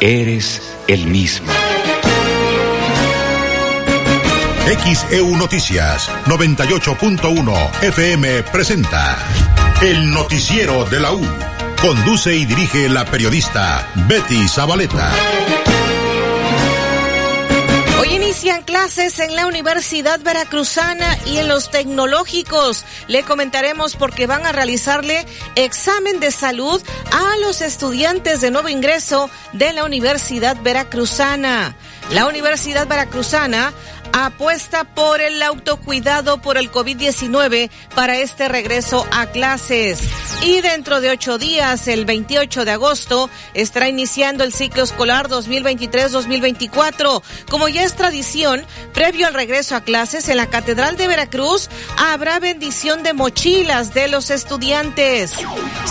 eres el mismo. XEU Noticias 98.1 FM presenta El Noticiero de la U. Conduce y dirige la periodista Betty Zabaleta. Hoy inician clases en la Universidad Veracruzana y en los tecnológicos. Le comentaremos porque van a realizarle examen de salud a los estudiantes de nuevo ingreso de la Universidad Veracruzana. La Universidad Veracruzana apuesta por el autocuidado por el COVID-19 para este regreso a clases. Y dentro de ocho días, el 28 de agosto, estará iniciando el ciclo escolar 2023-2024. Como ya es tradición, previo al regreso a clases en la Catedral de Veracruz, habrá bendición de mochilas de los estudiantes.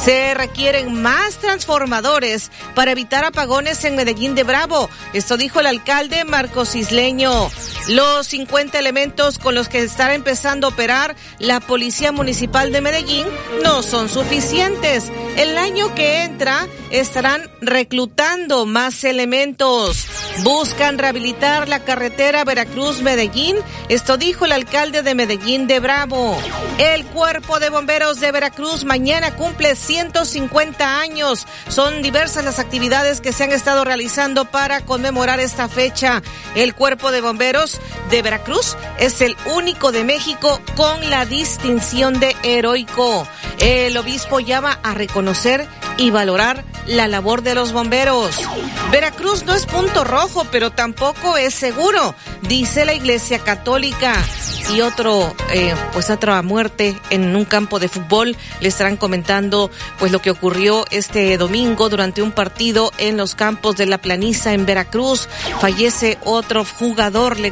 Se requieren más transformadores para evitar apagones en Medellín de Bravo. Esto dijo el alcalde Marcos Isleño. 50 elementos con los que estará empezando a operar la Policía Municipal de Medellín no son suficientes. El año que entra estarán reclutando más elementos. Buscan rehabilitar la carretera Veracruz-Medellín. Esto dijo el alcalde de Medellín de Bravo. El Cuerpo de Bomberos de Veracruz mañana cumple 150 años. Son diversas las actividades que se han estado realizando para conmemorar esta fecha. El Cuerpo de Bomberos de Veracruz es el único de México con la distinción de heroico. El obispo llama a reconocer y valorar la labor de los bomberos. Veracruz no es punto rojo, pero tampoco es seguro, dice la Iglesia Católica. Y otro, eh, pues otra muerte en un campo de fútbol. Le estarán comentando, pues lo que ocurrió este domingo durante un partido en los campos de la Planiza en Veracruz. Fallece otro jugador, le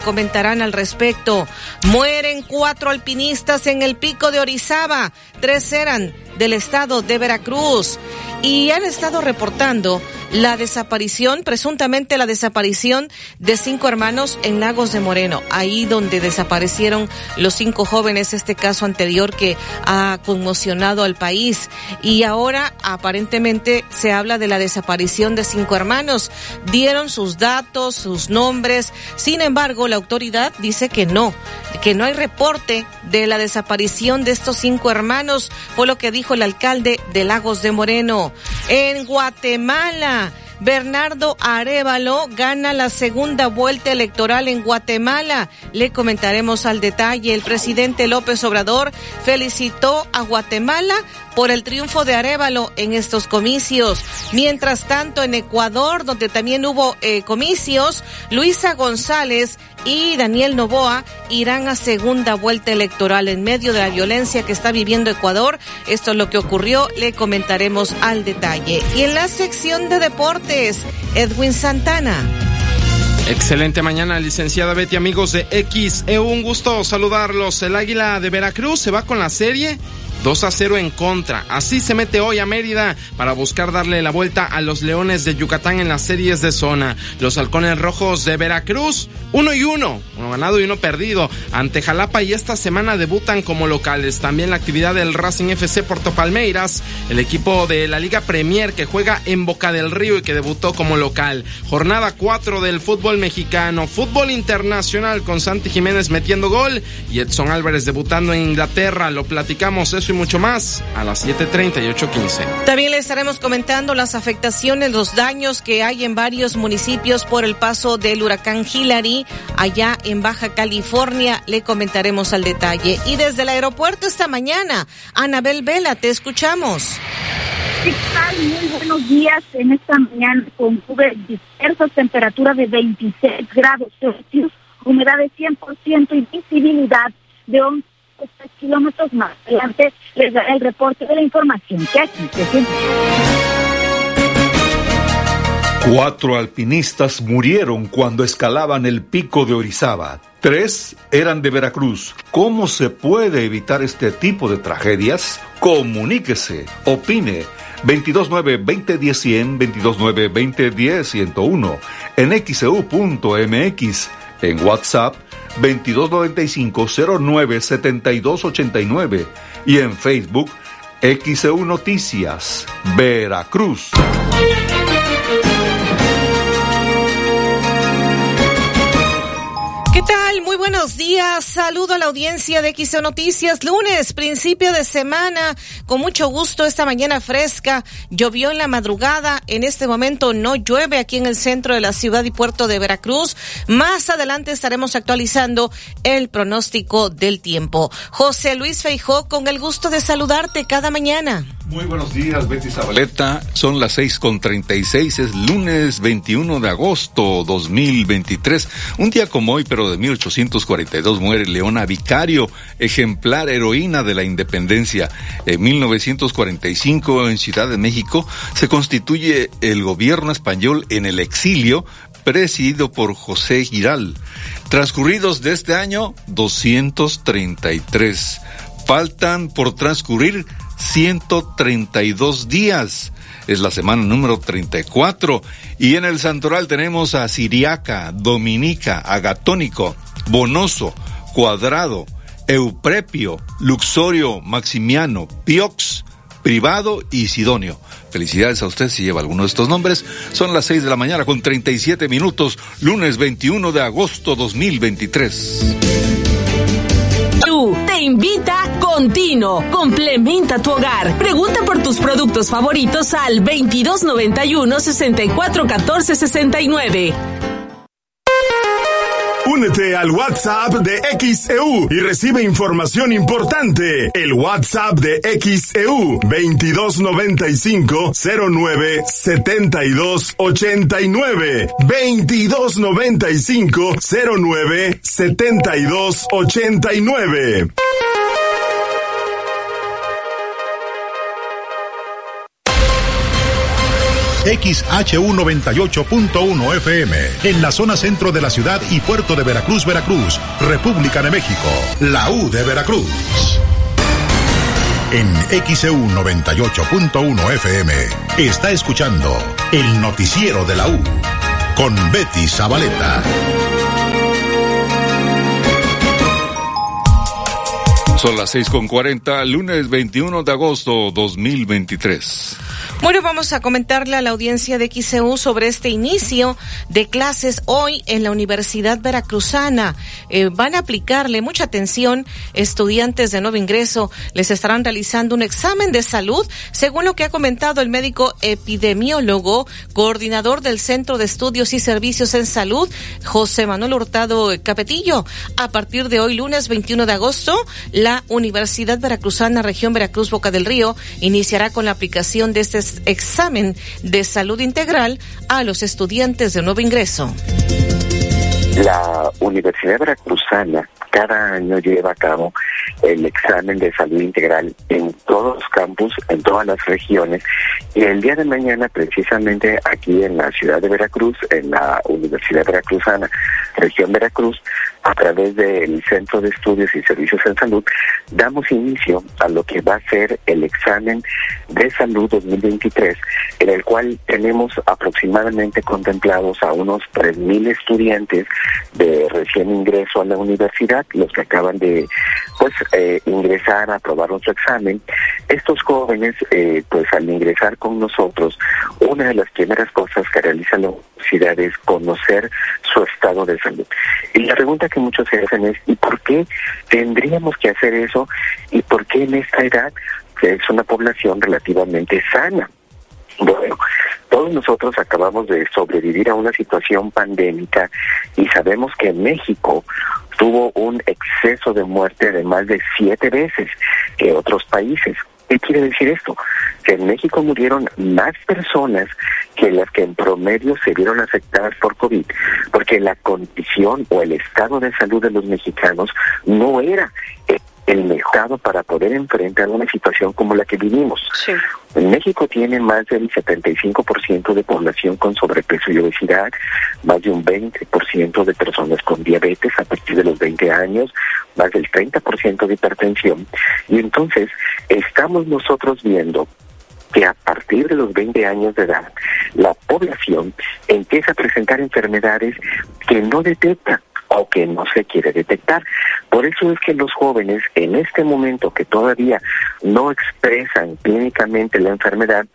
al respecto. Mueren cuatro alpinistas en el pico de Orizaba. Tres eran del estado de Veracruz y han estado reportando la desaparición, presuntamente la desaparición de cinco hermanos en Lagos de Moreno, ahí donde desaparecieron los cinco jóvenes, este caso anterior que ha conmocionado al país. Y ahora aparentemente se habla de la desaparición de cinco hermanos. Dieron sus datos, sus nombres, sin embargo la autoridad dice que no, que no hay reporte de la desaparición de estos cinco hermanos, fue lo que dijo el alcalde de Lagos de Moreno. En Guatemala, Bernardo Arevalo gana la segunda vuelta electoral en Guatemala. Le comentaremos al detalle. El presidente López Obrador felicitó a Guatemala por el triunfo de Arevalo en estos comicios. Mientras tanto, en Ecuador, donde también hubo eh, comicios, Luisa González y Daniel Novoa irán a segunda vuelta electoral en medio de la violencia que está viviendo Ecuador. Esto es lo que ocurrió, le comentaremos al detalle. Y en la sección de deportes, Edwin Santana. Excelente mañana, licenciada Betty, amigos de X. E un gusto saludarlos. El Águila de Veracruz se va con la serie 2 a 0 en contra. Así se mete hoy a Mérida para buscar darle la vuelta a los Leones de Yucatán en las series de zona. Los Halcones Rojos de Veracruz, uno y uno, uno ganado y uno perdido ante Jalapa y esta semana debutan como locales. También la actividad del Racing FC Porto Palmeiras, el equipo de la Liga Premier que juega en Boca del Río y que debutó como local. Jornada 4 del fútbol mexicano, fútbol internacional con Santi Jiménez metiendo gol y Edson Álvarez debutando en Inglaterra. Lo platicamos eso y mucho más a las 7.30 y 8.15. También le estaremos comentando las afectaciones, los daños que hay en varios municipios por el paso del huracán Hillary allá en Baja California. Le comentaremos al detalle. Y desde el aeropuerto esta mañana, Anabel Vela, te escuchamos. ¿Qué tal? Muy buenos días en esta mañana con dispersas, temperatura de 26 grados Celsius, humedad de 100% y visibilidad de 11 kilómetros más adelante les daré el reporte de la información que aquí se Cuatro alpinistas murieron cuando escalaban el pico de Orizaba. Tres eran de Veracruz. ¿Cómo se puede evitar este tipo de tragedias? Comuníquese, opine. 229-2010-100, 229-2010-101, en xeu.mx, e en WhatsApp 2295-097289 y en Facebook XEU Noticias, Veracruz. Buenos días. Saludo a la audiencia de XO Noticias. Lunes, principio de semana. Con mucho gusto esta mañana fresca. Llovió en la madrugada. En este momento no llueve aquí en el centro de la ciudad y puerto de Veracruz. Más adelante estaremos actualizando el pronóstico del tiempo. José Luis Feijó, con el gusto de saludarte cada mañana. Muy buenos días, Betty Zabaleta. Son las seis con treinta y seis. Es lunes 21 de agosto 2023. Un día como hoy, pero de 1842, muere Leona Vicario, ejemplar heroína de la independencia. En 1945, en Ciudad de México, se constituye el gobierno español en el exilio, presidido por José Giral. Transcurridos de este año, 233. Faltan por transcurrir 132 días. Es la semana número 34. Y en el santoral tenemos a Siriaca, Dominica, Agatónico, Bonoso, Cuadrado, Euprepio, Luxorio, Maximiano, Piox, Privado y Sidonio. Felicidades a usted si lleva alguno de estos nombres. Son las 6 de la mañana con 37 minutos, lunes 21 de agosto 2023 te invita Continuo. Complementa tu hogar. Pregunta por tus productos favoritos al 2291 6414 69. Únete al WhatsApp de XEU y recibe información importante. El WhatsApp de XEU 2295 09 72 89 2295 09 72 89. XHU 98.1 FM, en la zona centro de la ciudad y puerto de Veracruz, Veracruz, República de México, la U de Veracruz. En XEU 98.1 FM está escuchando el noticiero de la U con Betty Zabaleta. Son las 6.40, lunes 21 de agosto 2023. Bueno, vamos a comentarle a la audiencia de XCU sobre este inicio de clases hoy en la Universidad Veracruzana. Eh, van a aplicarle mucha atención estudiantes de nuevo ingreso. Les estarán realizando un examen de salud, según lo que ha comentado el médico epidemiólogo, coordinador del Centro de Estudios y Servicios en Salud, José Manuel Hurtado Capetillo. A partir de hoy, lunes 21 de agosto, la Universidad Veracruzana, región Veracruz Boca del Río, iniciará con la aplicación de este examen de salud integral a los estudiantes de nuevo ingreso. La Universidad Veracruzana cada año lleva a cabo el examen de salud integral en todos los campus, en todas las regiones. Y el día de mañana, precisamente aquí en la ciudad de Veracruz, en la Universidad Veracruzana, región Veracruz, a través del Centro de Estudios y Servicios en Salud, damos inicio a lo que va a ser el examen de salud 2023, en el cual tenemos aproximadamente contemplados a unos 3.000 estudiantes de recién ingreso a la universidad, los que acaban de pues eh, ingresar a aprobar nuestro examen. Estos jóvenes, eh, pues al ingresar con nosotros, una de las primeras cosas que realizan la conocer su estado de salud. Y la pregunta que muchos se hacen es, ¿y por qué tendríamos que hacer eso? ¿Y por qué en esta edad que es una población relativamente sana? Bueno, todos nosotros acabamos de sobrevivir a una situación pandémica y sabemos que México tuvo un exceso de muerte de más de siete veces que otros países. ¿Qué quiere decir esto? Que en México murieron más personas que las que en promedio se vieron afectadas por COVID, porque la condición o el estado de salud de los mexicanos no era el mercado para poder enfrentar una situación como la que vivimos. En México tiene más del 75% de población con sobrepeso y obesidad, más de un 20% de personas con diabetes a partir de los 20 años, más del 30% de hipertensión. Y entonces estamos nosotros viendo que a partir de los 20 años de edad, la población empieza a presentar enfermedades que no detecta o que no se quiere detectar. Por eso es que los jóvenes en este momento que todavía no expresan clínicamente la enfermedad,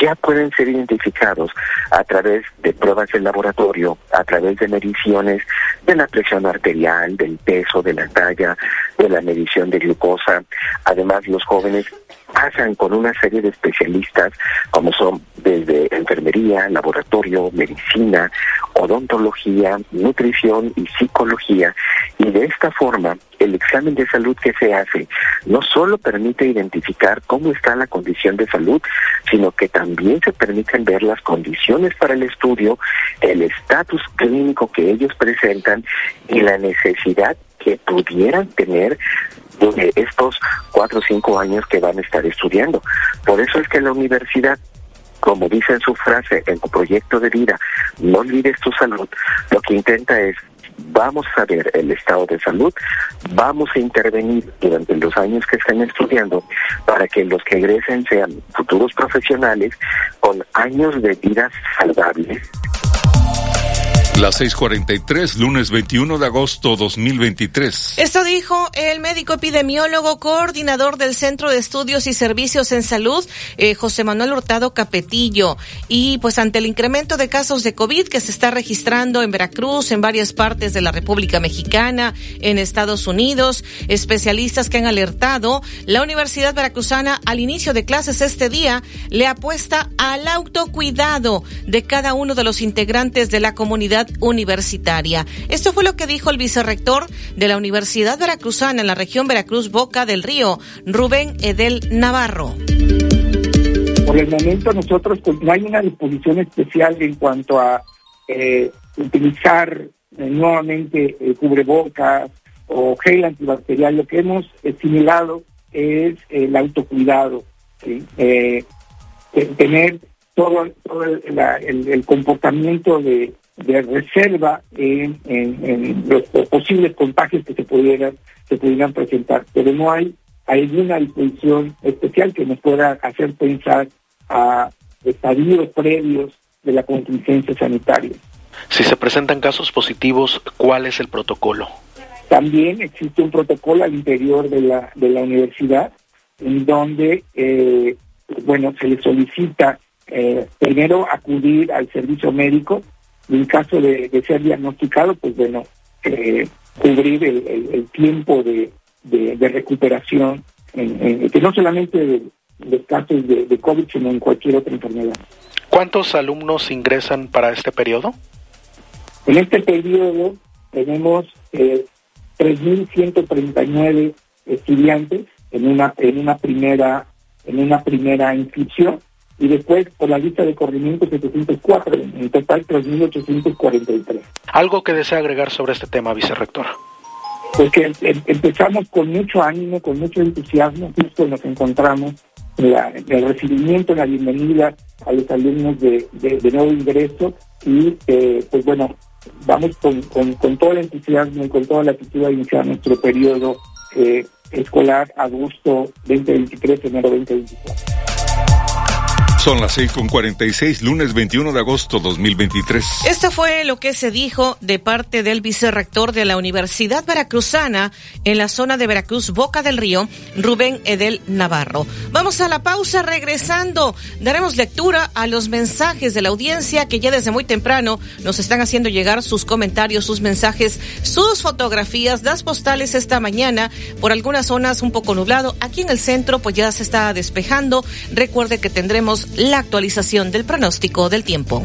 ya pueden ser identificados a través de pruebas de laboratorio, a través de mediciones de la presión arterial, del peso, de la talla, de la medición de glucosa. Además, los jóvenes pasan con una serie de especialistas como son desde enfermería, laboratorio, medicina, odontología, nutrición y psicología. Y de esta forma, el examen de salud que se hace no solo permite identificar cómo está la condición de salud, sino que también se permiten ver las condiciones para el estudio, el estatus clínico que ellos presentan y la necesidad que pudieran tener estos cuatro o cinco años que van a estar estudiando. Por eso es que la universidad como dice en su frase, en tu proyecto de vida, no olvides tu salud, lo que intenta es vamos a ver el estado de salud, vamos a intervenir durante los años que estén estudiando para que los que egresen sean futuros profesionales con años de vida saludables las 6:43, lunes 21 de agosto 2023. Esto dijo el médico epidemiólogo coordinador del Centro de Estudios y Servicios en Salud, eh, José Manuel Hurtado Capetillo. Y pues ante el incremento de casos de COVID que se está registrando en Veracruz, en varias partes de la República Mexicana, en Estados Unidos, especialistas que han alertado, la Universidad Veracruzana al inicio de clases este día le apuesta al autocuidado de cada uno de los integrantes de la comunidad universitaria. Esto fue lo que dijo el vicerrector de la Universidad Veracruzana en la región Veracruz Boca del Río, Rubén Edel Navarro. Por el momento nosotros pues, no hay una disposición especial en cuanto a eh, utilizar eh, nuevamente eh, cubrebocas o gel antibacterial. Lo que hemos asimilado es el autocuidado, tener todo, el, comportamiento de, de reserva en, los posibles contagios que se pudieran, se pudieran presentar, pero no hay alguna disposición especial que nos pueda hacer pensar a estadios previos de la contingencia sanitaria. Si se presentan casos positivos, ¿cuál es el protocolo? También existe un protocolo al interior de la, de la universidad en donde, eh, bueno, se le solicita eh, primero acudir al servicio médico en caso de, ser diagnosticado, pues bueno, eh, cubrir el, tiempo de, recuperación, que no solamente de, de casos de, COVID, sino en cualquier otra enfermedad. ¿Cuántos alumnos ingresan para este periodo? En este periodo tenemos eh, 3.139 estudiantes en una en una primera en una primera inscripción y después por la lista de corrimiento 704, en total 3.843. ¿Algo que desea agregar sobre este tema, vicerrector? Pues que em, empezamos con mucho ánimo, con mucho entusiasmo, justo nos encontramos en, el recibimiento, en la bienvenida a los alumnos de, nuevo ingreso y eh, pues bueno, vamos con, con, todo el entusiasmo y con toda la actitud a iniciar nuestro periodo eh, escolar agosto 2023, enero 2024. Son las seis con seis, lunes 21 de agosto 2023. Esto fue lo que se dijo de parte del vicerrector de la Universidad Veracruzana en la zona de Veracruz, Boca del Río, Rubén Edel Navarro. Vamos a la pausa, regresando. Daremos lectura a los mensajes de la audiencia que ya desde muy temprano nos están haciendo llegar sus comentarios, sus mensajes, sus fotografías, las postales esta mañana. Por algunas zonas un poco nublado. Aquí en el centro pues ya se está despejando. Recuerde que tendremos la actualización del pronóstico del tiempo.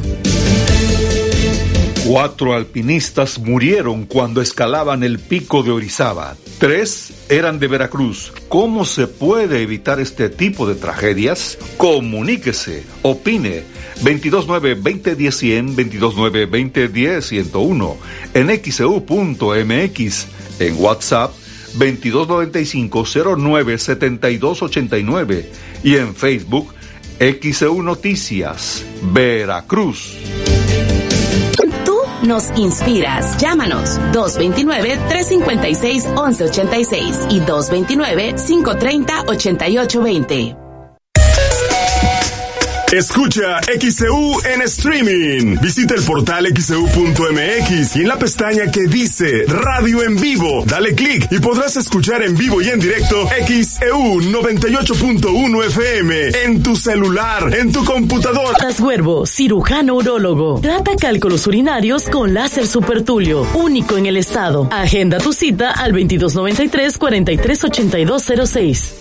Cuatro alpinistas murieron cuando escalaban el pico de Orizaba. Tres eran de Veracruz. ¿Cómo se puede evitar este tipo de tragedias? Comuníquese, opine. 229-2010-100, 229-2010-101, en xeu.mx, e en WhatsApp 2295-097289 y en Facebook XEU Noticias, Veracruz. Tú nos inspiras. Llámanos 229-356-1186 y 229-530-8820. Escucha XCU en streaming. Visita el portal xcu.mx y en la pestaña que dice Radio en vivo, dale clic y podrás escuchar en vivo y en directo XEU 98.1 FM en tu celular, en tu computadora. Huervo, cirujano urólogo. Trata cálculos urinarios con láser supertulio, único en el estado. Agenda tu cita al 2293 438206.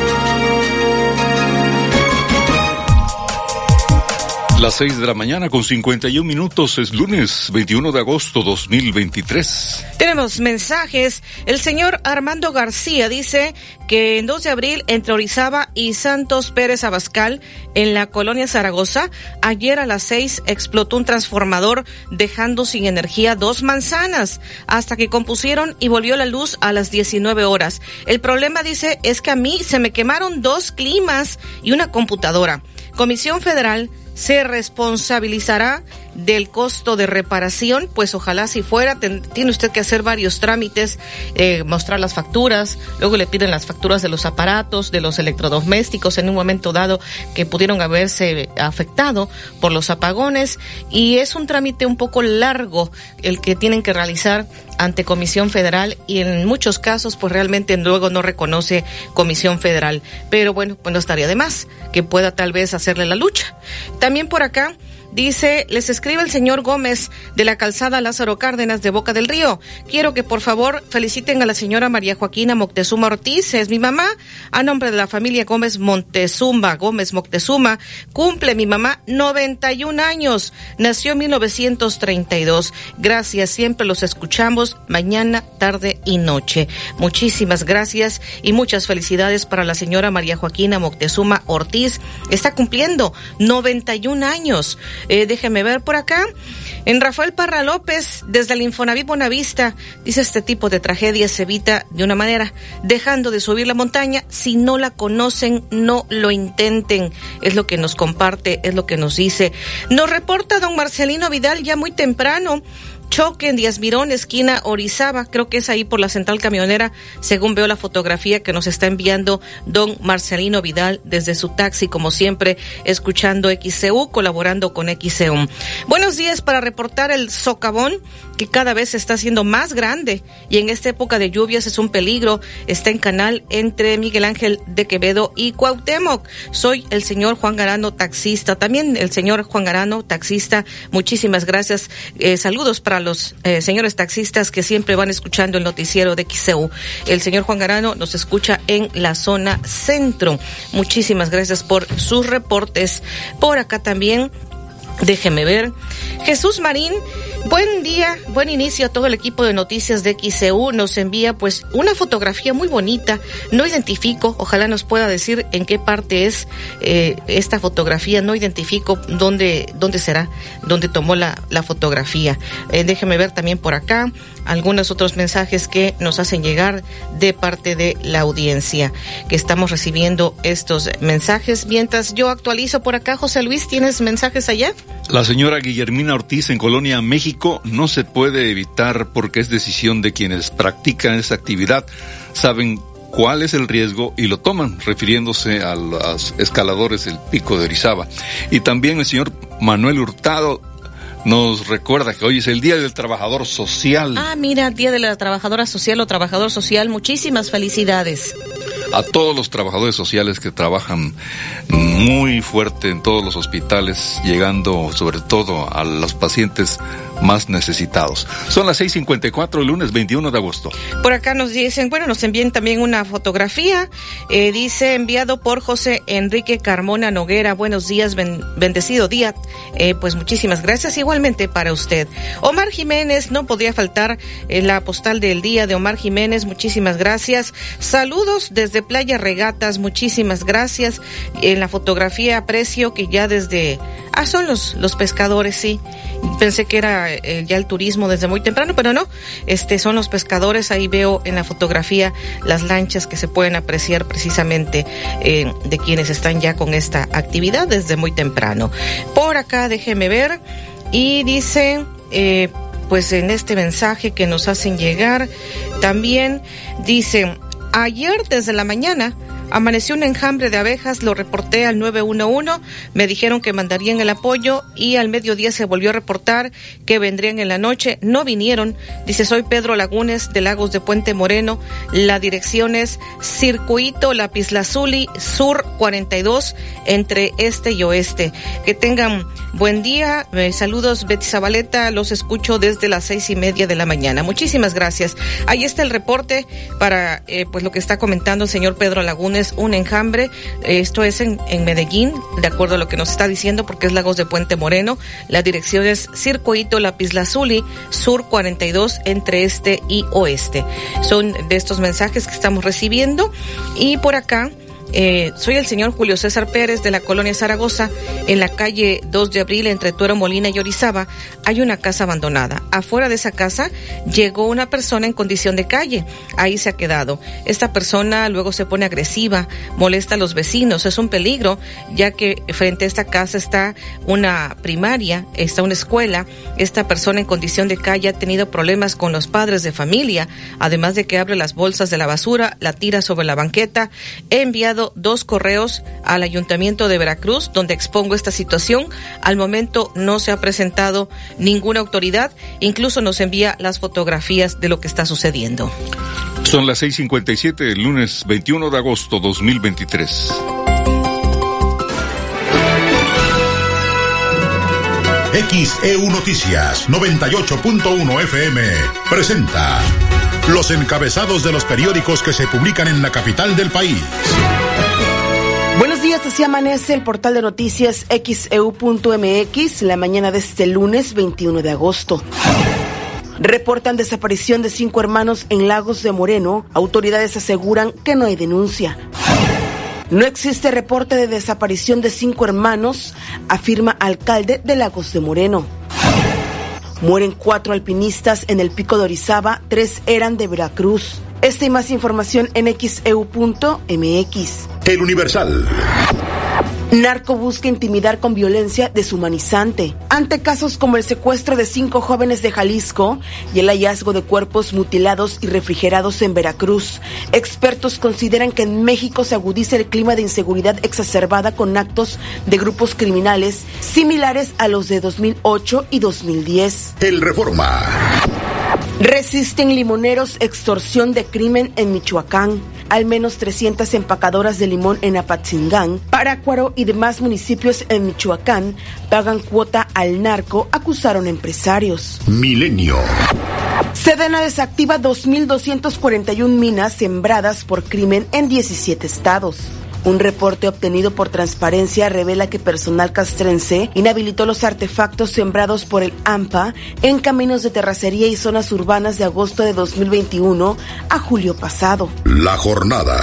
Las 6 de la mañana con 51 minutos es lunes 21 de agosto 2023. Tenemos mensajes. El señor Armando García dice que en 2 de abril entre Orizaba y Santos Pérez Abascal en la colonia Zaragoza, ayer a las 6 explotó un transformador dejando sin energía dos manzanas hasta que compusieron y volvió la luz a las 19 horas. El problema dice es que a mí se me quemaron dos climas y una computadora. Comisión Federal se responsabilizará del costo de reparación, pues ojalá si fuera, tiene usted que hacer varios trámites, eh, mostrar las facturas, luego le piden las facturas de los aparatos, de los electrodomésticos en un momento dado que pudieron haberse afectado por los apagones y es un trámite un poco largo el que tienen que realizar ante Comisión Federal y en muchos casos pues realmente luego no reconoce Comisión Federal, pero bueno, pues no estaría de más que pueda tal vez hacerle la lucha. También por acá Dice, les escribe el señor Gómez de la calzada Lázaro Cárdenas de Boca del Río. Quiero que por favor feliciten a la señora María Joaquina Moctezuma Ortiz, es mi mamá, a nombre de la familia Gómez Montezuma, Gómez Moctezuma. Cumple mi mamá 91 años, nació en 1932. Gracias, siempre los escuchamos mañana, tarde y noche. Muchísimas gracias y muchas felicidades para la señora María Joaquina Moctezuma Ortiz. Está cumpliendo 91 años. Eh, déjeme ver por acá. En Rafael Parra López, desde el Infonavit Bonavista, dice este tipo de tragedia se evita de una manera, dejando de subir la montaña. Si no la conocen, no lo intenten. Es lo que nos comparte, es lo que nos dice. Nos reporta don Marcelino Vidal ya muy temprano choque en Díaz Mirón, esquina Orizaba, creo que es ahí por la central camionera, según veo la fotografía que nos está enviando don Marcelino Vidal desde su taxi, como siempre, escuchando XCU, colaborando con XCU. Buenos días para reportar el socavón que cada vez se está haciendo más grande y en esta época de lluvias es un peligro. Está en canal entre Miguel Ángel de Quevedo y Cuauhtémoc. Soy el señor Juan Garano, taxista. También el señor Juan Garano, taxista. Muchísimas gracias. Eh, saludos para los eh, señores taxistas que siempre van escuchando el noticiero de XEU. El señor Juan Garano nos escucha en la zona centro. Muchísimas gracias por sus reportes. Por acá también, déjeme ver. Jesús Marín Buen día, buen inicio a todo el equipo de noticias de XCU. Nos envía pues una fotografía muy bonita. No identifico, ojalá nos pueda decir en qué parte es eh, esta fotografía. No identifico dónde, dónde será, dónde tomó la, la fotografía. Eh, déjeme ver también por acá algunos otros mensajes que nos hacen llegar de parte de la audiencia, que estamos recibiendo estos mensajes. Mientras yo actualizo por acá, José Luis, ¿tienes mensajes allá? La señora Guillermina Ortiz en Colonia, México, no se puede evitar porque es decisión de quienes practican esa actividad. Saben cuál es el riesgo y lo toman, refiriéndose a los escaladores del pico de Orizaba. Y también el señor Manuel Hurtado nos recuerda que hoy es el Día del Trabajador Social. Ah, mira, Día de la Trabajadora Social o Trabajador Social, muchísimas felicidades. A todos los trabajadores sociales que trabajan muy fuerte en todos los hospitales, llegando sobre todo a los pacientes más necesitados. Son las 6:54, lunes 21 de agosto. Por acá nos dicen, bueno, nos envían también una fotografía. Eh, dice enviado por José Enrique Carmona Noguera. Buenos días, bendecido día. Eh, pues muchísimas gracias. Igualmente para usted. Omar Jiménez, no podría faltar eh, la postal del día de Omar Jiménez. Muchísimas gracias. Saludos desde Playa Regatas. Muchísimas gracias. En la fotografía aprecio que ya desde Ah, son los, los pescadores, sí. Pensé que era eh, ya el turismo desde muy temprano, pero no. Este son los pescadores. Ahí veo en la fotografía las lanchas que se pueden apreciar precisamente eh, de quienes están ya con esta actividad desde muy temprano. Por acá, déjeme ver. Y dice, eh, pues en este mensaje que nos hacen llegar, también dice, ayer desde la mañana Amaneció un enjambre de abejas, lo reporté al 911, me dijeron que mandarían el apoyo y al mediodía se volvió a reportar que vendrían en la noche, no vinieron. Dice, soy Pedro Lagunes de Lagos de Puente Moreno, la dirección es Circuito Lapislazuli Sur 42 entre este y oeste. Que tengan buen día, eh, saludos Betty Zabaleta, los escucho desde las seis y media de la mañana. Muchísimas gracias. Ahí está el reporte para eh, pues lo que está comentando el señor Pedro Lagunes un enjambre. Esto es en, en Medellín, de acuerdo a lo que nos está diciendo, porque es Lagos de Puente Moreno. La dirección es Circuito Lapislazuli, Sur 42, entre este y oeste. Son de estos mensajes que estamos recibiendo. Y por acá, eh, soy el señor Julio César Pérez de la colonia Zaragoza. En la calle 2 de abril, entre Tuero Molina y Orizaba, hay una casa abandonada. Afuera de esa casa llegó una persona en condición de calle. Ahí se ha quedado. Esta persona luego se pone agresiva, molesta a los vecinos. Es un peligro, ya que frente a esta casa está una primaria, está una escuela. Esta persona en condición de calle ha tenido problemas con los padres de familia, además de que abre las bolsas de la basura, la tira sobre la banqueta. He enviado dos correos al Ayuntamiento de Veracruz donde expongo esta situación. Al momento no se ha presentado ninguna autoridad, incluso nos envía las fotografías de lo que está sucediendo. Son las 6:57 el lunes 21 de agosto 2023. XEU Noticias 98.1 FM presenta los encabezados de los periódicos que se publican en la capital del país. Días, así amanece el portal de noticias xeu.mx la mañana de este lunes 21 de agosto. Reportan desaparición de cinco hermanos en Lagos de Moreno. Autoridades aseguran que no hay denuncia. No existe reporte de desaparición de cinco hermanos, afirma alcalde de Lagos de Moreno. Mueren cuatro alpinistas en el pico de Orizaba, tres eran de Veracruz. Esta y más información en xeu.mx. El Universal. Narco busca intimidar con violencia deshumanizante. Ante casos como el secuestro de cinco jóvenes de Jalisco y el hallazgo de cuerpos mutilados y refrigerados en Veracruz, expertos consideran que en México se agudiza el clima de inseguridad exacerbada con actos de grupos criminales similares a los de 2008 y 2010. El Reforma. Resisten limoneros extorsión de crimen en Michoacán. Al menos 300 empacadoras de limón en Apatzingán, Parácuaro y demás municipios en Michoacán pagan cuota al narco, acusaron empresarios. Milenio. Sedena desactiva 2.241 minas sembradas por crimen en 17 estados. Un reporte obtenido por Transparencia revela que personal castrense inhabilitó los artefactos sembrados por el AMPA en caminos de terracería y zonas urbanas de agosto de 2021 a julio pasado. La jornada.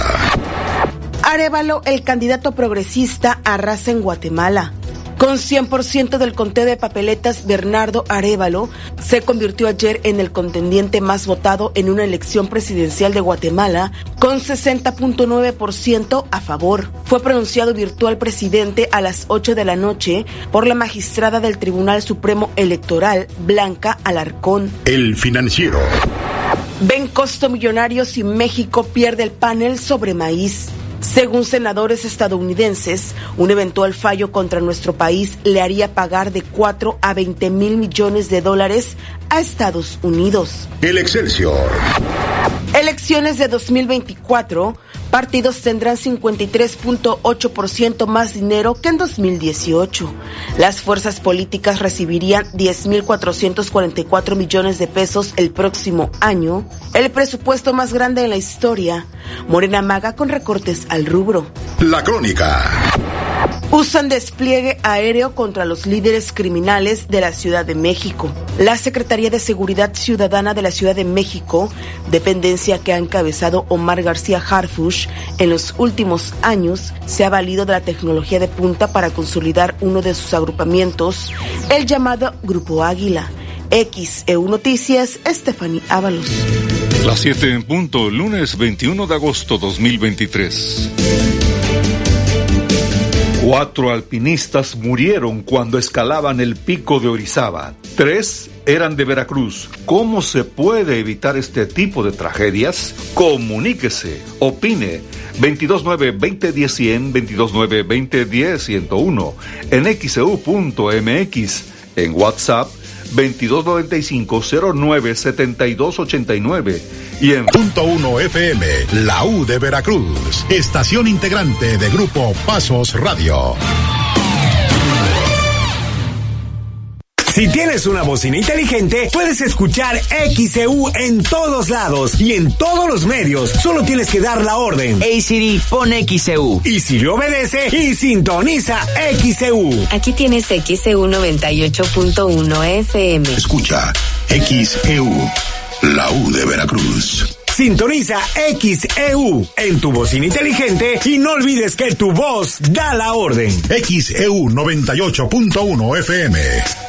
Arevalo, el candidato progresista, arrasa en Guatemala. Con 100% del conteo de papeletas, Bernardo Arevalo se convirtió ayer en el contendiente más votado en una elección presidencial de Guatemala, con 60.9% a favor. Fue pronunciado virtual presidente a las 8 de la noche por la magistrada del Tribunal Supremo Electoral, Blanca Alarcón. El financiero. Ven costo millonario si México pierde el panel sobre maíz. Según senadores estadounidenses, un eventual fallo contra nuestro país le haría pagar de 4 a 20 mil millones de dólares a Estados Unidos. El Excelsior. Elecciones de 2024. Partidos tendrán 53.8% más dinero que en 2018. Las fuerzas políticas recibirían 10.444 millones de pesos el próximo año, el presupuesto más grande en la historia. Morena Maga con recortes al rubro. La crónica. Usan despliegue aéreo contra los líderes criminales de la Ciudad de México. La Secretaría de Seguridad Ciudadana de la Ciudad de México, dependencia que ha encabezado Omar García Harfush en los últimos años, se ha valido de la tecnología de punta para consolidar uno de sus agrupamientos, el llamado Grupo Águila. XEU Noticias, Stephanie Ábalos. Las 7 en punto, lunes 21 de agosto 2023. Cuatro alpinistas murieron cuando escalaban el pico de Orizaba. Tres eran de Veracruz. ¿Cómo se puede evitar este tipo de tragedias? Comuníquese, opine. 229-2010-100, 229-2010-101, en xeu.mx, en WhatsApp 2295-097289 y en punto 1 FM, la U de Veracruz, estación integrante de Grupo Pasos Radio. Si tienes una bocina inteligente, puedes escuchar XEU en todos lados y en todos los medios. Solo tienes que dar la orden. Hey Siri, pon XEU. Y si le obedece y sintoniza XEU. Aquí tienes XEU 98.1 FM. Escucha XEU, la U de Veracruz. Sintoniza XEU en tu bocina inteligente y no olvides que tu voz da la orden. XEU 98.1 FM.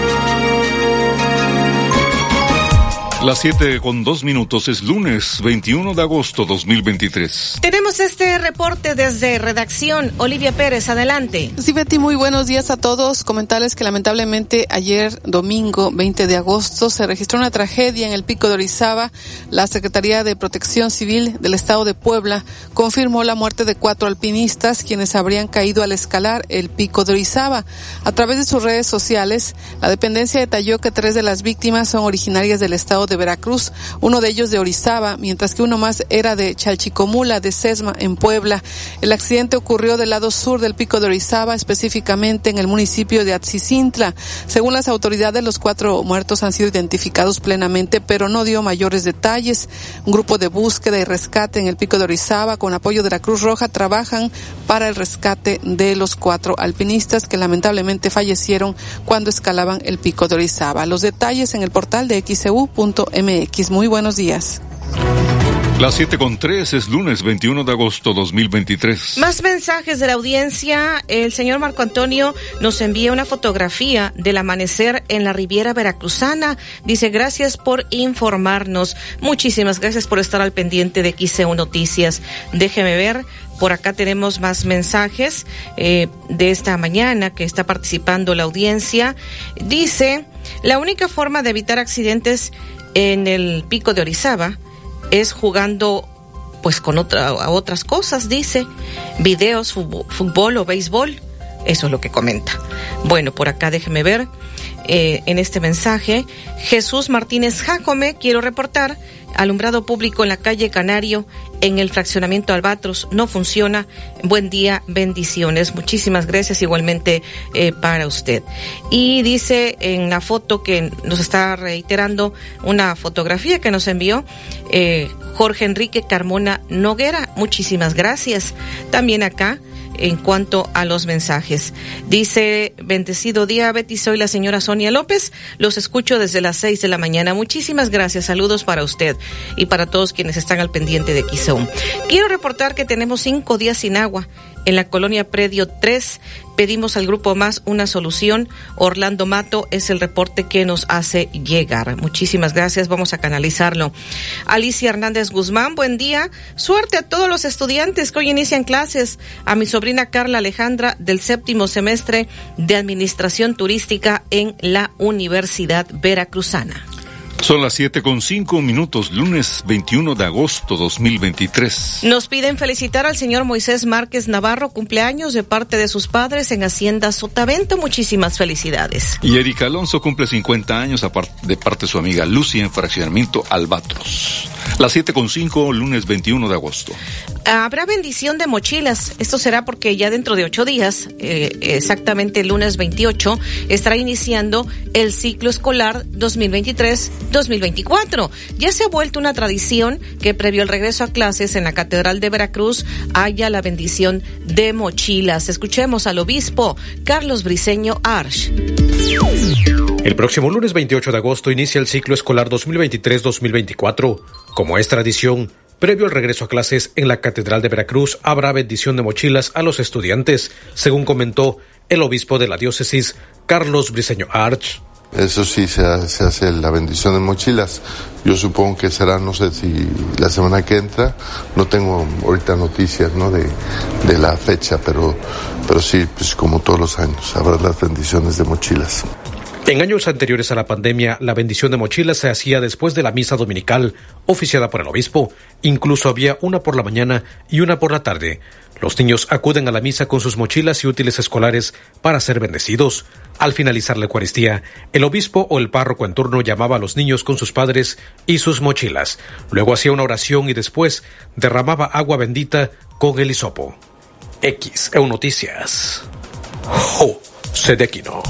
Las 7 con 2 minutos es lunes 21 de agosto 2023. Tenemos este reporte desde redacción. Olivia Pérez, adelante. Sí, Betty, muy buenos días a todos. Comentarles que lamentablemente ayer, domingo 20 de agosto, se registró una tragedia en el pico de Orizaba. La Secretaría de Protección Civil del Estado de Puebla confirmó la muerte de cuatro alpinistas quienes habrían caído al escalar el pico de Orizaba. A través de sus redes sociales, la dependencia detalló que tres de las víctimas son originarias del estado de Veracruz, uno de ellos de Orizaba, mientras que uno más era de Chalchicomula, de Sesma, en Puebla. El accidente ocurrió del lado sur del pico de Orizaba, específicamente en el municipio de Atzicintla. Según las autoridades, los cuatro muertos han sido identificados plenamente, pero no dio mayores detalles. Un grupo de búsqueda y rescate en el pico de Orizaba, con apoyo de la Cruz Roja, trabajan para el rescate de los cuatro alpinistas que lamentablemente fallecieron cuando escalaban el pico de Orizaba. Los detalles en el portal de xcu.mx. Muy buenos días. Las 7 con 3 es lunes 21 de agosto 2023. Más mensajes de la audiencia. El señor Marco Antonio nos envía una fotografía del amanecer en la Riviera Veracruzana. Dice, gracias por informarnos. Muchísimas gracias por estar al pendiente de XEU Noticias. Déjeme ver. Por acá tenemos más mensajes eh, de esta mañana que está participando la audiencia. Dice, la única forma de evitar accidentes en el pico de Orizaba es jugando pues con otra, a otras cosas, dice, videos, fútbol, o béisbol, eso es lo que comenta. Bueno, por acá déjeme ver eh, en este mensaje, Jesús Martínez Jacome, quiero reportar, alumbrado público en la calle Canario en el fraccionamiento Albatros no funciona. Buen día, bendiciones. Muchísimas gracias igualmente eh, para usted. Y dice en la foto que nos está reiterando una fotografía que nos envió eh, Jorge Enrique Carmona Noguera. Muchísimas gracias. También acá en cuanto a los mensajes. Dice, bendecido día, Betty, soy la señora Sonia López. Los escucho desde las seis de la mañana. Muchísimas gracias. Saludos para usted y para todos quienes están al pendiente de Quizón. Quiero reportar que tenemos cinco días sin agua en la colonia Predio 3. Pedimos al Grupo Más una solución. Orlando Mato es el reporte que nos hace llegar. Muchísimas gracias. Vamos a canalizarlo. Alicia Hernández Guzmán, buen día. Suerte a todos los estudiantes que hoy inician clases. A mi sobrina Carla Alejandra del séptimo semestre de Administración Turística en la Universidad Veracruzana. Son las siete con cinco minutos, lunes 21 de agosto 2023. Nos piden felicitar al señor Moisés Márquez Navarro, cumpleaños de parte de sus padres en Hacienda Sotavento. Muchísimas felicidades. Y Erika Alonso cumple 50 años de parte de su amiga Lucy en fraccionamiento Albatros. Las siete con cinco, lunes 21 de agosto. Habrá bendición de mochilas. Esto será porque ya dentro de ocho días, eh, exactamente el lunes 28, estará iniciando el ciclo escolar 2023-2024. Ya se ha vuelto una tradición que previo al regreso a clases en la Catedral de Veracruz haya la bendición de mochilas. Escuchemos al obispo Carlos Briceño Arch. El próximo lunes 28 de agosto inicia el ciclo escolar 2023-2024. Como es tradición, previo al regreso a clases en la Catedral de Veracruz habrá bendición de mochilas a los estudiantes, según comentó el obispo de la diócesis, Carlos Briceño Arch. Eso sí, se, hace la bendición de mochilas. Yo supongo que será, no sé si la semana que entra, no tengo ahorita noticias ¿no? de, de la fecha, pero, pero sí, pues como todos los años, habrá las bendiciones de mochilas. En años anteriores a la pandemia, la bendición de mochilas se hacía después de la misa dominical, oficiada por el obispo. Incluso había una por la mañana y una por la tarde. Los niños acuden a la misa con sus mochilas y útiles escolares para ser bendecidos. Al finalizar la Eucaristía, el obispo o el párroco en turno llamaba a los niños con sus padres y sus mochilas. Luego hacía una oración y después derramaba agua bendita con el hisopo. X EU Noticias. Jo, Sedequino.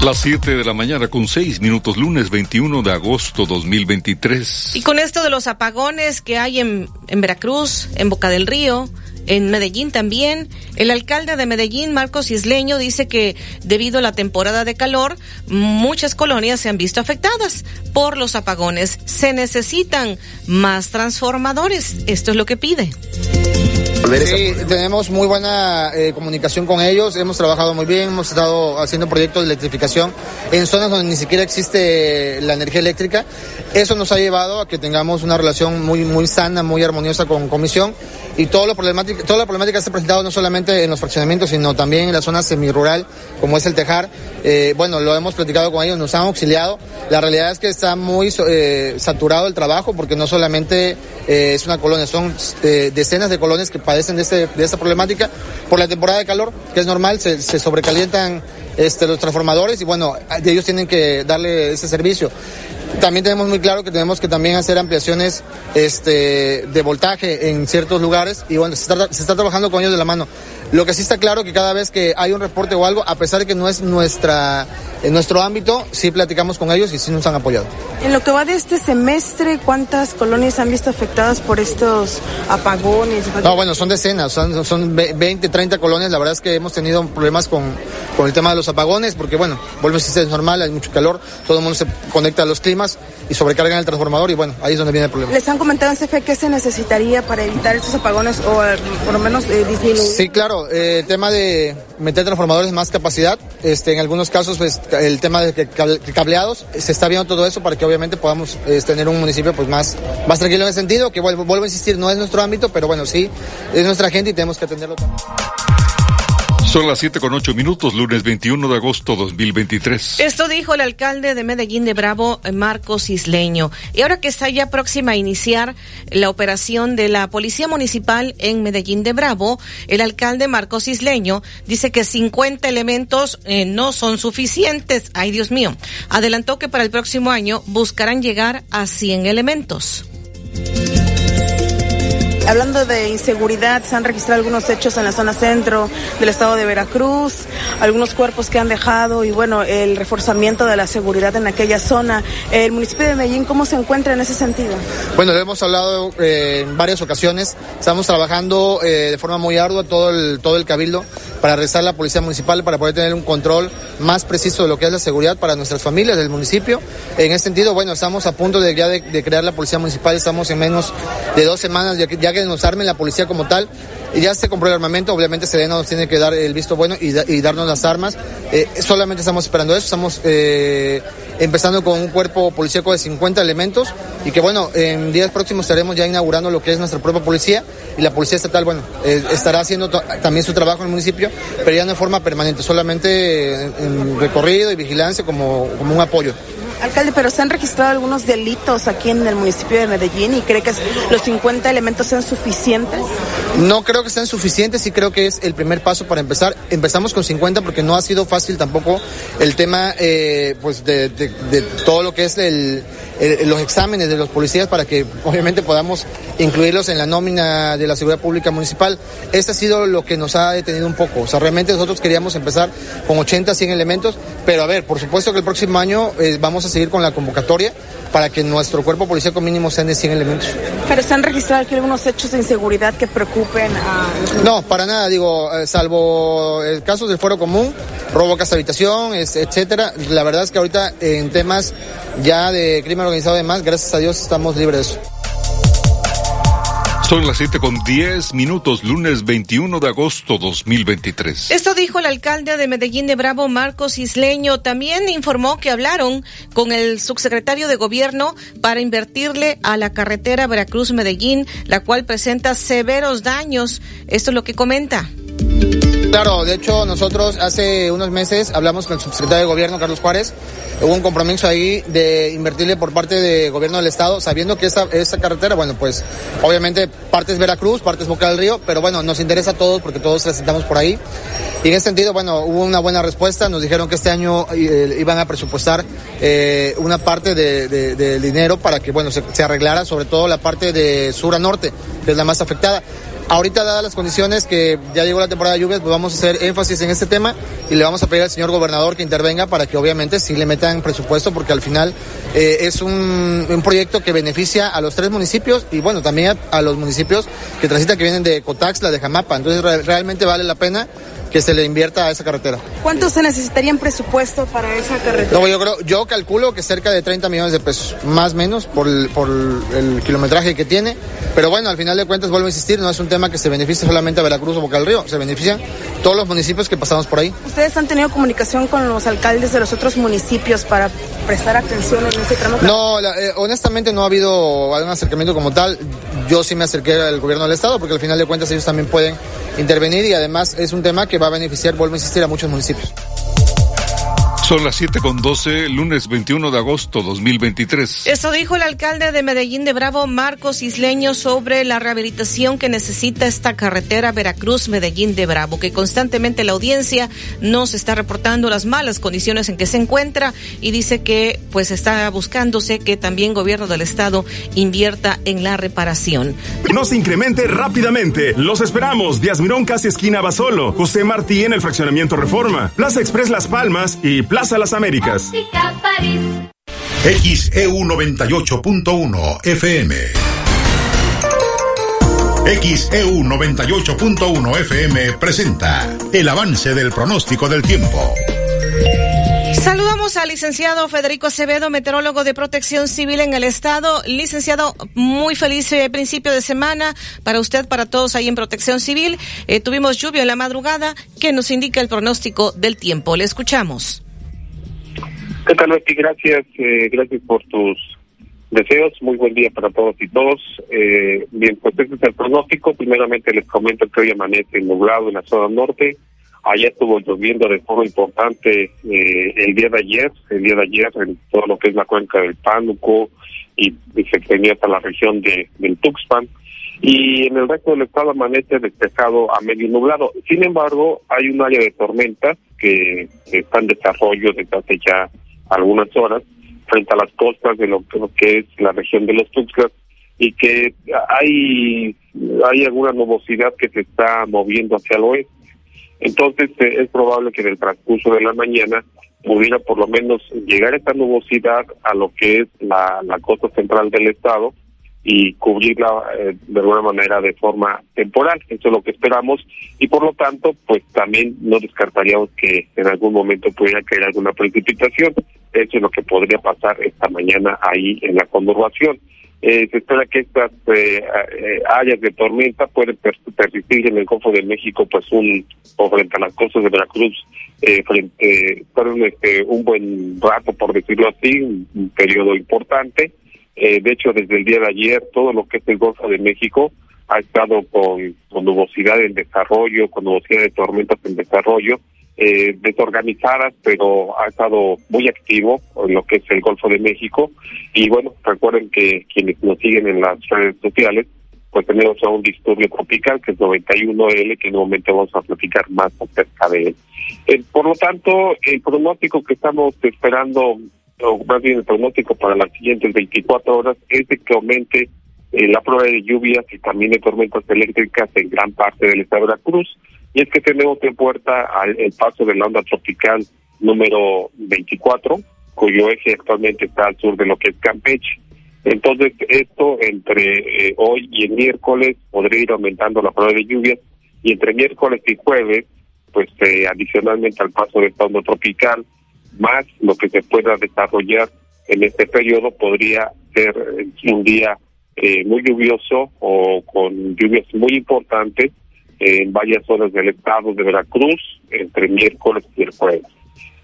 Las 7 de la mañana con 6 minutos, lunes 21 de agosto 2023. Y con esto de los apagones que hay en, en Veracruz, en Boca del Río, en Medellín también. El alcalde de Medellín, Marcos Isleño, dice que debido a la temporada de calor, muchas colonias se han visto afectadas por los apagones. Se necesitan más transformadores. Esto es lo que pide. Sí, tenemos muy buena eh, comunicación con ellos, hemos trabajado muy bien, hemos estado haciendo proyectos de electrificación en zonas donde ni siquiera existe la energía eléctrica. Eso nos ha llevado a que tengamos una relación muy, muy sana, muy armoniosa con Comisión y todo lo problemática, toda la problemática se ha presentado no solamente en los fraccionamientos, sino también en la zona semirural, como es el Tejar. Eh, bueno, lo hemos platicado con ellos, nos han auxiliado. La realidad es que está muy eh, saturado el trabajo porque no solamente es una colonia, son decenas de colonias que padecen de, este, de esta problemática por la temporada de calor, que es normal, se, se sobrecalientan este, los transformadores y bueno, ellos tienen que darle ese servicio. También tenemos muy claro que tenemos que también hacer ampliaciones este, de voltaje en ciertos lugares y bueno, se está, se está trabajando con ellos de la mano. Lo que sí está claro que cada vez que hay un reporte o algo, a pesar de que no es nuestra, en nuestro ámbito, sí platicamos con ellos y sí nos han apoyado. En lo que va de este semestre, ¿cuántas colonias han visto afectadas por estos apagones? No, bueno, son decenas, son, son 20, 30 colonias. La verdad es que hemos tenido problemas con, con el tema de los apagones, porque bueno, vuelve a ser normal, hay mucho calor, todo el mundo se conecta a los climas y sobrecargan el transformador y bueno, ahí es donde viene el problema. ¿Les han comentado en CFE qué se necesitaría para evitar estos apagones o eh, por lo menos eh, disminuir? Sí, claro el eh, tema de meter transformadores más capacidad, este, en algunos casos pues, el tema de cableados, se está viendo todo eso para que obviamente podamos este, tener un municipio pues más, más tranquilo en ese sentido, que vuelvo, vuelvo a insistir, no es nuestro ámbito, pero bueno, sí, es nuestra gente y tenemos que atenderlo también. Son las 7 con 8 minutos, lunes 21 de agosto 2023. Esto dijo el alcalde de Medellín de Bravo, Marcos Isleño. Y ahora que está ya próxima a iniciar la operación de la Policía Municipal en Medellín de Bravo, el alcalde Marcos Isleño dice que 50 elementos eh, no son suficientes. Ay, Dios mío. Adelantó que para el próximo año buscarán llegar a 100 elementos. Hablando de inseguridad, se han registrado algunos hechos en la zona centro del estado de Veracruz, algunos cuerpos que han dejado y bueno, el reforzamiento de la seguridad en aquella zona. El municipio de Medellín, ¿cómo se encuentra en ese sentido? Bueno, lo hemos hablado eh, en varias ocasiones. Estamos trabajando eh, de forma muy ardua todo el, todo el cabildo para rezar la policía municipal, para poder tener un control más preciso de lo que es la seguridad para nuestras familias del municipio. En ese sentido, bueno, estamos a punto de ya de, crear la policía municipal, estamos en menos de dos semanas ya que, ya que nos armen la policía como tal y ya se compró el armamento, obviamente Sedena nos tiene que dar el visto bueno y, darnos las armas. Eh, solamente estamos esperando eso, estamos eh, empezando con un cuerpo policíaco de 50 elementos y que bueno, en días próximos estaremos ya inaugurando lo que es nuestra propia policía y la policía estatal, bueno, eh, estará haciendo también su trabajo en el municipio, pero ya no de forma permanente, solamente en recorrido y vigilancia como, como un apoyo. Alcalde, pero se han registrado algunos delitos aquí en el municipio de Medellín y cree que los 50 elementos sean suficientes. No creo que sean suficientes y creo que es el primer paso para empezar. Empezamos con 50 porque no ha sido fácil tampoco el tema eh, pues de, todo lo que es el, los exámenes de los policías para que obviamente podamos incluirlos en la nómina de la seguridad pública municipal. Este ha sido lo que nos ha detenido un poco. O sea, realmente nosotros queríamos empezar con 80, 100 elementos, pero a ver, por supuesto que el próximo año eh, vamos a seguir con la convocatoria para que nuestro cuerpo policíaco mínimo sean de 100 elementos. Pero se han registrado aquí algunos hechos de inseguridad que preocupen a... No, para nada, digo, eh, salvo el caso del fuero común, robo casa habitación, etcétera. La verdad es que ahorita en temas ya de crimen organizado y demás, gracias a Dios estamos libres de eso. Son las 7 con 10 minutos, lunes 21 de agosto 2023. Esto dijo el alcalde de Medellín de Bravo, Marcos Isleño. También informó que hablaron con el subsecretario de gobierno para invertirle a la carretera Veracruz-Medellín, la cual presenta severos daños. Esto es lo que comenta. Claro, de hecho nosotros hace unos meses hablamos con el subsecretario de Gobierno, Carlos Juárez. Hubo un compromiso ahí de invertirle por parte del Gobierno del Estado, sabiendo que esa, esa carretera, bueno, pues obviamente parte es Veracruz, parte es Boca del Río, pero bueno, nos interesa a todos porque todos transitamos por ahí. Y en ese sentido, bueno, hubo una buena respuesta. Nos dijeron que este año eh, iban a presupuestar eh, una parte del de, dinero para que, bueno, se, se arreglara sobre todo la parte de sur a norte, que es la más afectada. Ahorita, dadas las condiciones que ya llegó la temporada de lluvias, pues vamos a hacer énfasis en este tema y le vamos a pedir al señor gobernador que intervenga para que obviamente sí le metan presupuesto, porque al final eh, es un, un, proyecto que beneficia a los tres municipios y bueno, también a, los municipios que transitan que vienen de Cotaxla, de Jamapa. Entonces realmente vale la pena que se le invierta a esa carretera. ¿Cuánto se necesitaría en presupuesto para esa carretera? No, yo creo, yo calculo que cerca de 30 millones de pesos, más o menos por el, por el kilometraje que tiene. Pero bueno, al final de cuentas vuelvo a insistir, no es un tema que se beneficie solamente a Veracruz o Boca del Río, se benefician todos los municipios que pasamos por ahí. ¿Ustedes han tenido comunicación con los alcaldes de los otros municipios para prestar atención en ese tramo? No, eh, honestamente no ha habido algún acercamiento como tal. Yo sí me acerqué al gobierno del estado porque al final de cuentas ellos también pueden intervenir y además es un tema que va a beneficiar, vuelvo a insistir, a muchos municipios. Son las 7 con 12, lunes 21 de agosto 2023. Esto dijo el alcalde de Medellín de Bravo, Marcos Isleño, sobre la rehabilitación que necesita esta carretera Veracruz-Medellín de Bravo, que constantemente la audiencia nos está reportando las malas condiciones en que se encuentra y dice que pues está buscándose que también gobierno del estado invierta en la reparación. No se incremente rápidamente. Los esperamos. Díaz Mirón, casi esquina Basolo. José Martí en el fraccionamiento Reforma. Plaza Express Las Palmas y Plaza Plaza Las Américas. XEU 98.1 FM. XEU 98.1 FM presenta el avance del pronóstico del tiempo. Saludamos al licenciado Federico Acevedo, meteorólogo de protección civil en el estado. Licenciado, muy feliz eh, principio de semana para usted, para todos ahí en protección civil. Eh, tuvimos lluvia en la madrugada que nos indica el pronóstico del tiempo. Le escuchamos. ¿Qué tal, Betty? Gracias, eh, gracias por tus deseos. Muy buen día para todos y todos. Eh, bien, pues este es el pronóstico. Primeramente les comento que hoy amanece nublado en la zona norte. Allá estuvo lloviendo de forma importante eh, el día de ayer, el día de ayer en todo lo que es la cuenca del Pánuco y, se extendía hasta la región de, del Tuxpan. Y en el resto del estado amanece despejado a medio nublado. Sin embargo, hay un área de tormentas que está en desarrollo desde hace ya algunas horas frente a las costas de lo, que es la región de los Tuxtlas y que hay hay alguna nubosidad que se está moviendo hacia el oeste. Entonces eh, es probable que en el transcurso de la mañana pudiera por lo menos llegar esta nubosidad a lo que es la costa central del estado y cubrirla eh, de alguna manera de forma temporal. Eso es lo que esperamos y por lo tanto, pues también no descartaríamos que en algún momento pudiera caer alguna precipitación. Eso es lo que podría pasar esta mañana ahí en la conurbación. Eh, se espera que estas eh, eh, áreas de tormenta pueden persistir en el Golfo de México, pues un o frente a las costas de Veracruz, eh, frente fueron este, un buen rato, por decirlo así, un, periodo importante. Eh, de hecho, desde el día de ayer, todo lo que es el Golfo de México ha estado con, con nubosidad en desarrollo, con nubosidad de tormentas en desarrollo, eh, desorganizadas, pero ha estado muy activo en lo que es el Golfo de México. Y bueno, recuerden que quienes nos siguen en las redes sociales, pues tenemos a un disturbio tropical que es 91L, que en un momento vamos a platicar más acerca de él. Eh, por lo tanto, el pronóstico que estamos esperando, o más bien el pronóstico para las siguientes 24 horas, es de que aumente eh, la prueba de lluvias y también de tormentas eléctricas en gran parte del estado de Veracruz y es que tenemos en puerta el paso de la onda tropical número 24, cuyo eje actualmente está al sur de lo que es Campeche. Entonces, esto entre eh, hoy y el miércoles podría ir aumentando la prueba de lluvias y entre miércoles y jueves, pues eh, adicionalmente al paso de esta onda tropical, más lo que se pueda desarrollar en este periodo podría ser eh, un día muy lluvioso o con lluvias muy importantes en varias zonas del estado de Veracruz entre miércoles y el jueves.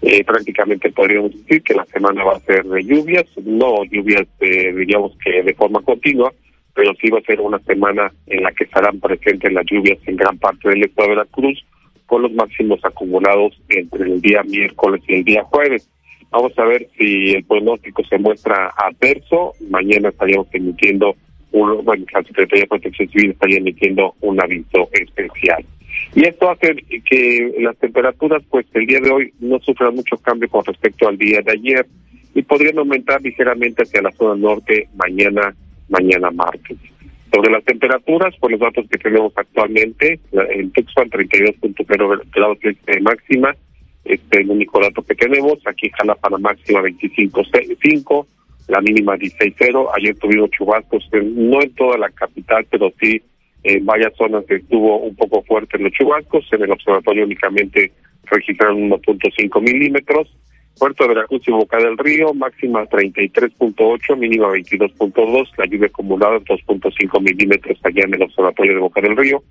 Eh, prácticamente podríamos decir que la semana va a ser de lluvias, no lluvias diríamos que de forma continua, pero sí va a ser una semana en la que estarán presentes las lluvias en gran parte del estado de Veracruz, con los máximos acumulados entre el día miércoles y el día jueves. Vamos a ver si el pronóstico se muestra adverso. Mañana estaríamos emitiendo bueno, la Secretaría de Protección Civil estaría emitiendo un aviso especial. Y esto hace que las temperaturas, pues el día de hoy no sufran mucho cambio con respecto al día de ayer y podrían aumentar ligeramente hacia la zona norte mañana, mañana martes. Sobre las temperaturas, por los datos que tenemos actualmente, en Tuxpan 32.0 grados de máxima, este es el único dato que tenemos. Aquí Jalapa la máxima 25.5, la mínima 16.0. Ayer tuvimos chubascos, no en toda la capital, pero sí en varias zonas estuvo un poco fuerte los chubascos. En el observatorio únicamente registraron 1.5 milímetros. Puerto de Veracruz y Boca del Río, máxima 33.8, mínima 22.2, la lluvia acumulada 2.5 milímetros allá en el observatorio de Boca del Río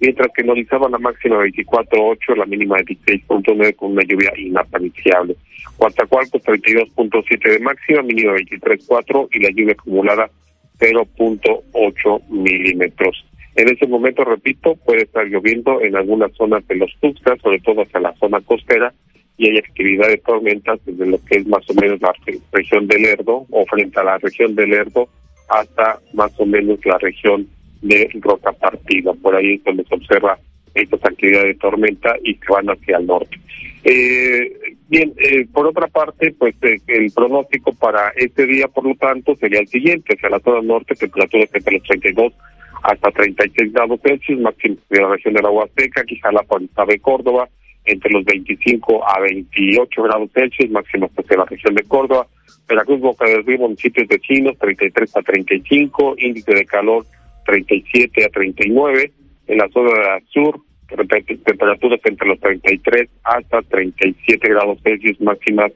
mientras que en Orizaba la máxima 24.8, la mínima 16.9 con una lluvia inapreciable. Coatzacoalcos 32.7 de máxima, mínima 23.4 y la lluvia acumulada 0.8 milímetros. En ese momento, repito, puede estar lloviendo en algunas zonas de los Tuxtlas, sobre todo hacia la zona costera, y hay actividad de tormentas desde lo que es más o menos la región del Lerdo o frente a la región del Lerdo hasta más o menos la región de roca partida. Por ahí es donde se observa estas actividades de tormenta y que van hacia el norte. Eh, bien, eh, por otra parte, pues eh, el pronóstico para este día, por lo tanto, sería el siguiente, hacia la zona norte, temperaturas entre los 32 hasta 36 grados Celsius, máximo de la región de la Huasteca, quizá la de Córdoba, entre los 25 a 28 grados Celsius, máximo de la región de Córdoba, Veracruz, Boca del Río, municipios vecinos, 33 a 35, índice de calor 37 a 39. En la zona sur, temperaturas entre los 33 hasta 37 grados Celsius máximas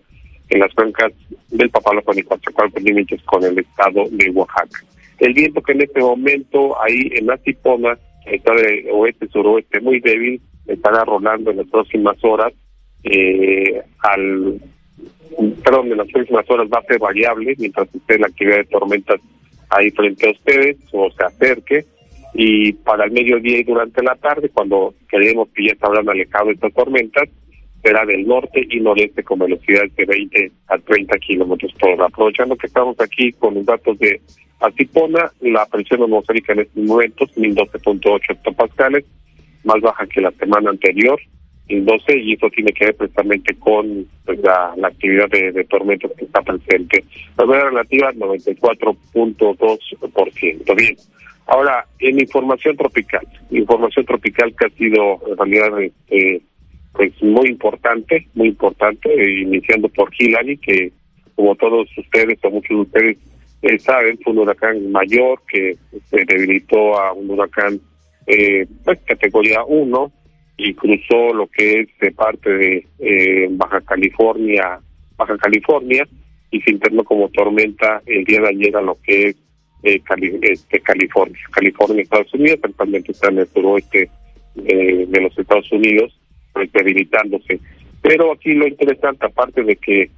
en las cuencas del Papalapa y Coatzacoalcos, límites con el estado de Oaxaca. El viento que en este momento ahí en la Cipona está de oeste-suroeste muy débil, estará rolando en las próximas horas eh, al perdón, en las próximas horas va a ser variable mientras esté la actividad de tormentas ahí frente a ustedes o se acerque y para el mediodía y durante la tarde, cuando creemos que ya está hablando alejado estas tormentas, será del norte y noreste con velocidades de 20 a 30 kilómetros por hora. Aprovechando que estamos aquí con los datos de Altipona, la presión atmosférica en estos momentos, 1012.8 hectopascales, más baja que la semana anterior, en 12 y eso tiene que ver precisamente con pues, la, actividad de, de, tormentas que está presente. La humedad relativa 94.2%. Bien, Ahora, en información tropical, información tropical que ha sido en realidad este, pues muy importante, muy importante, iniciando por Hillary, que como todos ustedes o muchos de ustedes eh, saben, fue un huracán mayor que se debilitó a un huracán eh, pues, categoría 1 y cruzó lo que es parte de eh, Baja California, Baja California y se internó como tormenta el día de ayer a lo que es eh, este, California, California, Estados Unidos, actualmente está en el suroeste eh, de los Estados Unidos, pues debilitándose. Pero aquí lo interesante, aparte de que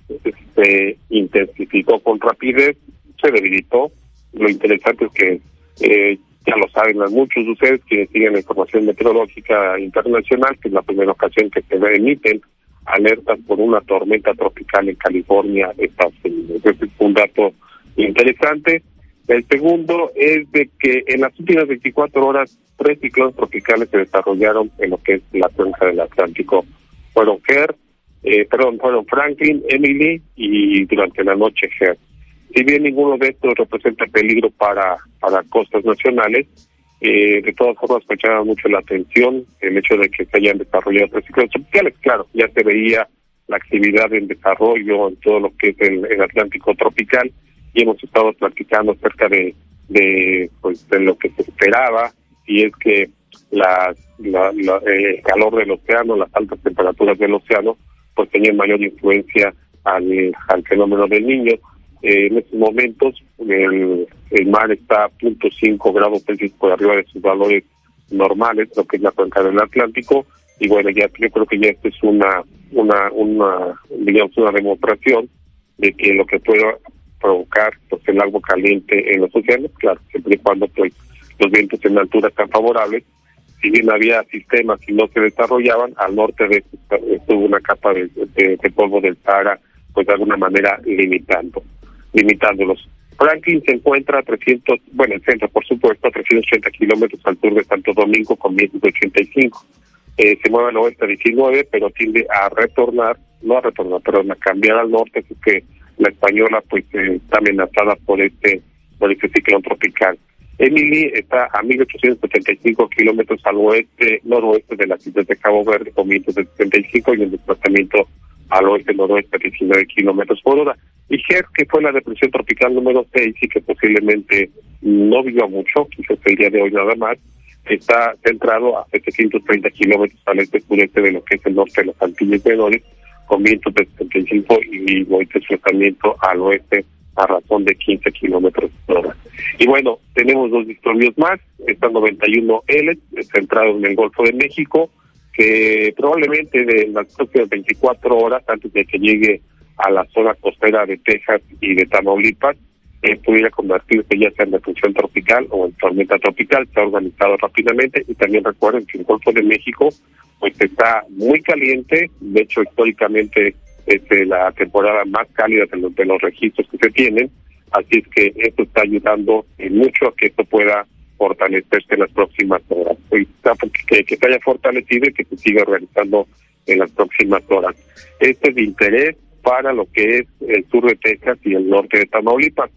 se intensificó con rapidez, se debilitó, lo interesante es que eh, ya lo saben muchos de ustedes que siguen la información meteorológica internacional, que es la primera ocasión que se emiten alertas por una tormenta tropical en California, Estados Unidos. Este es un dato interesante. El segundo es de que en las últimas 24 horas tres ciclones tropicales se desarrollaron en lo que es la cuenca del Atlántico. Fueron Ger, eh, perdón, fueron Franklin, Emily y durante la noche Ger. Si bien ninguno de estos representa peligro para, para costas nacionales, eh, de todas formas me llama mucho la atención el hecho de que se hayan desarrollado tres ciclones tropicales. Claro, ya se veía la actividad en desarrollo en todo lo que es el Atlántico tropical y hemos estado platicando acerca de, de, pues, de lo que se esperaba y es que la, el calor del océano, las altas temperaturas del océano, pues tenían mayor influencia al fenómeno del niño. Eh, en estos momentos el, el mar está a 0.5 grados Celsius por arriba de sus valores normales, lo que es la cuenca del Atlántico, y bueno, ya yo creo que ya esto es una, una, una digamos, una demostración de que lo que puede provocar pues el agua caliente en los océanos, claro, siempre y cuando pues los vientos en altura están favorables. Si bien había sistemas y no se desarrollaban, al norte de estuvo una capa de, polvo del Sahara, pues de alguna manera limitando, limitándolos. Franklin se encuentra a 300, bueno, el centro por supuesto, a 380 kilómetros al sur de Santo Domingo con vientos de 85. Eh, se mueve al oeste a 19, pero tiende a retornar, no a retornar, pero a cambiar al norte, así que la española pues eh, está amenazada por este por este ciclón tropical. Emily está a 1.875 kilómetros al oeste, noroeste de las islas de Cabo Verde con vientos de 75 y el desplazamiento al oeste noroeste a 19 kilómetros por hora. Y Ger, que fue la depresión tropical número 6 y que posiblemente no vivió mucho, quizás el día de hoy nada más, está centrado a 730 kilómetros al este sureste de lo que es el norte de los Antilles Menores con vientos de 75 y voy desplazamiento al oeste a razón de 15 kilómetros por hora. Y bueno, tenemos dos disturbios más, está 91L, centrado en el Golfo de México, que probablemente de las próximas 24 horas, antes de que llegue a la zona costera de Texas y de Tamaulipas, eh, pudiera convertirse ya sea en depresión tropical o en tormenta tropical, se ha organizado rápidamente y también recuerden que el Golfo de México pues está muy caliente, de hecho históricamente es eh, la temporada más cálida de los, de los registros que se tienen, así es que esto está ayudando mucho a que esto pueda fortalecerse en las próximas horas, que, que se haya fortalecido y que se siga realizando en las próximas horas. Este es de interés para lo que es el sur de Texas y el norte de Tamaulipas.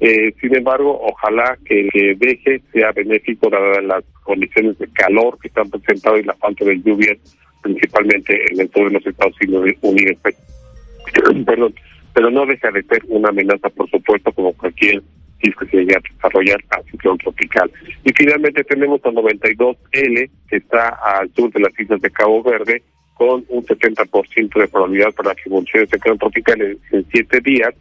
Eh, sin embargo, ojalá que deje sea benéfico dadas las condiciones de calor que están presentadas y la falta de lluvias, principalmente en el sur de los Estados Unidos. Perdón, pero no deja de ser una amenaza, por supuesto, como cualquier que se llegue a desarrollar a ciclón tropical. Y finalmente tenemos a 92L, que está al sur de las islas de Cabo Verde, con un 70% de probabilidad para que evolucione ciclón tropical en siete días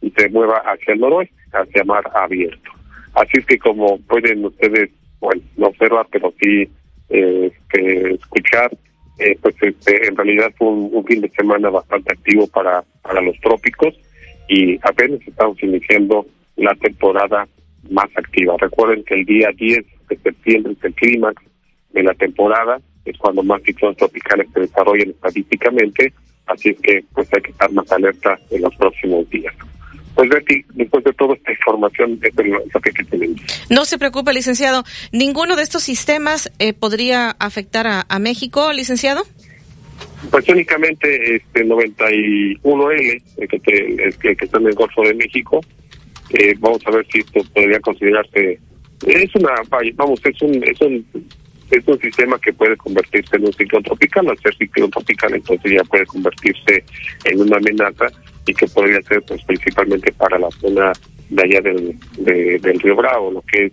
y se mueva hacia el noroeste, hacia mar abierto. Así es que como pueden ustedes, bueno, no observar, pero sí eh, escuchar, eh, pues este, en realidad fue un, fin de semana bastante activo para, para los trópicos y apenas estamos iniciando la temporada más activa. Recuerden que el día 10 de septiembre es el clímax de la temporada, es cuando más ciclones tropicales se desarrollan estadísticamente, así es que pues hay que estar más alerta en los próximos días. Pues Betty, después de toda esta información, es lo que tenemos. No se preocupe, licenciado. ¿Ninguno de estos sistemas eh, podría afectar a, México, licenciado? Pues únicamente este 91L, el que, el, que está en el Golfo de México. Eh, vamos a ver si esto podría considerarse es una, vamos, es un, es un, es un sistema que puede convertirse en un ciclón tropical, al ser ciclón tropical entonces ya puede convertirse en una amenaza y que podría ser pues principalmente para la zona de allá del, del Río Bravo, lo que es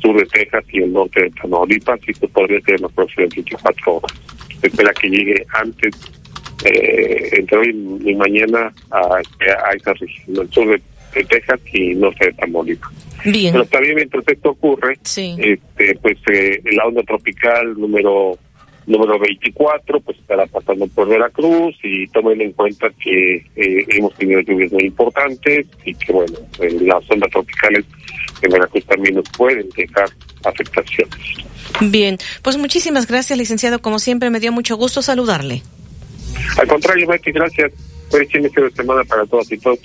sur de Texas y el norte de Tamaulipas, y esto podría ser en las próximas 24 horas. Se espera que llegue antes, eh, entre hoy y mañana, a, a esa región, el sur de, Texas y norte de Tamaulipas. Bien. Pero también mientras esto ocurre, este, pues eh, la onda tropical número número 24, pues estará pasando por Veracruz y tomen en cuenta que eh, hemos tenido lluvias muy importantes y que, bueno, las ondas tropicales en Veracruz también nos pueden dejar afectaciones. Bien, pues muchísimas gracias, licenciado. Como siempre, me dio mucho gusto saludarle. Al contrario, Betty, gracias. Feliz inicio de semana para todos y todos.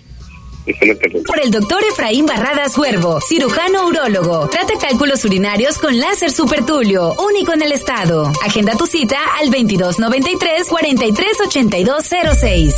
Por el doctor Efraín Barradas Huervo, cirujano urólogo. Trata cálculos urinarios con láser supertulio, único en el estado. Agenda tu cita al 2293 438206.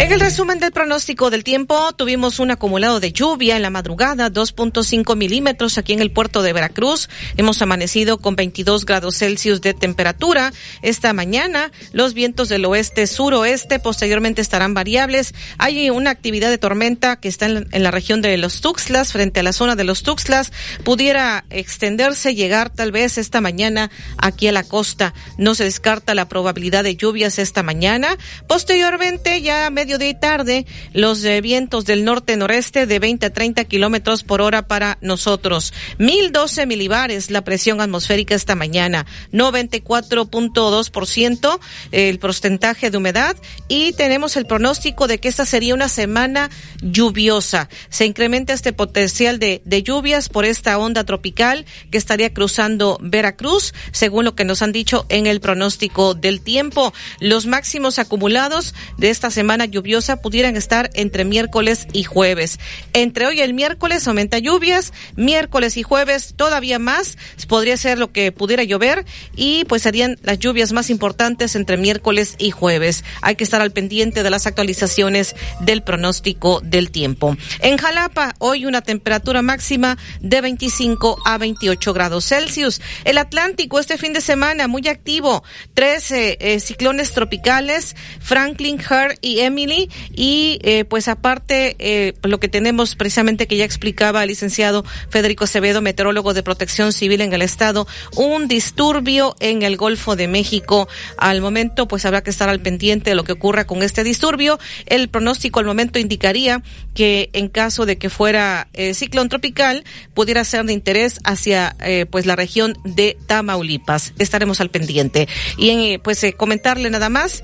En el resumen del pronóstico del tiempo, tuvimos un acumulado de lluvia en la madrugada, 2.5 milímetros aquí en el puerto de Veracruz. Hemos amanecido con 22 grados Celsius de temperatura. Esta mañana, los vientos del oeste-suroeste posteriormente estarán variables. Hay una actividad de tormenta que está en, la región de los Tuxtlas, frente a la zona de los Tuxtlas. Pudiera extenderse, llegar tal vez esta mañana aquí a la costa. No se descarta la probabilidad de lluvias esta mañana. Posteriormente, ya mediodía y tarde, los eh, vientos del norte-noreste de 20 a 30 kilómetros por hora para nosotros. 1012 milibares la presión atmosférica esta mañana. 94.2% el porcentaje de humedad y tenemos el pronóstico de que esta sería una semana lluviosa. Se incrementa este potencial de, de lluvias por esta onda tropical que estaría cruzando Veracruz, según lo que nos han dicho en el pronóstico del tiempo. Los máximos acumulados de esta semana lluviosa pudieran estar entre miércoles y jueves. Entre hoy y el miércoles aumenta lluvias, miércoles y jueves todavía más, podría ser lo que pudiera llover y pues serían las lluvias más importantes entre miércoles y jueves. Hay que estar al pendiente de las actualizaciones del pronóstico del tiempo. En Jalapa, hoy una temperatura máxima de 25 a 28 grados Celsius. El Atlántico este fin de semana muy activo, tres eh, ciclones tropicales, Franklin, Her y Emily y eh, pues aparte eh, lo que tenemos precisamente que ya explicaba el licenciado Federico Acevedo, meteorólogo de Protección Civil en el estado, un disturbio en el Golfo de México. Al momento pues habrá que estar al pendiente de lo que ocurra con este disturbio. El pronóstico al momento indicaría que en caso de que fuera eh, ciclón tropical pudiera ser de interés hacia pues la región de Tamaulipas. Estaremos al pendiente. Y pues comentarle nada más,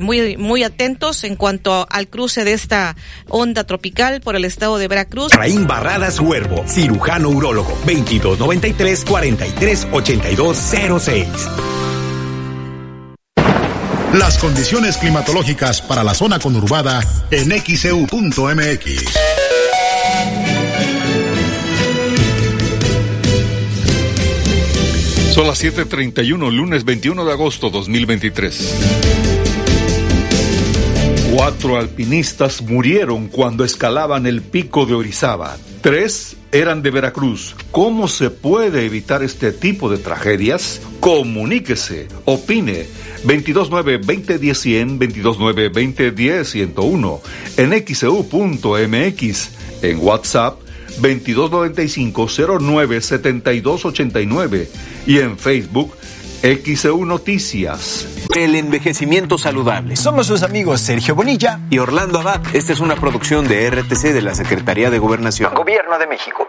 muy muy atentos en cuanto al cruce de esta onda tropical por el estado de Veracruz. Raín Barradas Huervo, cirujano urólogo, 2293-438206. Las condiciones climatológicas para la zona conurbada en xeu.mx. Son las 7:31, lunes 21 de agosto 2023. Cuatro alpinistas murieron cuando escalaban el pico de Orizaba. Tres eran de Veracruz. ¿Cómo se puede evitar este tipo de tragedias? Comuníquese, opine. 229-2010-100, 229-2010-101, en xeu.mx, en WhatsApp 2295-097289 y en Facebook XEU Noticias. El envejecimiento saludable. Somos sus amigos Sergio Bonilla y Orlando Abad. Esta es una producción de RTC de la Secretaría de Gobernación. Gobierno de México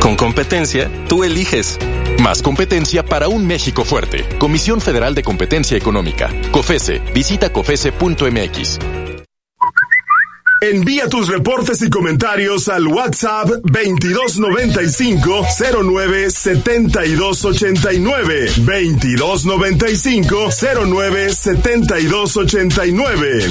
Con competencia, tú eliges. Más competencia para un México fuerte. Comisión Federal de Competencia Económica. COFESE. Visita COFESE.mx. Envía tus reportes y comentarios al WhatsApp 2295 09 7289 2295 09 7289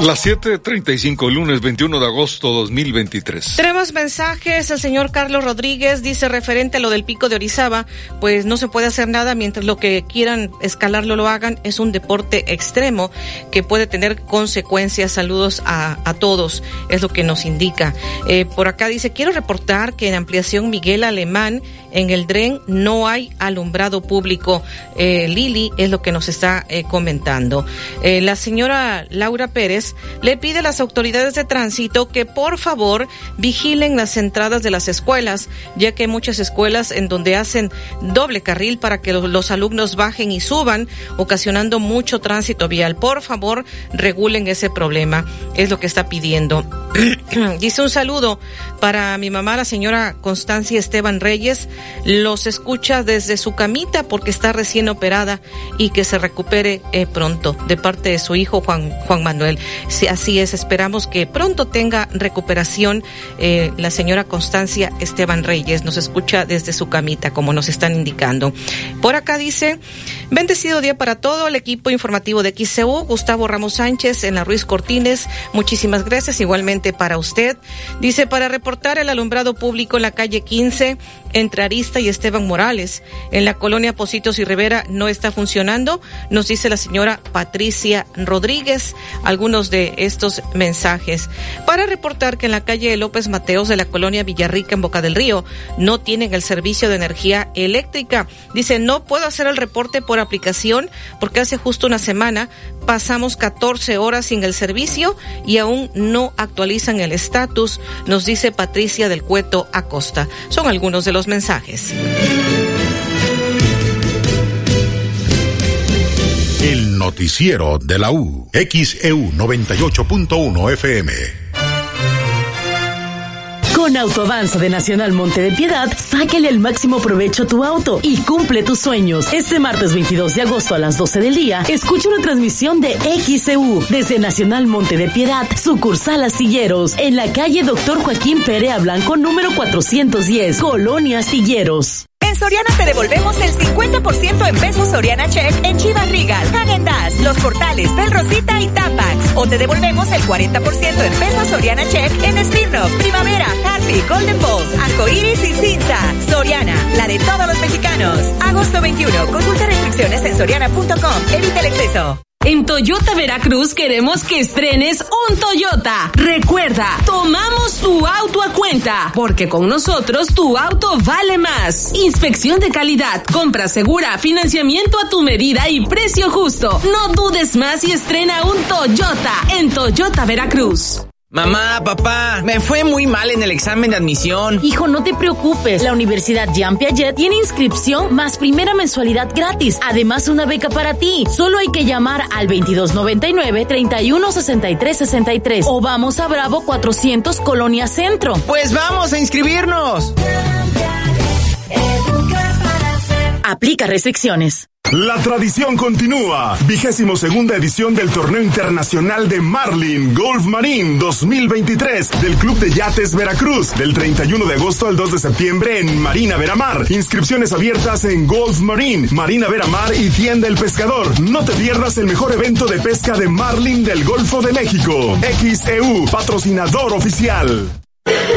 Las 7:35, lunes 21 de agosto 2023. Tenemos mensajes. El señor Carlos Rodríguez dice referente a lo del pico de Orizaba, pues no se puede hacer nada mientras lo que quieran escalarlo lo hagan. Es un deporte extremo que puede tener consecuencias. Saludos a, a todos, es lo que nos indica. Eh, por acá dice, quiero reportar que en ampliación Miguel Alemán en el DREN no hay alumbrado público. Eh, Lili es lo que nos está eh, comentando. Eh, la señora Laura Pérez le pide a las autoridades de tránsito que por favor vigilen las entradas de las escuelas, ya que hay muchas escuelas en donde hacen doble carril para que los, los alumnos bajen y suban, ocasionando mucho tránsito vial. Por favor, regulen ese problema. Es lo que está pidiendo. Dice un saludo para mi mamá, la señora Constancia Esteban Reyes. Los escucha desde su camita porque está recién operada y que se recupere eh, pronto de parte de su hijo Juan, Juan Manuel. Si así es, esperamos que pronto tenga recuperación eh, la señora Constancia Esteban Reyes. Nos escucha desde su camita, como nos están indicando. Por acá dice, bendecido día para todo el equipo informativo de XCU, Gustavo Ramos Sánchez en la Ruiz Cortines. Muchísimas gracias. Igualmente para usted. Dice, para reportar el alumbrado público en la calle 15, entre Arista y Esteban Morales, en la colonia Positos y Rivera, no está funcionando, nos dice la señora Patricia Rodríguez algunos de estos mensajes. Para reportar que en la calle López Mateos de la colonia Villarrica en Boca del Río no tienen el servicio de energía eléctrica. Dice, no puedo hacer el reporte por aplicación porque hace justo una semana pasamos 14 horas sin el servicio y aún no actualizan el estatus, nos dice Patricia del Cueto Acosta. Son algunos de los mensajes. El noticiero de la U. XEU 98.1 FM. Con Autoavanza de Nacional Monte de Piedad, sáquele el máximo provecho a tu auto y cumple tus sueños. Este martes 22 de agosto a las 12 del día, escucha una transmisión de XCU desde Nacional Monte de Piedad, sucursal Astilleros, en la calle Doctor Joaquín Perea Blanco, número 410, Colonia Astilleros. Soriana te devolvemos el 50% en pesos Soriana Check en Chivas Regal, Häagen-Dazs, Los Portales, Bel Rosita y Tampax. O te devolvemos el 40% en pesos Soriana Check en Smirnoff, Primavera, Harpy, Golden Bolt, Arcoiris y Cinza. Soriana, la de todos los mexicanos. Agosto 21. Consulta restricciones en soriana.com. Evita el exceso. En Toyota Veracruz queremos que estrenes un Toyota. Recuerda, tomamos tu auto a cuenta, porque con nosotros tu auto vale más. Inspección de calidad, compra segura, financiamiento a tu medida y precio justo. No dudes más y estrena un Toyota en Toyota Veracruz. Mamá, papá, me fue muy mal en el examen de admisión. Hijo, no te preocupes. La Universidad Jean Piaget tiene inscripción más primera mensualidad gratis. Además, una beca para ti. Solo hay que llamar al 2299-316363 o vamos a Bravo 400 Colonia Centro. Pues vamos a inscribirnos. Aplica restricciones. La tradición continúa. Vigésimo segunda edición del Torneo Internacional de Marlin Golf Marine 2023 del Club de Yates Veracruz del 31 de agosto al 2 de septiembre en Marina Veramar. Inscripciones abiertas en Golf Marine, Marina Veramar y Tienda El Pescador. No te pierdas el mejor evento de pesca de Marlin del Golfo de México. XEU, patrocinador oficial.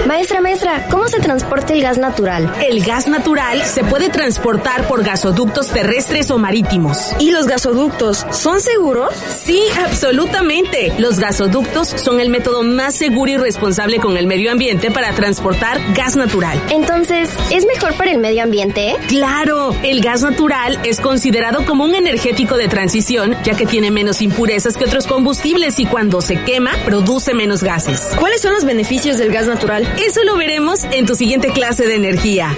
Maestra, maestra, ¿cómo se transporta el gas natural? El gas natural se puede transportar por gasoductos terrestres o marítimos. ¿Y los gasoductos son seguros? Sí, absolutamente. Los gasoductos son el método más seguro y responsable con el medio ambiente para transportar gas natural. Entonces, ¿es mejor para el medio ambiente? Claro, el gas natural es considerado como un energético de transición, ya que tiene menos impurezas que otros combustibles y cuando se quema, produce menos gases. ¿Cuáles son los beneficios del gas natural? Eso lo veremos en tu siguiente clase de energía.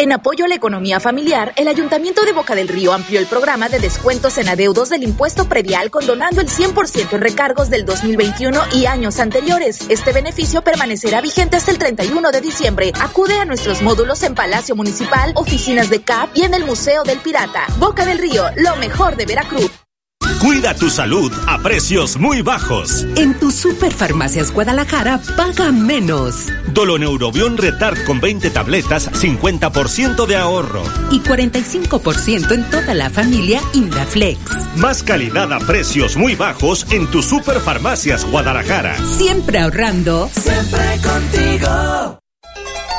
En apoyo a la economía familiar, el Ayuntamiento de Boca del Río amplió el programa de descuentos en adeudos del impuesto predial condonando el 100% en recargos del 2021 y años anteriores. Este beneficio permanecerá vigente hasta el 31 de diciembre. Acude a nuestros módulos en Palacio Municipal, oficinas de CAP y en el Museo del Pirata. Boca del Río, lo mejor de Veracruz. Cuida tu salud a precios muy bajos. En tu Superfarmacias Guadalajara paga menos. Doloneurobión Retard con 20 tabletas, 50% de ahorro. Y 45% en toda la familia Indaflex. Más calidad a precios muy bajos en tu Superfarmacias Guadalajara. Siempre ahorrando. Siempre contigo.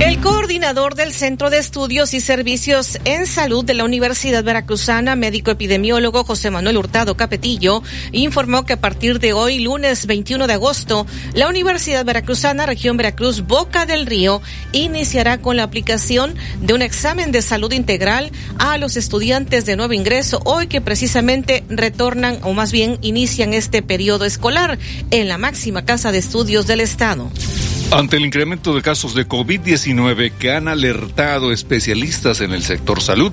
El coordinador del Centro de Estudios y Servicios en Salud de la Universidad Veracruzana, médico epidemiólogo José Manuel Hurtado Capetillo, informó que a partir de hoy, lunes 21 de agosto, la Universidad Veracruzana, región Veracruz, Boca del Río, iniciará con la aplicación de un examen de salud integral a los estudiantes de nuevo ingreso, hoy que precisamente retornan o más bien inician este periodo escolar en la máxima casa de estudios del Estado. Ante el incremento de casos de COVID-19 que han alertado especialistas en el sector salud,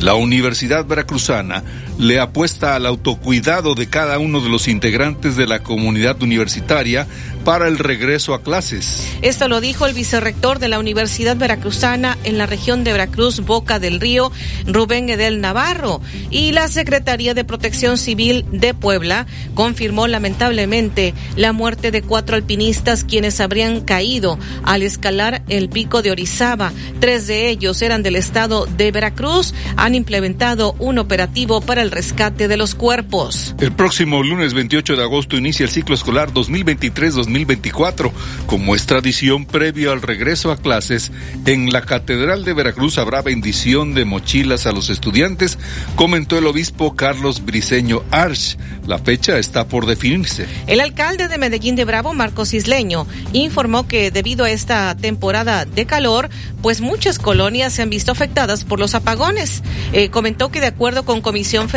la Universidad Veracruzana le apuesta al autocuidado de cada uno de los integrantes de la comunidad universitaria para el regreso a clases. Esto lo dijo el vicerrector de la Universidad Veracruzana en la región de Veracruz, Boca del Río, Rubén Edel Navarro. Y la Secretaría de Protección Civil de Puebla confirmó lamentablemente la muerte de cuatro alpinistas quienes habrían caído al escalar el pico de Orizaba. Tres de ellos eran del estado de Veracruz. Han implementado un operativo para el rescate de los cuerpos. El próximo lunes 28 de agosto inicia el ciclo escolar 2023-2024. Como es tradición previo al regreso a clases, en la Catedral de Veracruz habrá bendición de mochilas a los estudiantes, comentó el obispo Carlos Briceño Arch. La fecha está por definirse. El alcalde de Medellín de Bravo, Marcos Isleño, informó que debido a esta temporada de calor, pues muchas colonias se han visto afectadas por los apagones. Eh, comentó que de acuerdo con Comisión Federal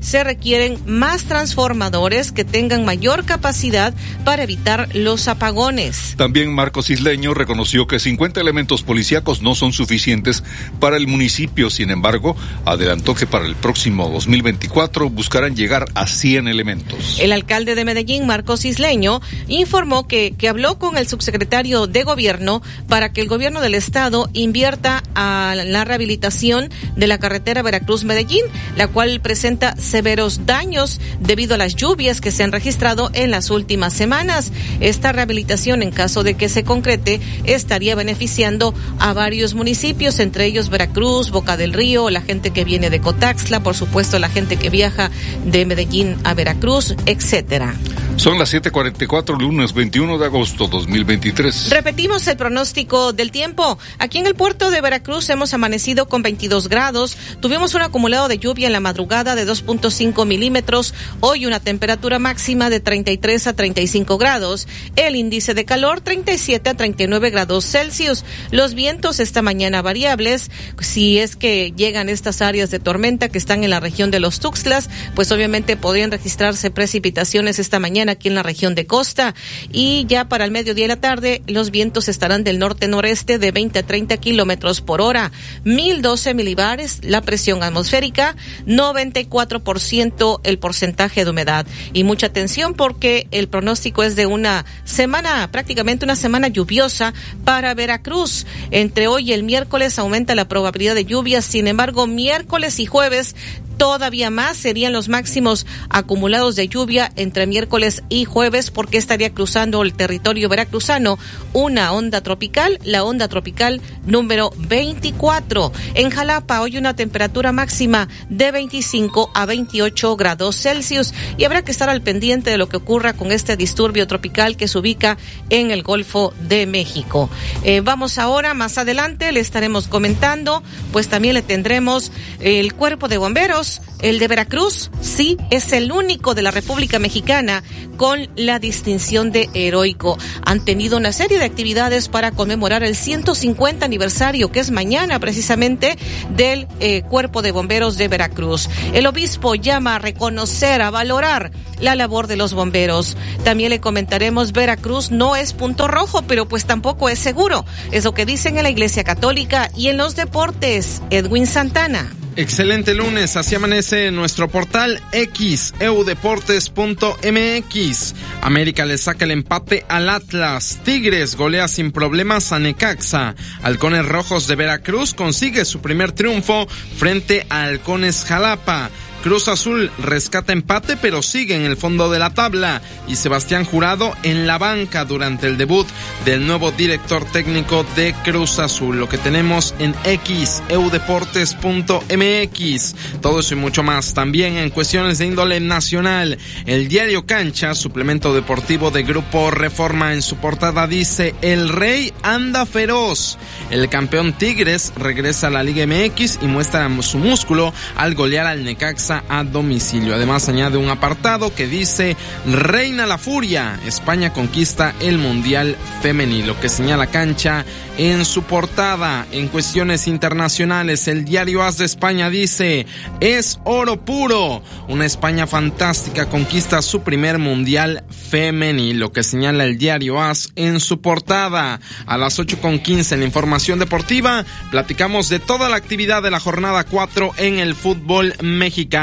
se requieren más transformadores que tengan mayor capacidad para evitar los apagones. También Marcos Isleño reconoció que 50 elementos policíacos no son suficientes para el municipio. Sin embargo, adelantó que para el próximo 2024 buscarán llegar a 100 elementos. El alcalde de Medellín, Marcos Isleño, informó que, que habló con el subsecretario de Gobierno para que el gobierno del estado invierta a la rehabilitación de la carretera Veracruz-Medellín, la cual presenta severos daños debido a las lluvias que se han registrado en las últimas semanas. Esta rehabilitación, en caso de que se concrete, estaría beneficiando a varios municipios, entre ellos Veracruz, Boca del Río, la gente que viene de Cotaxla, por supuesto la gente que viaja de Medellín a Veracruz, etcétera. Son las 7:44 lunes 21 de agosto 2023. Repetimos el pronóstico del tiempo. Aquí en el puerto de Veracruz hemos amanecido con 22 grados. Tuvimos un acumulado de lluvia en la madrugada de 2.5 milímetros. Hoy una temperatura máxima de 33 a 35 grados. El índice de calor 37 a 39 grados Celsius. Los vientos esta mañana variables. Si es que llegan estas áreas de tormenta que están en la región de los Tuxtlas, pues obviamente podrían registrarse precipitaciones esta mañana aquí en la región de costa. Y ya para el mediodía y la tarde, los vientos estarán del norte-noreste de 20 a 30 kilómetros por hora. 1012 milibares la presión atmosférica, 94% el porcentaje de humedad. Y mucha atención porque el pronóstico es de una semana, prácticamente una semana lluviosa para Veracruz. Entre hoy y el miércoles aumenta la probabilidad de lluvias, sin embargo, miércoles y jueves todavía más serían los máximos acumulados de lluvia entre miércoles y jueves porque estaría cruzando el territorio veracruzano una onda tropical, la onda tropical número 24. En Jalapa hoy una temperatura máxima de 25 a 28 grados Celsius y habrá que estar al pendiente de lo que ocurra con este disturbio tropical que se ubica en el Golfo de México. Eh, vamos ahora, más adelante le estaremos comentando, pues también le tendremos el cuerpo de bomberos el de Veracruz, sí, es el único de la República Mexicana con la distinción de heroico. Han tenido una serie de actividades para conmemorar el 150 aniversario, que es mañana precisamente, del eh, Cuerpo de Bomberos de Veracruz. El obispo llama a reconocer, a valorar la labor de los bomberos. También le comentaremos, Veracruz no es punto rojo, pero pues tampoco es seguro. Es lo que dicen en la Iglesia Católica y en los deportes. Edwin Santana. Excelente lunes, así amanece nuestro portal X, eudeportes.mx. América le saca el empate al Atlas. Tigres golea sin problemas a Necaxa. Halcones Rojos de Veracruz consigue su primer triunfo frente a Halcones Jalapa. Cruz Azul rescata empate pero sigue en el fondo de la tabla y Sebastián Jurado en la banca durante el debut del nuevo director técnico de Cruz Azul. Lo que tenemos en X, eudeportes.mx. Todo eso y mucho más. También en cuestiones de índole nacional. El diario Cancha, suplemento deportivo de Grupo Reforma en su portada dice El Rey anda feroz. El campeón Tigres regresa a la Liga MX y muestra su músculo al golear al Necaxa a domicilio. Además añade un apartado que dice Reina la Furia, España conquista el Mundial Femenil, que señala cancha en su portada. En cuestiones internacionales, el diario As de España dice, es oro puro. Una España fantástica conquista su primer mundial femenil, lo que señala el diario As en su portada. A las 8.15 en la información deportiva, platicamos de toda la actividad de la jornada 4 en el fútbol mexicano.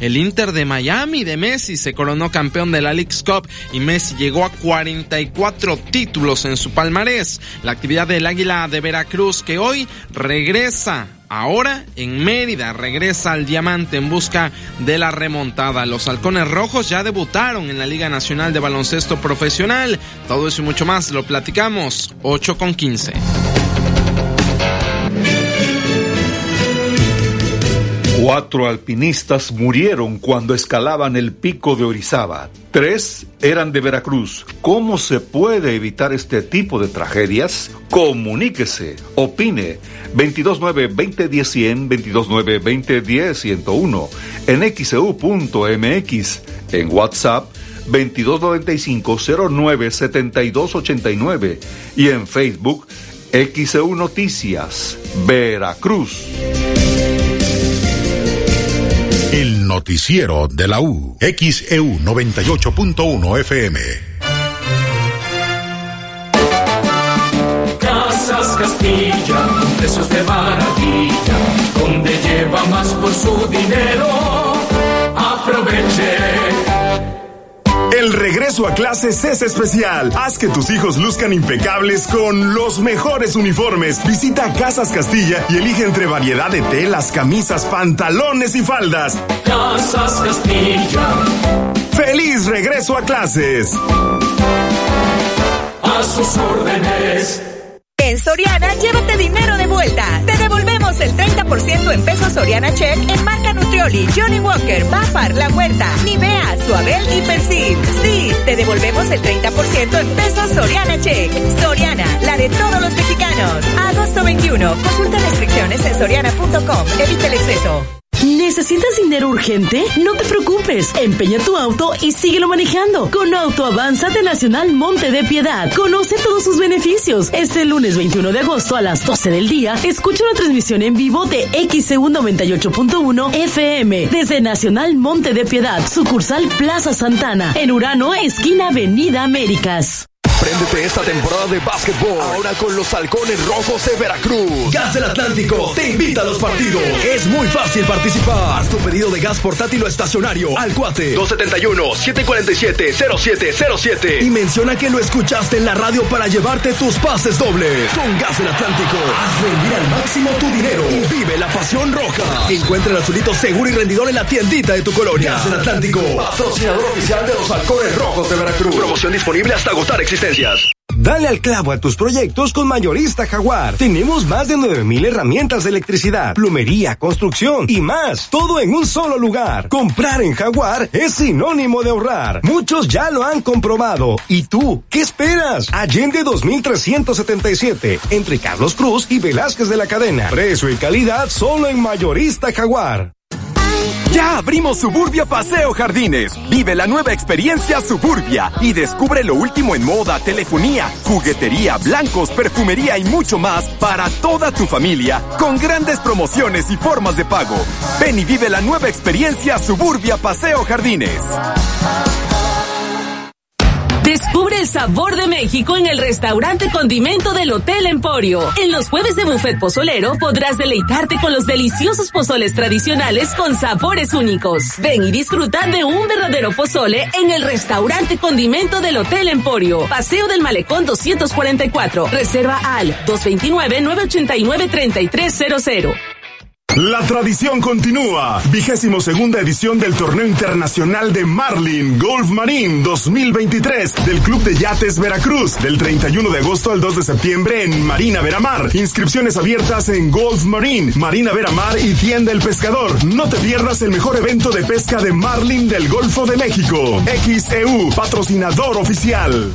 El Inter de Miami de Messi se coronó campeón de la League's Cup y Messi llegó a 44 títulos en su palmarés. La actividad del Águila de Veracruz que hoy regresa Ahora en Mérida regresa al diamante en busca de la remontada. Los halcones rojos ya debutaron en la Liga Nacional de Baloncesto Profesional. Todo eso y mucho más lo platicamos 8 con 15. Cuatro alpinistas murieron cuando escalaban el pico de Orizaba. Tres eran de Veracruz. ¿Cómo se puede evitar este tipo de tragedias? Comuníquese, opine. 229-2010-100, 229-2010-101, en xeu.mx, e en WhatsApp 2295-097289 y en Facebook XEU Noticias, Veracruz. El noticiero de la U. XEU 98.1 FM. Casas Castilla, precios de maravilla, donde lleva más por su dinero. Aproveche el regreso a clases es especial. Haz que tus hijos luzcan impecables con los mejores uniformes. Visita Casas Castilla y elige entre variedad de telas, camisas, pantalones y faldas. Casas Castilla. ¡Feliz regreso a clases! A sus órdenes. En Soriana, llévate dinero de vuelta. Te devolvemos el 30% en pesos Soriana Check en marca Nutrioli, Johnny Walker, Bafar, La Huerta, Nivea, Suabel y Persil. Sí, te devolvemos el 30% en pesos Soriana Check. Soriana, la de todos los mexicanos. Agosto 21. Consulta restricciones en soriana.com. Evita el exceso. ¿Necesitas dinero urgente? No te preocupes. Empeña tu auto y síguelo manejando con Auto Avanza de Nacional Monte de Piedad. Conoce todos sus beneficios. Este lunes 21 de agosto a las 12 del día, escucha una transmisión en vivo de XCU 98.1 FM desde Nacional Monte de Piedad, sucursal Plaza Santana, en Urano, esquina Avenida Américas. Préndete esta temporada de básquetbol. Ahora con los halcones rojos de Veracruz. Gas del Atlántico te invita a los partidos. Es muy fácil participar. Haz tu pedido de gas portátil o estacionario al cuate 271-747-0707. Y menciona que lo escuchaste en la radio para llevarte tus pases dobles. Con Gas del Atlántico, haz rendir al máximo tu dinero y vive la pasión roja. Encuentra el azulito seguro y rendidor en la tiendita de tu colonia. Gas del Atlántico, patrocinador oficial de los halcones rojos de Veracruz. Promoción disponible hasta agotar Dale al clavo a tus proyectos con Mayorista Jaguar. Tenemos más de 9000 herramientas de electricidad, plumería, construcción y más. Todo en un solo lugar. Comprar en Jaguar es sinónimo de ahorrar. Muchos ya lo han comprobado. ¿Y tú? ¿Qué esperas? Allende 2377, entre Carlos Cruz y Velázquez de la Cadena. Precio y calidad solo en Mayorista Jaguar. Ya abrimos Suburbia Paseo Jardines. Vive la nueva experiencia Suburbia y descubre lo último en moda, telefonía, juguetería, blancos, perfumería y mucho más para toda tu familia con grandes promociones y formas de pago. Ven y vive la nueva experiencia Suburbia Paseo Jardines. Descubre el sabor de México en el restaurante Condimento del Hotel Emporio. En los jueves de buffet pozolero podrás deleitarte con los deliciosos pozoles tradicionales con sabores únicos. Ven y disfruta de un verdadero pozole en el restaurante Condimento del Hotel Emporio. Paseo del Malecón 244. Reserva al 229-989-3300. La tradición continúa. Vigésimo segunda edición del Torneo Internacional de Marlin Golf Marine 2023 del Club de Yates Veracruz del 31 de agosto al 2 de septiembre en Marina Veramar. Inscripciones abiertas en Golf Marine, Marina Veramar y Tienda El Pescador. No te pierdas el mejor evento de pesca de Marlin del Golfo de México. XEU, patrocinador oficial.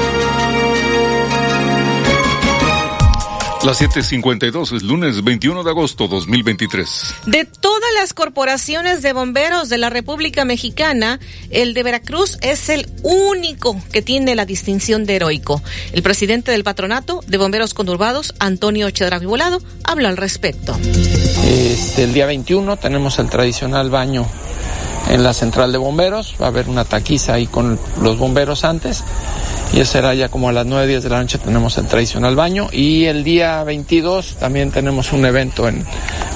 Las 7:52 es lunes 21 de agosto 2023. De todas las corporaciones de bomberos de la República Mexicana, el de Veracruz es el único que tiene la distinción de heroico. El presidente del patronato de bomberos conurbados, Antonio Chedraui Volado, habla al respecto. Este, el día 21 tenemos el tradicional baño en la central de bomberos. Va a haber una taquiza ahí con los bomberos antes. Y eso será ya como a las 9, 10 de la noche tenemos el tradicional baño. Y el día 22 también tenemos un evento en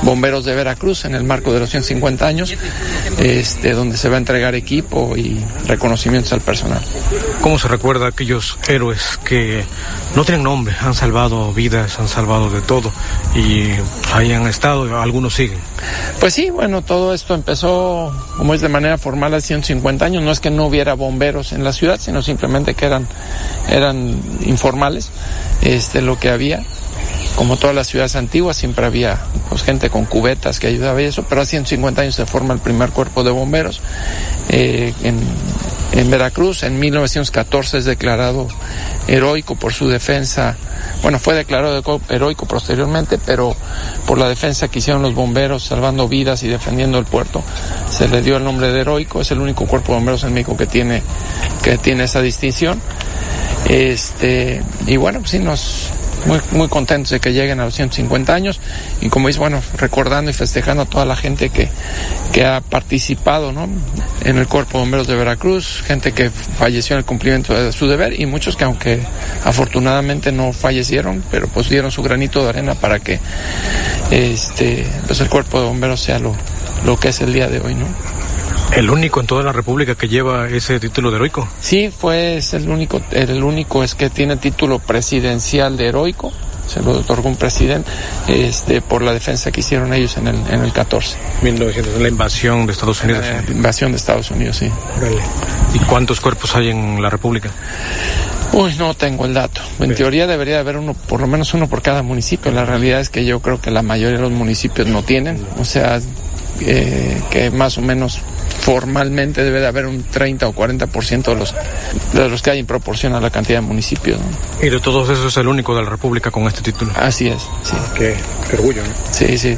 Bomberos de Veracruz en el marco de los 150 años, este, donde se va a entregar equipo y reconocimientos al personal. ¿Cómo se recuerda a aquellos héroes que no tienen nombre, han salvado vidas, han salvado de todo y ahí han estado, algunos siguen? Pues sí, bueno, todo esto empezó, como es de manera formal, hace 150 años. No es que no hubiera bomberos en la ciudad, sino simplemente que eran, eran informales, este, lo que había. Como todas las ciudades antiguas, siempre había pues, gente con cubetas que ayudaba y eso, pero hace 150 años se forma el primer cuerpo de bomberos. Eh, en, Veracruz, en 1914 es declarado heroico por su defensa. Bueno, fue declarado heroico posteriormente, pero por la defensa que hicieron los bomberos, salvando vidas y defendiendo el puerto, se le dio el nombre de heroico. Es el único cuerpo de bomberos en México que tiene, que tiene esa distinción. Este, y bueno, pues sí nos, muy, muy contentos de que lleguen a los 150 años y como dice, bueno, recordando y festejando a toda la gente que, que ha participado ¿no? en el Cuerpo de Bomberos de Veracruz, gente que falleció en el cumplimiento de su deber y muchos que aunque afortunadamente no fallecieron, pero pues dieron su granito de arena para que este, pues el Cuerpo de Bomberos sea lo, lo que es el día de hoy, ¿no? ¿El único en toda la República que lleva ese título de heroico? Sí, fue el único, el único es que tiene título presidencial de heroico, se lo otorgó un presidente este, por la defensa que hicieron ellos en el, en el 14. 1900, la invasión de Estados Unidos. La invasión de Estados Unidos, sí. ¿Y cuántos cuerpos hay en la República? Uy, no tengo el dato. En teoría debería haber uno, por lo menos uno por cada municipio. La realidad es que yo creo que la mayoría de los municipios no tienen. O sea, eh, que más o menos formalmente debe de haber un 30 o 40% de los, de los que hay en proporción a la cantidad de municipios. ¿no? Y de todos esos es el único de la República con este título. Así es, sí. Qué, qué orgullo, ¿no? Sí, sí.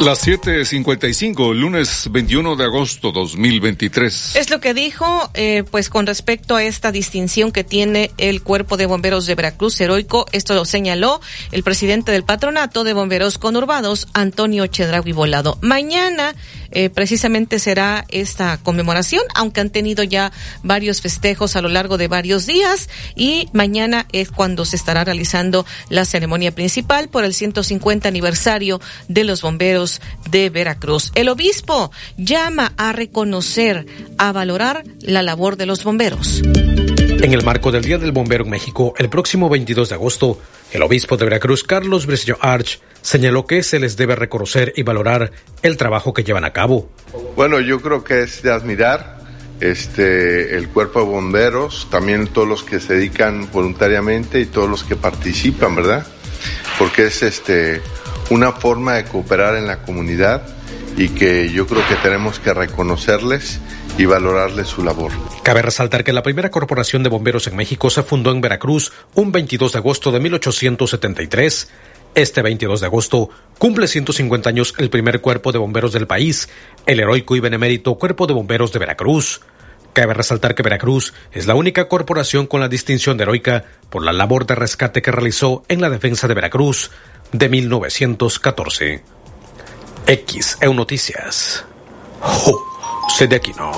Las 7:55, lunes 21 de agosto 2023. Es lo que dijo, eh, pues con respecto a esta distinción que tiene el Cuerpo de Bomberos de Veracruz heroico. Esto lo señaló el presidente del Patronato de Bomberos Conurbados, Antonio Chedragui Volado. Mañana, eh, precisamente será esta conmemoración, aunque han tenido ya varios festejos a lo largo de varios días. Y mañana es cuando se estará realizando la ceremonia principal por el 150 aniversario de los bomberos de Veracruz. El obispo llama a reconocer, a valorar la labor de los bomberos. En el marco del Día del Bombero en México, el próximo 22 de agosto, el obispo de Veracruz, Carlos Briceño Arch, señaló que se les debe reconocer y valorar el trabajo que llevan a cabo. Bueno, yo creo que es de admirar este el cuerpo de bomberos, también todos los que se dedican voluntariamente y todos los que participan, ¿verdad? Porque es este una forma de cooperar en la comunidad y que yo creo que tenemos que reconocerles y valorarles su labor. Cabe resaltar que la primera corporación de bomberos en México se fundó en Veracruz un 22 de agosto de 1873. Este 22 de agosto cumple 150 años el primer cuerpo de bomberos del país, el heroico y benemérito Cuerpo de Bomberos de Veracruz. Cabe resaltar que Veracruz es la única corporación con la distinción de heroica por la labor de rescate que realizó en la defensa de Veracruz de 1914. X EU Noticias. José de Aquino.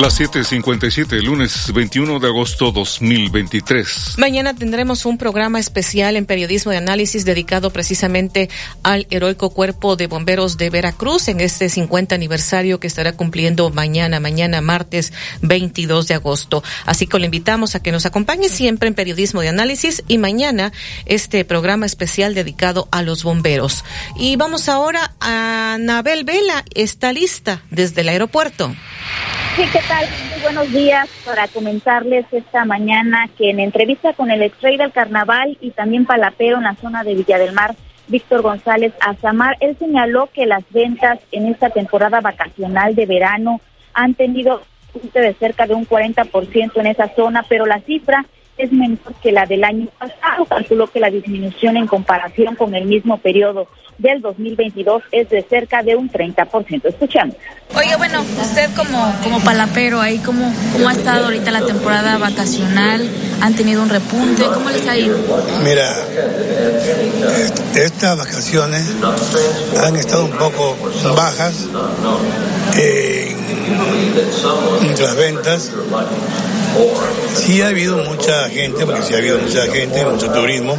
Las 7:57, lunes 21 de agosto 2023. Mañana tendremos un programa especial en periodismo de análisis dedicado precisamente al heroico cuerpo de bomberos de Veracruz en este 50 aniversario que estará cumpliendo mañana, mañana martes 22 de agosto. Así que lo invitamos a que nos acompañe siempre en periodismo de análisis y mañana este programa especial dedicado a los bomberos. Y vamos ahora a Nabel Vela, está lista desde el aeropuerto. Sí, ¿qué tal? Muy buenos días para comentarles esta mañana que en entrevista con el ex rey del carnaval y también palapero en la zona de Villa del Mar, Víctor González Azamar, él señaló que las ventas en esta temporada vacacional de verano han tenido de cerca de un 40% en esa zona, pero la cifra es menor que la del año pasado. Calculó que la disminución en comparación con el mismo periodo del 2022 es de cerca de un 30%. Escuchamos. Oye, bueno, usted como, como palapero ahí, ¿cómo, ¿cómo ha estado ahorita la temporada vacacional? ¿Han tenido un repunte? ¿Cómo les ha ido? Mira, estas vacaciones han estado un poco bajas en las ventas. Sí ha habido mucha gente, porque sí ha habido mucha gente, mucho turismo,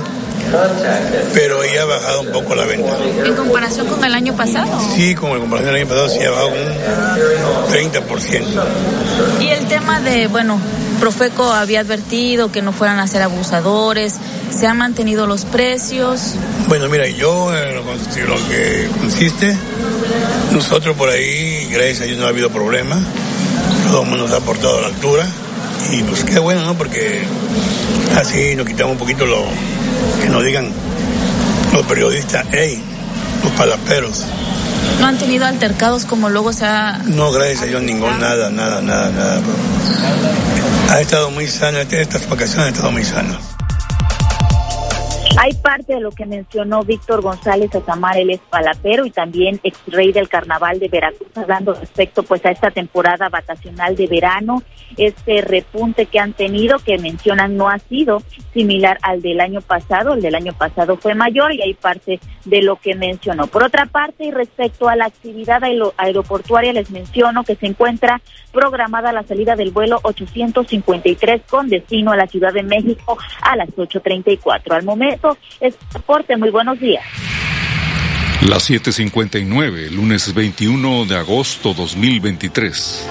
pero ahí ha bajado un poco la venta. ¿En comparación con el año pasado? Sí, como en comparación con el año pasado, sí ha bajado un 30%. Y el tema de, bueno, Profeco había advertido que no fueran a ser abusadores, ¿se han mantenido los precios? Bueno, mira, yo en lo, lo que consiste, nosotros por ahí, gracias a Dios, no ha habido problema, todo el mundo nos ha aportado a la altura y pues qué bueno, ¿no? Porque así nos quitamos un poquito lo que nos digan los periodistas, hey, los palaperos. ¿No han tenido altercados como luego se ha...? No, gracias a Dios, ningún, nada, nada, nada, nada. Ha estado muy sano, estas vacaciones han estado muy sanas. Hay parte de lo que mencionó Víctor González Azamar, él es palapero y también ex rey del carnaval de Veracruz, hablando respecto pues a esta temporada vacacional de verano, este repunte que han tenido, que mencionan no ha sido similar al del año pasado, el del año pasado fue mayor y hay parte de lo que mencionó. Por otra parte, y respecto a la actividad aeroportuaria, les menciono que se encuentra programada la salida del vuelo 853 con destino a la Ciudad de México a las 8.34. Al momento, es transporte. Muy buenos días. Las 7:59, lunes 21 de agosto 2023.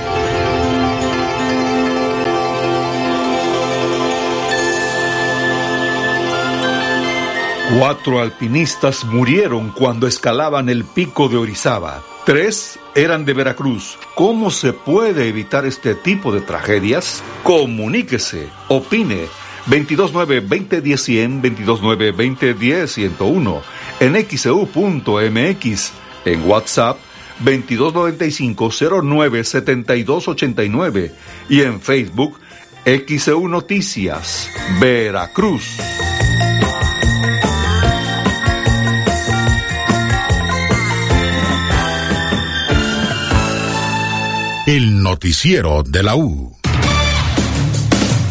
Cuatro alpinistas murieron cuando escalaban el pico de Orizaba. Tres eran de Veracruz. ¿Cómo se puede evitar este tipo de tragedias? Comuníquese, opine. 229-2010-100, 229-2010-101, en xeu.mx, e en WhatsApp 2295-097289 y en Facebook XEU Noticias, Veracruz. El noticiero de la U.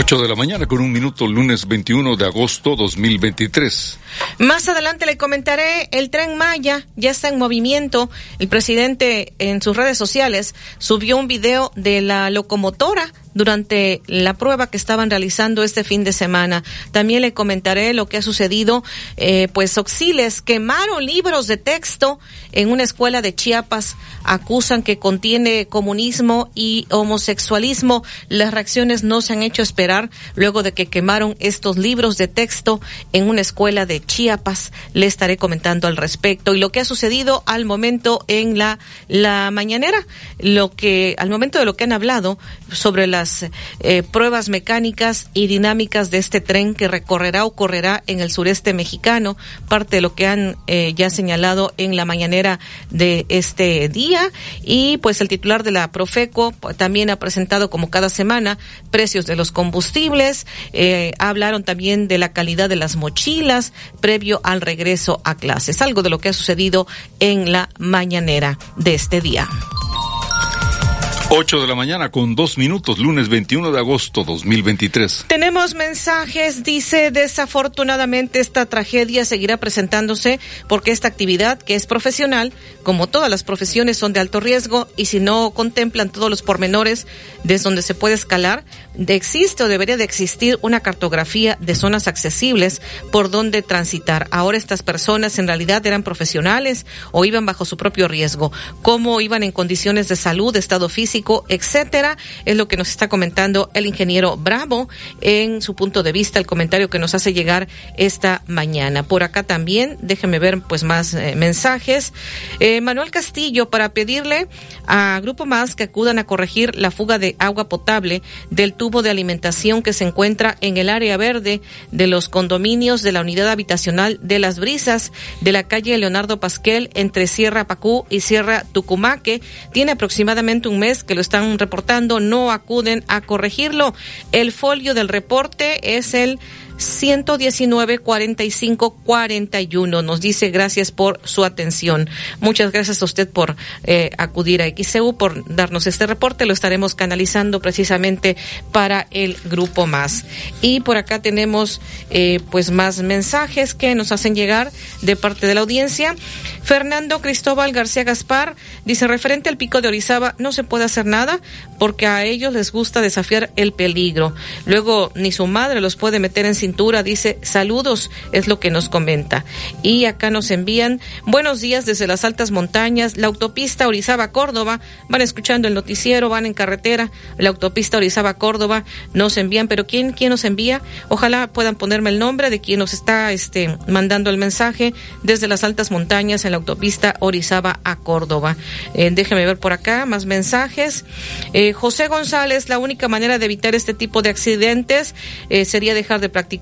8 de la mañana con un minuto, lunes 21 de agosto 2023. Más adelante le comentaré, el tren Maya ya está en movimiento. El presidente en sus redes sociales subió un video de la locomotora durante la prueba que estaban realizando este fin de semana. También le comentaré lo que ha sucedido, eh, pues Oxiles quemaron libros de texto en una escuela de Chiapas, acusan que contiene comunismo y homosexualismo. Las reacciones no se han hecho esperar luego de que quemaron estos libros de texto en una escuela de Chiapas. Le estaré comentando al respecto y lo que ha sucedido al momento en la, la mañanera, lo que, al momento de lo que han hablado sobre las eh, pruebas mecánicas y dinámicas de este tren que recorrerá o correrá en el sureste mexicano, parte de lo que han eh, ya señalado en la mañanera de este día. Y pues el titular de la Profeco también ha presentado como cada semana precios de los combustibles, eh, hablaron también de la calidad de las mochilas previo al regreso a clases, algo de lo que ha sucedido en la mañanera de este día. 8 de la mañana con dos minutos, lunes 21 de agosto 2023. Tenemos mensajes, dice, desafortunadamente esta tragedia seguirá presentándose porque esta actividad, que es profesional, como todas las profesiones, son de alto riesgo y si no contemplan todos los pormenores desde donde se puede escalar, existe o debería de existir una cartografía de zonas accesibles por donde transitar. Ahora estas personas en realidad eran profesionales o iban bajo su propio riesgo, cómo iban en condiciones de salud, estado físico, etcétera. Es lo que nos está comentando el ingeniero Bravo en su punto de vista, el comentario que nos hace llegar esta mañana. Por acá también, déjeme ver pues más eh, mensajes. Eh, Manuel Castillo, para pedirle a Grupo Más que acudan a corregir la fuga de agua potable del tubo de alimentación que se encuentra en el área verde de los condominios de la unidad habitacional de las brisas de la calle Leonardo Pasquel entre Sierra Pacú y Sierra Tucumaque. Tiene aproximadamente un mes que lo están reportando no acuden a corregirlo. El folio del reporte es el 119 45 41. Nos dice gracias por su atención. Muchas gracias a usted por eh, acudir a XCU, por darnos este reporte. Lo estaremos canalizando precisamente para el grupo más. Y por acá tenemos eh, pues más mensajes que nos hacen llegar de parte de la audiencia. Fernando Cristóbal García Gaspar dice referente al pico de Orizaba no se puede hacer nada porque a ellos les gusta desafiar el peligro. Luego ni su madre los puede meter en cintura, dice saludos, es lo que nos comenta. Y acá nos envían buenos días desde las altas montañas, la autopista Orizaba Córdoba, van escuchando el noticiero, van en carretera, la autopista Orizaba Córdoba nos envían, pero ¿quién, quién nos envía? Ojalá puedan ponerme el nombre de quien nos está este, mandando el mensaje desde las altas montañas en la autopista Orizaba a Córdoba. Eh, déjeme ver por acá más mensajes. Eh, José González, la única manera de evitar este tipo de accidentes eh, sería dejar de practicar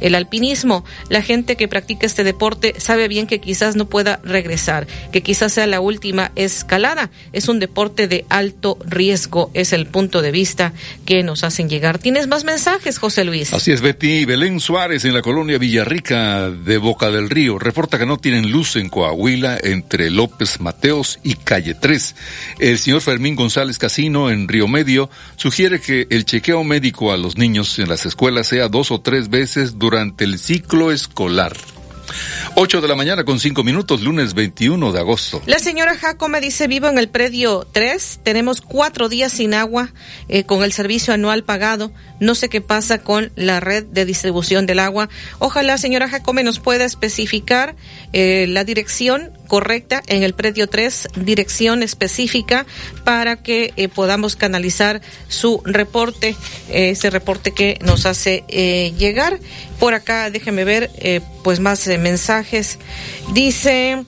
el alpinismo. La gente que practica este deporte sabe bien que quizás no pueda regresar, que quizás sea la última escalada. Es un deporte de alto riesgo, es el punto de vista que nos hacen llegar. ¿Tienes más mensajes, José Luis? Así es, Betty. Belén Suárez en la colonia Villarrica de Boca del Río reporta que no tienen luz en Coahuila entre López Mateos y Calle 3. El señor Fermín González Casino en Río Medio sugiere que el chequeo médico a los niños en las escuelas sea dos o tres veces durante el ciclo escolar. 8 de la mañana con 5 minutos, lunes 21 de agosto. La señora Jacome dice, vivo en el predio 3, tenemos cuatro días sin agua eh, con el servicio anual pagado. No sé qué pasa con la red de distribución del agua. Ojalá, señora Jacome, nos pueda especificar eh, la dirección correcta en el predio 3, dirección específica para que eh, podamos canalizar su reporte, ese reporte que nos hace llegar. Por acá, déjeme ver, pues más mensajes. Dice,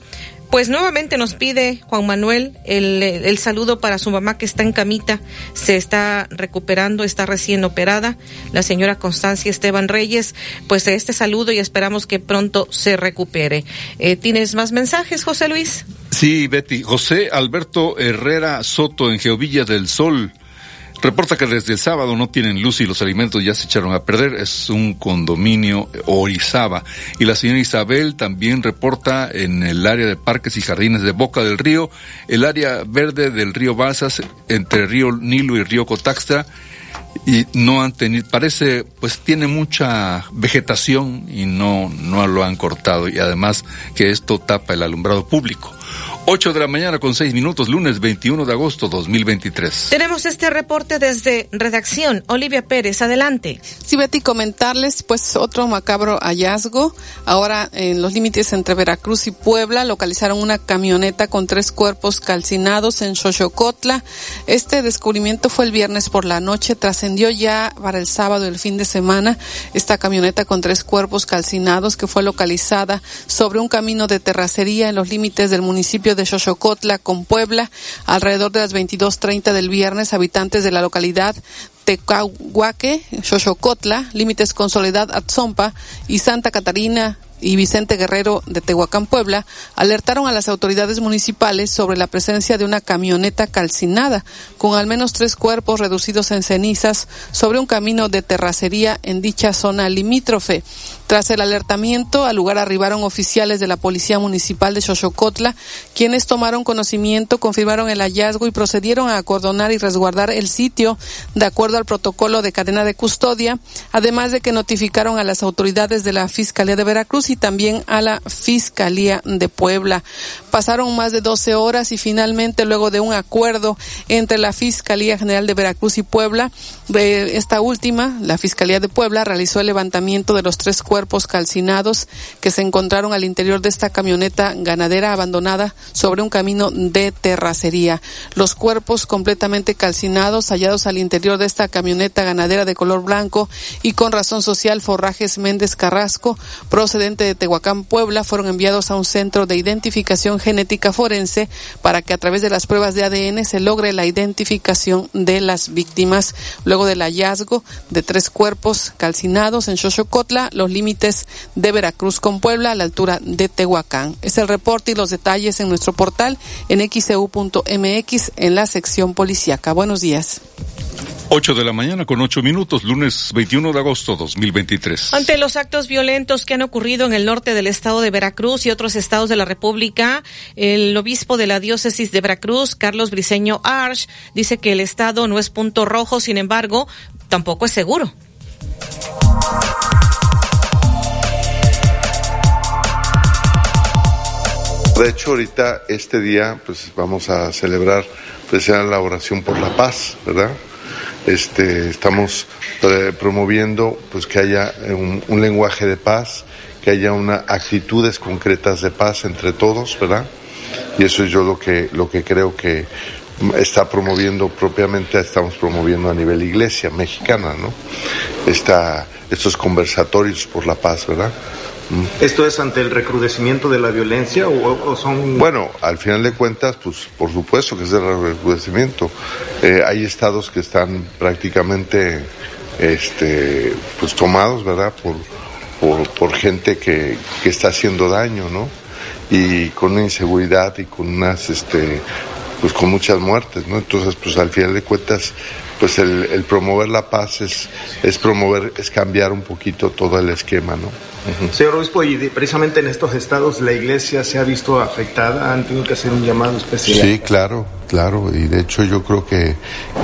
pues nuevamente nos pide Juan Manuel el, el, saludo para su mamá que está en camita, se está recuperando, está recién operada, la señora Constancia Esteban Reyes, pues este saludo y esperamos que pronto se recupere. Eh, ¿Tienes más mensajes, José Luis? Sí, Betty. José Alberto Herrera Soto en Geovilla del Sol Reporta que desde el sábado no tienen luz y los alimentos ya se echaron a perder. Es un condominio Orizaba. Y la señora Isabel también reporta en el área de parques y jardines de Boca del Río, el área verde del río Balsas, entre río Nilo y río Cotaxtra, y no han tenido, parece, pues tiene mucha vegetación y no, no lo han cortado y además que esto tapa el alumbrado público. 8 de la mañana con 6 minutos, lunes 21 de agosto 2023. Tenemos este reporte desde redacción. Olivia Pérez, adelante. Sí, Betty, comentarles pues otro macabro hallazgo. Ahora en los límites entre Veracruz y Puebla localizaron una camioneta con tres cuerpos calcinados en Xochocotla. Este descubrimiento fue el viernes por la noche, trascendió ya para el sábado el fin de semana. Esta camioneta con tres cuerpos calcinados que fue localizada sobre un camino de terracería en los límites del municipio de Xochocotla con Puebla, alrededor de las 22.30 del viernes, habitantes de la localidad Tecahuaque, Xochocotla, límites con Soledad Atzompa y Santa Catarina y Vicente Guerrero de Tehuacán, Puebla, alertaron a las autoridades municipales sobre la presencia de una camioneta calcinada con al menos tres cuerpos reducidos en cenizas sobre un camino de terracería en dicha zona limítrofe. Tras el alertamiento, al lugar arribaron oficiales de la Policía Municipal de Xochocotla, quienes tomaron conocimiento, confirmaron el hallazgo y procedieron a acordonar y resguardar el sitio de acuerdo al protocolo de cadena de custodia, además de que notificaron a las autoridades de la Fiscalía de Veracruz y también a la Fiscalía de Puebla. Pasaron más de 12 horas y finalmente, luego de un acuerdo entre la Fiscalía General de Veracruz y Puebla, esta última, la Fiscalía de Puebla, realizó el levantamiento de los tres cuerpos calcinados que se encontraron al interior de esta camioneta ganadera abandonada sobre un camino de terracería. Los cuerpos completamente calcinados hallados al interior de esta camioneta ganadera de color blanco y con razón social Forrajes Méndez Carrasco, procedente de Tehuacán, Puebla, fueron enviados a un centro de identificación genética forense para que a través de las pruebas de ADN se logre la identificación de las víctimas. Luego del hallazgo de tres cuerpos calcinados en Xochocotla, los límites de Veracruz con Puebla a la altura de Tehuacán. Es el reporte y los detalles en nuestro portal en xcu.mx en la sección policíaca. Buenos días. 8 de la mañana con 8 minutos, lunes 21 de agosto 2023. Ante los actos violentos que han ocurrido en el norte del estado de Veracruz y otros estados de la República, el obispo de la diócesis de Veracruz, Carlos Briceño Arch, dice que el estado no es punto rojo, sin embargo, tampoco es seguro. De hecho, ahorita, este día, pues vamos a celebrar pues, la oración por la paz, ¿verdad? Este, estamos eh, promoviendo pues que haya un, un, lenguaje de paz, que haya una actitudes concretas de paz entre todos, ¿verdad? Y eso es yo lo que lo que creo que está promoviendo propiamente estamos promoviendo a nivel iglesia mexicana, ¿no? Esta, estos conversatorios por la paz, ¿verdad? ¿Esto es ante el recrudecimiento de la violencia o, o, son...? Bueno, al final de cuentas, pues por supuesto que es el recrudecimiento. Eh, hay estados que están prácticamente este, pues tomados, ¿verdad? Por, por, gente que, que, está haciendo daño, ¿no? Y con una inseguridad y con unas, este, pues con muchas muertes, ¿no? Entonces, pues al final de cuentas, pues el, el promover la paz es, es promover, es cambiar un poquito todo el esquema, ¿no? Uh -huh. Señor Obispo, y de, precisamente en estos estados la iglesia se ha visto afectada, han tenido que hacer un llamado especial. Sí, claro, claro, y de hecho yo creo que,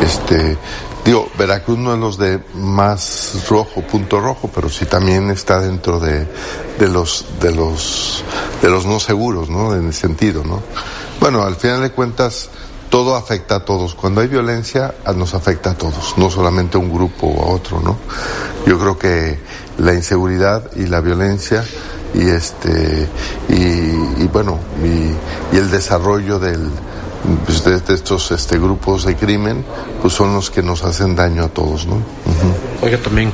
este, digo, Veracruz no es los de más rojo, punto rojo, pero sí también está dentro de, de los, de los, de los no seguros, ¿no? En el sentido, ¿no? Bueno, al final de cuentas, todo afecta a todos. Cuando hay violencia, nos afecta a todos, no solamente a un grupo o a otro, ¿no? Yo creo que la inseguridad y la violencia y este y, bueno y, el desarrollo del pues de, de, estos este grupos de crimen pues son los que nos hacen daño a todos no uh -huh. oiga también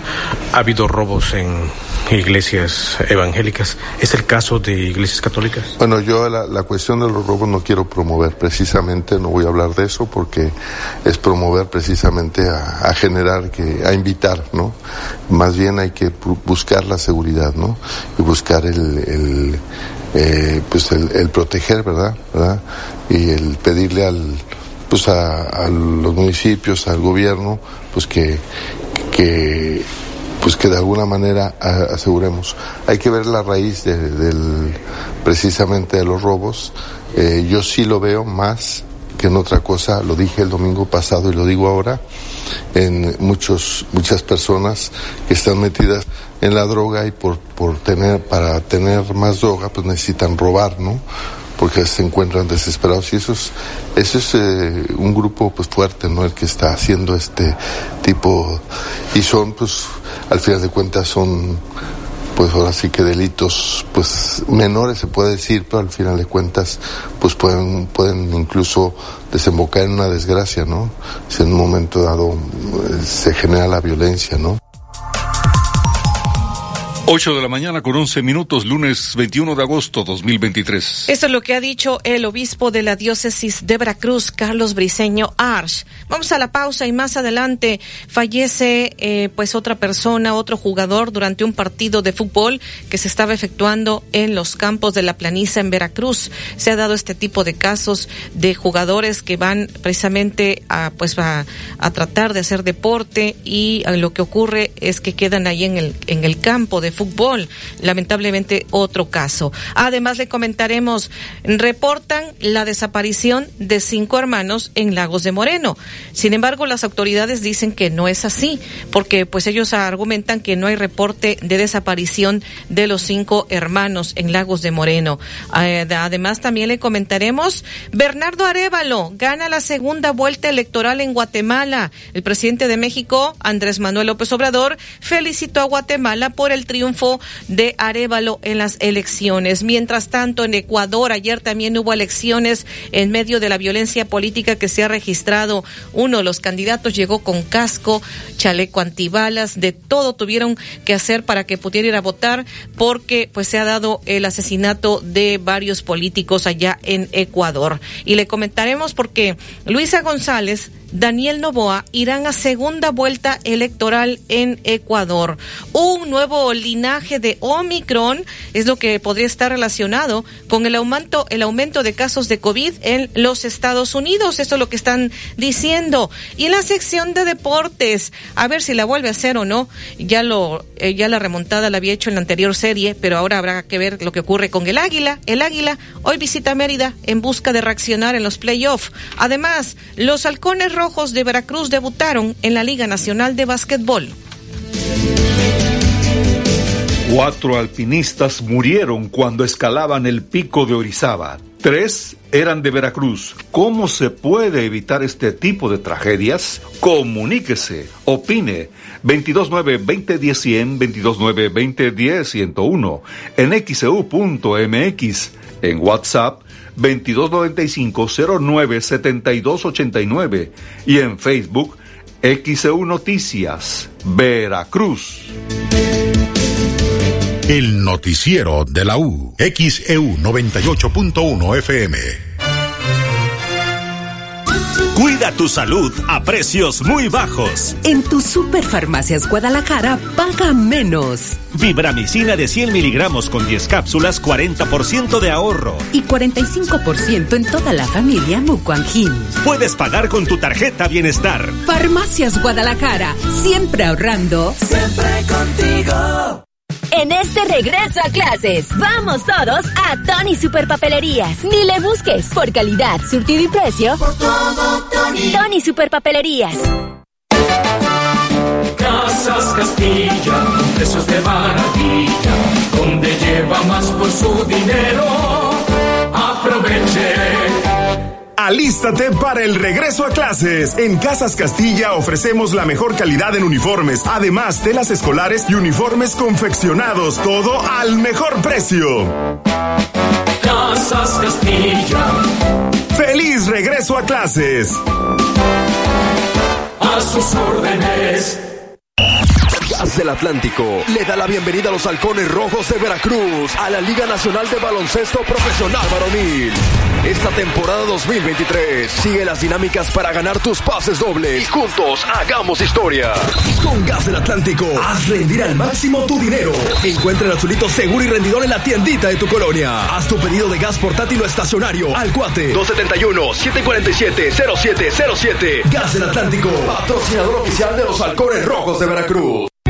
ha habido robos en iglesias evangélicas. ¿Es el caso de iglesias católicas? Bueno, yo la, la, cuestión de los robos no quiero promover precisamente, no voy a hablar de eso porque es promover precisamente a, a generar, que, a invitar, ¿no? Más bien hay que buscar la seguridad, ¿no? Y buscar el, el eh, pues el, el, proteger, ¿verdad? ¿verdad? Y el pedirle al, pues a, a los municipios, al gobierno, pues que, que pues que de alguna manera aseguremos. Hay que ver la raíz de, del, precisamente de los robos. Eh, yo sí lo veo más que en otra cosa, lo dije el domingo pasado y lo digo ahora, en muchos, muchas personas que están metidas en la droga y por, por tener, para tener más droga, pues necesitan robar, ¿no? porque se encuentran desesperados y eso es, eso es eh, un grupo pues fuerte, ¿no? El que está haciendo este tipo y son pues al final de cuentas son pues ahora sí que delitos pues menores se puede decir, pero al final de cuentas pues pueden pueden incluso desembocar en una desgracia, ¿no? Si en un momento dado eh, se genera la violencia, ¿no? 8 de la mañana con 11 minutos, lunes 21 de agosto 2023. Esto es lo que ha dicho el obispo de la diócesis de Veracruz, Carlos Briceño Arch. Vamos a la pausa y más adelante fallece eh, pues otra persona, otro jugador durante un partido de fútbol que se estaba efectuando en los campos de la planiza en Veracruz. Se ha dado este tipo de casos de jugadores que van precisamente a pues a, a tratar de hacer deporte y lo que ocurre es que quedan ahí en el en el campo de fútbol. Lamentablemente otro caso. Además le comentaremos, reportan la desaparición de cinco hermanos en Lagos de Moreno. Sin embargo, las autoridades dicen que no es así, porque pues ellos argumentan que no hay reporte de desaparición de los cinco hermanos en Lagos de Moreno. Además, también le comentaremos, Bernardo Arevalo gana la segunda vuelta electoral en Guatemala. El presidente de México, Andrés Manuel López Obrador, felicitó a Guatemala por el triunfo triunfo de Arevalo en las elecciones. Mientras tanto, en Ecuador ayer también hubo elecciones en medio de la violencia política que se ha registrado. Uno de los candidatos llegó con casco, chaleco antibalas, de todo tuvieron que hacer para que pudiera ir a votar porque pues se ha dado el asesinato de varios políticos allá en Ecuador. Y le comentaremos porque Luisa González Daniel Novoa irán a segunda vuelta electoral en Ecuador. Un nuevo linaje de Omicron es lo que podría estar relacionado con el aumento, el aumento de casos de COVID en los Estados Unidos. Esto es lo que están diciendo. Y en la sección de deportes, a ver si la vuelve a hacer o no. Ya lo, eh, ya la remontada la había hecho en la anterior serie, pero ahora habrá que ver lo que ocurre con el Águila. El Águila hoy visita Mérida en busca de reaccionar en los playoffs. Además, los halcones rojos de Veracruz debutaron en la Liga Nacional de Básquetbol. Cuatro alpinistas murieron cuando escalaban el pico de Orizaba. Tres eran de Veracruz. ¿Cómo se puede evitar este tipo de tragedias? Comuníquese, opine. 229-2010-100, 229-2010-101, en xeu.mx, e en WhatsApp 2295-097289 y en Facebook XEU Noticias, Veracruz. El noticiero de la U, XEU 98.1 FM. Cuida tu salud a precios muy bajos. En tu Superfarmacias Guadalajara paga menos. Vibramicina de 100 miligramos con 10 cápsulas, 40% de ahorro. Y 45% en toda la familia Mucuanjin. Puedes pagar con tu tarjeta Bienestar. Farmacias Guadalajara, siempre ahorrando. Siempre contigo. En este regreso a clases, vamos todos a Tony Superpapelerías. Ni le busques por calidad, surtido y precio. Por todo, Tony. Tony Superpapelerías. Casas Castilla, precios de maravilla, donde lleva más por su dinero. Aproveche Alístate para el regreso a clases. En Casas Castilla ofrecemos la mejor calidad en uniformes, además telas escolares y uniformes confeccionados, todo al mejor precio. Casas Castilla. ¡Feliz regreso a clases! A sus órdenes. Gas del Atlántico le da la bienvenida a los halcones rojos de Veracruz a la Liga Nacional de Baloncesto Profesional Varonil. Esta temporada 2023 sigue las dinámicas para ganar tus pases dobles y juntos hagamos historia. Con Gas del Atlántico, haz rendir al máximo tu dinero. Encuentra el azulito seguro y rendidor en la tiendita de tu colonia. Haz tu pedido de gas portátil o estacionario al cuate 271-747-0707. Gas del Atlántico, patrocinador oficial de los halcones rojos de Veracruz.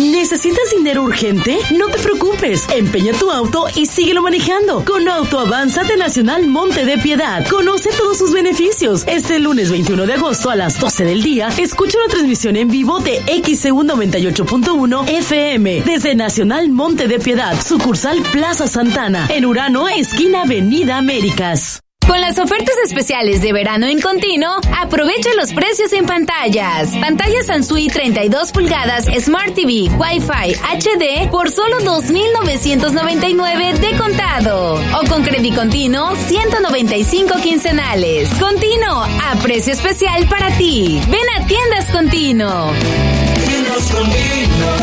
¿Necesitas dinero urgente? No te preocupes. Empeña tu auto y síguelo manejando. Con Auto Avanza de Nacional Monte de Piedad. Conoce todos sus beneficios. Este lunes 21 de agosto a las 12 del día, escucha una transmisión en vivo de XEU 98.1 FM desde Nacional Monte de Piedad, sucursal Plaza Santana, en Urano, esquina Avenida Américas. Con las ofertas especiales de verano en continuo, aprovecha los precios en pantallas. Pantalla Sansui 32 pulgadas Smart TV Wi-Fi HD por solo 2.999 de contado. O con crédito continuo 195 quincenales. Continuo, a precio especial para ti. Ven a Tiendas Continuo. Tiendas Continuo,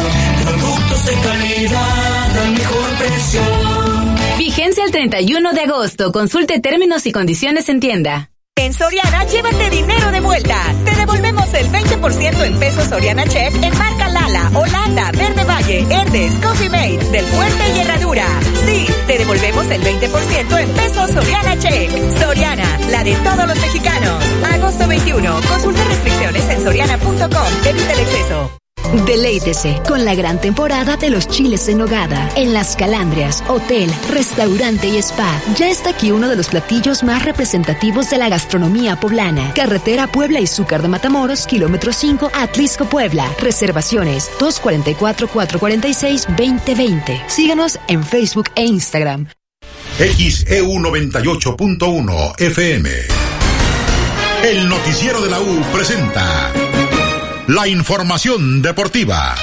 productos de calidad al mejor precio. Vigencia el 31 de agosto. Consulte términos y condiciones en tienda. En Soriana, llévate dinero de vuelta. Te devolvemos el 20% en pesos Soriana Check en marca Lala, Holanda, Verde Valle, Herdes, Coffee Mate, Del Fuerte y Herradura. Sí, te devolvemos el 20% en pesos Soriana Check. Soriana, la de todos los mexicanos. Agosto 21. Consulta restricciones en soriana.com. Evita el exceso. Deleítese con la gran temporada de los chiles en nogada. En Las Calandrias, hotel, restaurante y spa. Ya está aquí uno de los platillos más representativos de la gastronomía poblana. Carretera Puebla y Zúcar de Matamoros, kilómetro 5, Atlisco, Puebla. Reservaciones 244-446-2020. Síganos en Facebook e Instagram. XEU 98.1 FM. El noticiero de la U presenta la información deportiva.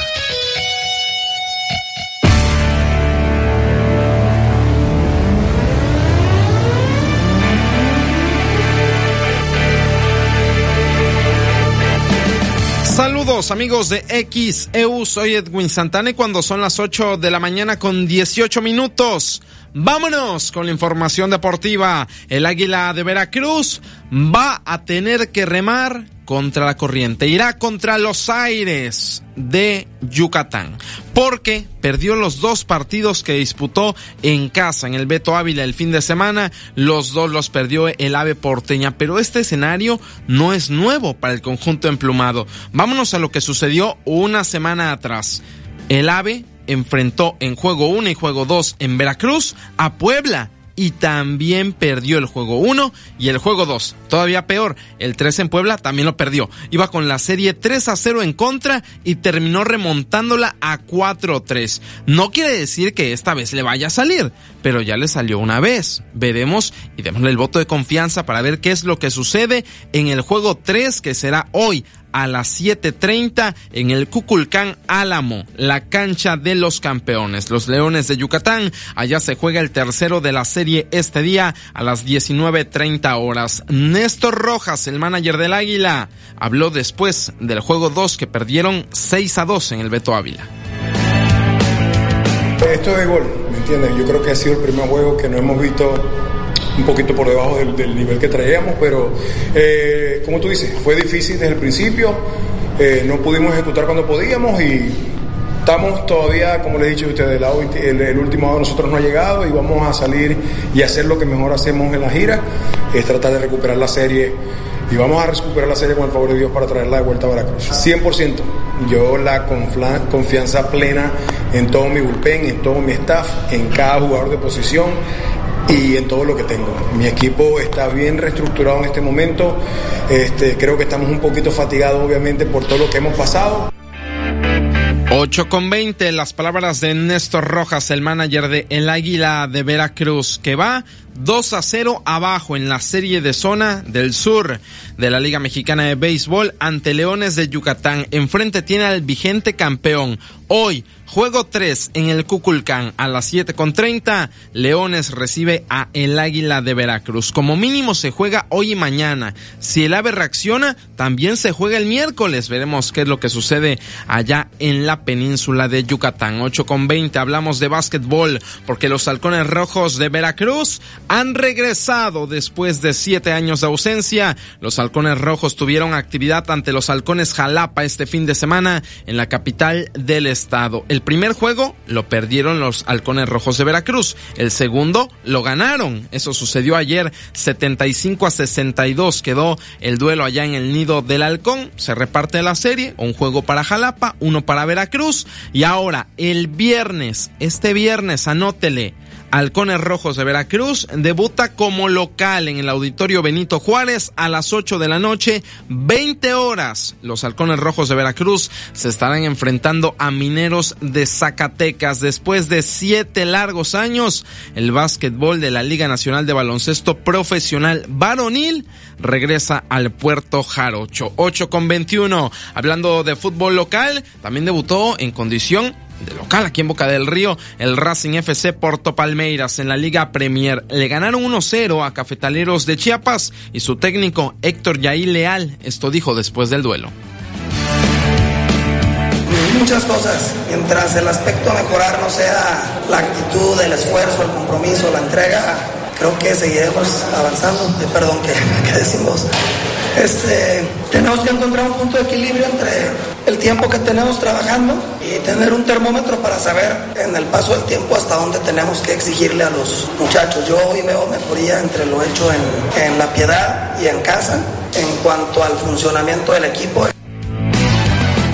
Saludos amigos de XEU, soy Edwin Santana y cuando son las 8 de la mañana con 18 minutos, vámonos con la información deportiva. El Águila de Veracruz va a tener que remar contra la corriente, irá contra los aires de Yucatán, porque perdió los dos partidos que disputó en casa, en el Beto Ávila el fin de semana, los dos los perdió el ave porteña, pero este escenario no es nuevo para el conjunto emplumado. Vámonos a lo que sucedió una semana atrás. El ave enfrentó en juego 1 y juego 2 en Veracruz a Puebla y también perdió el juego 1 y el juego 2. Todavía peor, el 3 en Puebla también lo perdió. Iba con la serie 3 a 0 en contra y terminó remontándola a 4 3. No quiere decir que esta vez le vaya a salir, pero ya le salió una vez. Veremos y démosle el voto de confianza para ver qué es lo que sucede en el juego 3 que será hoy a las 7.30 en el Cuculcán Álamo, la cancha de los campeones. Los Leones de Yucatán, allá se juega el tercero de la serie este día a las 19.30 horas. Néstor Rojas, el manager del Águila, habló después del juego 2 que perdieron 6 a 2 en el Beto Ávila. Esto es gol, ¿me entiendes? Yo creo que ha sido el primer juego que no hemos visto un poquito por debajo del, del nivel que traíamos, pero eh, como tú dices, fue difícil desde el principio, eh, no pudimos ejecutar cuando podíamos y estamos todavía, como les he dicho a ustedes, el, el, último lado nosotros no ha llegado y vamos a salir y hacer lo que mejor hacemos en la gira, es tratar de recuperar la serie y vamos a recuperar la serie con el favor de Dios para traerla de vuelta a Veracruz. 100%. Yo la confianza plena en todo mi bullpen, en todo mi staff, en cada jugador de posición y en todo lo que tengo. Mi equipo está bien reestructurado en este momento. Este, creo que estamos un poquito fatigados, obviamente, por todo lo que hemos pasado. 8 con 20, las palabras de Néstor Rojas, el manager de El Águila de Veracruz, que va 2 a 0 abajo en la serie de zona del sur de la Liga Mexicana de Béisbol ante Leones de Yucatán. Enfrente tiene al vigente campeón. Hoy, juego 3 en el Cuculcán a las 7 con 30. Leones recibe a el Águila de Veracruz. Como mínimo se juega hoy y mañana. Si el AVE reacciona, también se juega el miércoles. Veremos qué es lo que sucede allá en la península de Yucatán. 8 con 20. Hablamos de básquetbol porque los halcones rojos de Veracruz han regresado después de siete años de ausencia. Los halcones rojos tuvieron actividad ante los halcones Jalapa este fin de semana en la capital del estado. El primer juego lo perdieron los halcones rojos de Veracruz. El segundo lo ganaron. Eso sucedió ayer 75 a 62. Quedó el duelo allá en el nido del halcón. Se reparte la serie. Un juego para Jalapa, uno para Veracruz. Y ahora el viernes, este viernes, anótele. Halcones Rojos de Veracruz debuta como local en el Auditorio Benito Juárez a las 8 de la noche, 20 horas. Los Halcones Rojos de Veracruz se estarán enfrentando a Mineros de Zacatecas. Después de siete largos años, el básquetbol de la Liga Nacional de Baloncesto Profesional Varonil regresa al Puerto Jarocho. 8 con 21. Hablando de fútbol local, también debutó en condición de local aquí en Boca del Río, el Racing FC Porto Palmeiras en la Liga Premier. Le ganaron 1-0 a Cafetaleros de Chiapas y su técnico Héctor Yaí Leal esto dijo después del duelo. Muchas cosas, mientras el aspecto a mejorar no sea la actitud, el esfuerzo, el compromiso, la entrega, creo que seguiremos avanzando. Perdón, que, decimos. Este, tenemos que encontrar un punto de equilibrio entre el tiempo que tenemos trabajando y tener un termómetro para saber en el paso del tiempo hasta dónde tenemos que exigirle a los muchachos. Yo hoy veo mejoría entre lo hecho en la piedad y en casa en cuanto al funcionamiento del equipo.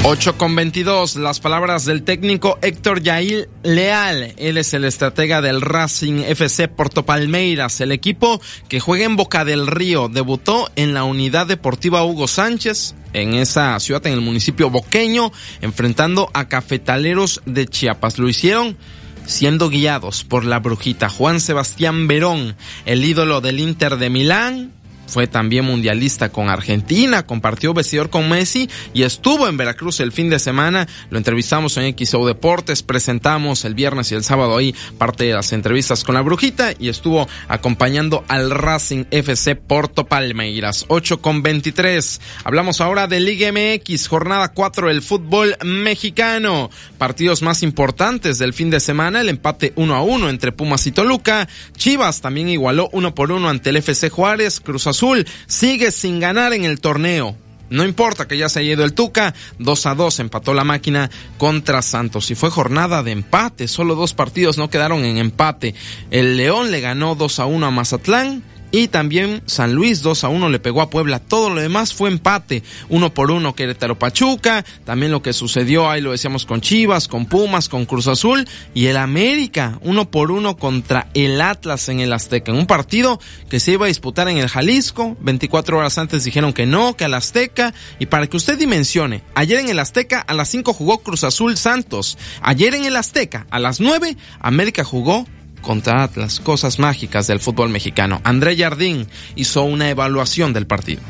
8 con 22, las palabras del técnico Héctor Yail Leal. Él es el estratega del Racing FC Porto Palmeiras, el equipo que juega en Boca del Río. Debutó en la unidad deportiva Hugo Sánchez, en esa ciudad, en el municipio boqueño, enfrentando a cafetaleros de Chiapas. Lo hicieron siendo guiados por la brujita Juan Sebastián Verón, el ídolo del Inter de Milán, fue también mundialista con Argentina, compartió vestidor con Messi y estuvo en Veracruz el fin de semana. Lo entrevistamos en XO Deportes, presentamos el viernes y el sábado ahí parte de las entrevistas con la brujita y estuvo acompañando al Racing FC Porto Palmeiras. 8 con 23. Hablamos ahora de Liga MX, jornada 4 del fútbol mexicano. Partidos más importantes del fin de semana, el empate 1 a 1 entre Pumas y Toluca. Chivas también igualó 1 por 1 ante el FC Juárez, Cruz Azul Azul sigue sin ganar en el torneo. No importa que ya se haya ido el Tuca, 2 a 2 empató la máquina contra Santos y fue jornada de empate, solo dos partidos no quedaron en empate. El León le ganó 2 a 1 a Mazatlán y también San Luis 2 a 1 le pegó a Puebla. Todo lo demás fue empate. Uno por uno Querétaro Pachuca. También lo que sucedió ahí lo decíamos con Chivas, con Pumas, con Cruz Azul. Y el América. Uno por uno contra el Atlas en el Azteca. En un partido que se iba a disputar en el Jalisco. 24 horas antes dijeron que no, que al Azteca. Y para que usted dimensione, ayer en el Azteca a las 5 jugó Cruz Azul Santos. Ayer en el Azteca a las 9 América jugó contra Atlas, cosas mágicas del fútbol mexicano. André Jardín hizo una evaluación del partido.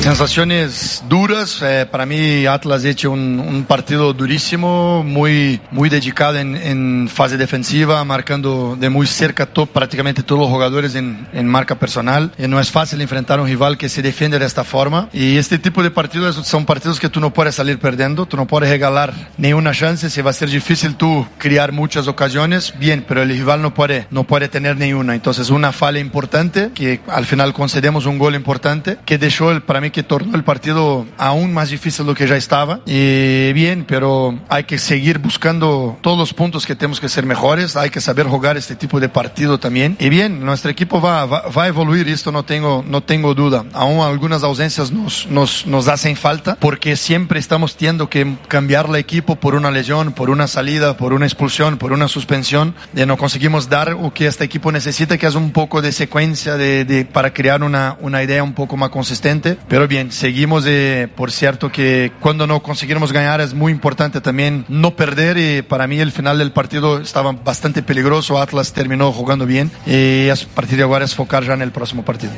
Sensaciones duras. Eh, para mí Atlas ha hecho un, un, partido durísimo, muy, muy dedicado en, en, fase defensiva, marcando de muy cerca to, prácticamente todos los jugadores en, en marca personal. Y no es fácil enfrentar a un rival que se defiende de esta forma. Y este tipo de partidos son partidos que tú no puedes salir perdiendo, tú no puedes regalar ninguna chance. Se va a ser difícil tú crear muchas ocasiones, bien, pero el rival no puede, no puede tener ninguna. Entonces una falla importante que al final concedemos un gol importante que dejó el, para mí que tornó el partido aún más difícil de lo que ya estaba. Y bien, pero hay que seguir buscando todos los puntos que tenemos que ser mejores, hay que saber jugar este tipo de partido también. Y bien, nuestro equipo va, va, va a evoluir, esto no tengo, no tengo duda. Aún algunas ausencias nos, nos, nos hacen falta porque siempre estamos teniendo que cambiar el equipo por una lesión, por una salida, por una expulsión, por una suspensión. Y no conseguimos dar lo que este equipo necesita, que es un poco de secuencia de, de para crear una, una idea un poco más consistente. Pero bien, seguimos, eh, por cierto, que cuando no conseguimos ganar es muy importante también no perder y para mí el final del partido estaba bastante peligroso, Atlas terminó jugando bien y a partir de ahora es focar ya en el próximo partido.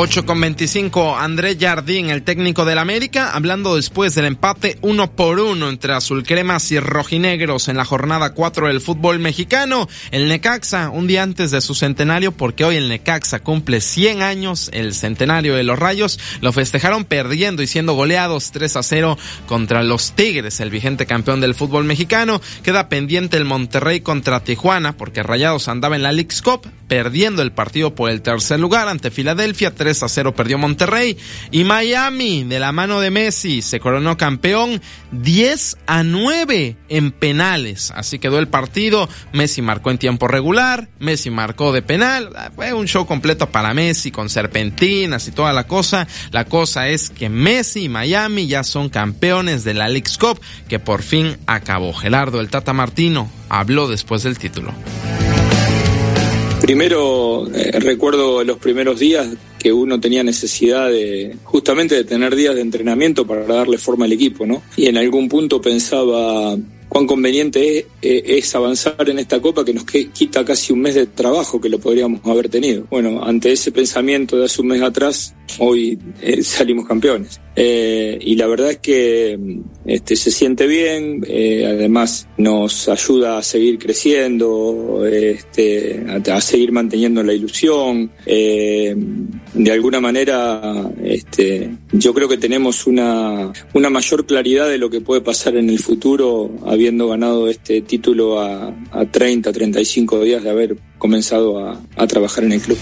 8 con 25, André Jardín, el técnico del América, hablando después del empate uno por uno entre azulcremas y rojinegros en la jornada 4 del fútbol mexicano. El Necaxa, un día antes de su centenario, porque hoy el Necaxa cumple 100 años, el centenario de los Rayos, lo festejaron perdiendo y siendo goleados 3 a 0 contra los Tigres, el vigente campeón del fútbol mexicano. Queda pendiente el Monterrey contra Tijuana, porque Rayados andaba en la League's Cup, perdiendo el partido por el tercer lugar ante Filadelfia. 3 a 0 perdió Monterrey. Y Miami, de la mano de Messi, se coronó campeón 10 a 9 en penales. Así quedó el partido. Messi marcó en tiempo regular. Messi marcó de penal. Fue un show completo para Messi con serpentinas y toda la cosa. La cosa es que Messi y Miami ya son campeones de la League's Cup que por fin acabó. Gelardo, el Tata Martino, habló después del título. Primero, eh, recuerdo los primeros días que uno tenía necesidad de justamente de tener días de entrenamiento para darle forma al equipo, ¿no? Y en algún punto pensaba cuán conveniente es, eh, es, avanzar en esta copa que nos quita casi un mes de trabajo que lo podríamos haber tenido. Bueno, ante ese pensamiento de hace un mes atrás, hoy eh, salimos campeones. Eh, y la verdad es que este, se siente bien, además nos ayuda a seguir creciendo, este, a, seguir manteniendo la ilusión. De alguna manera, este, yo creo que tenemos una mayor claridad de lo que puede pasar en el futuro habiendo ganado este título a, a 30, 35 días de haber comenzado a, a trabajar en el club.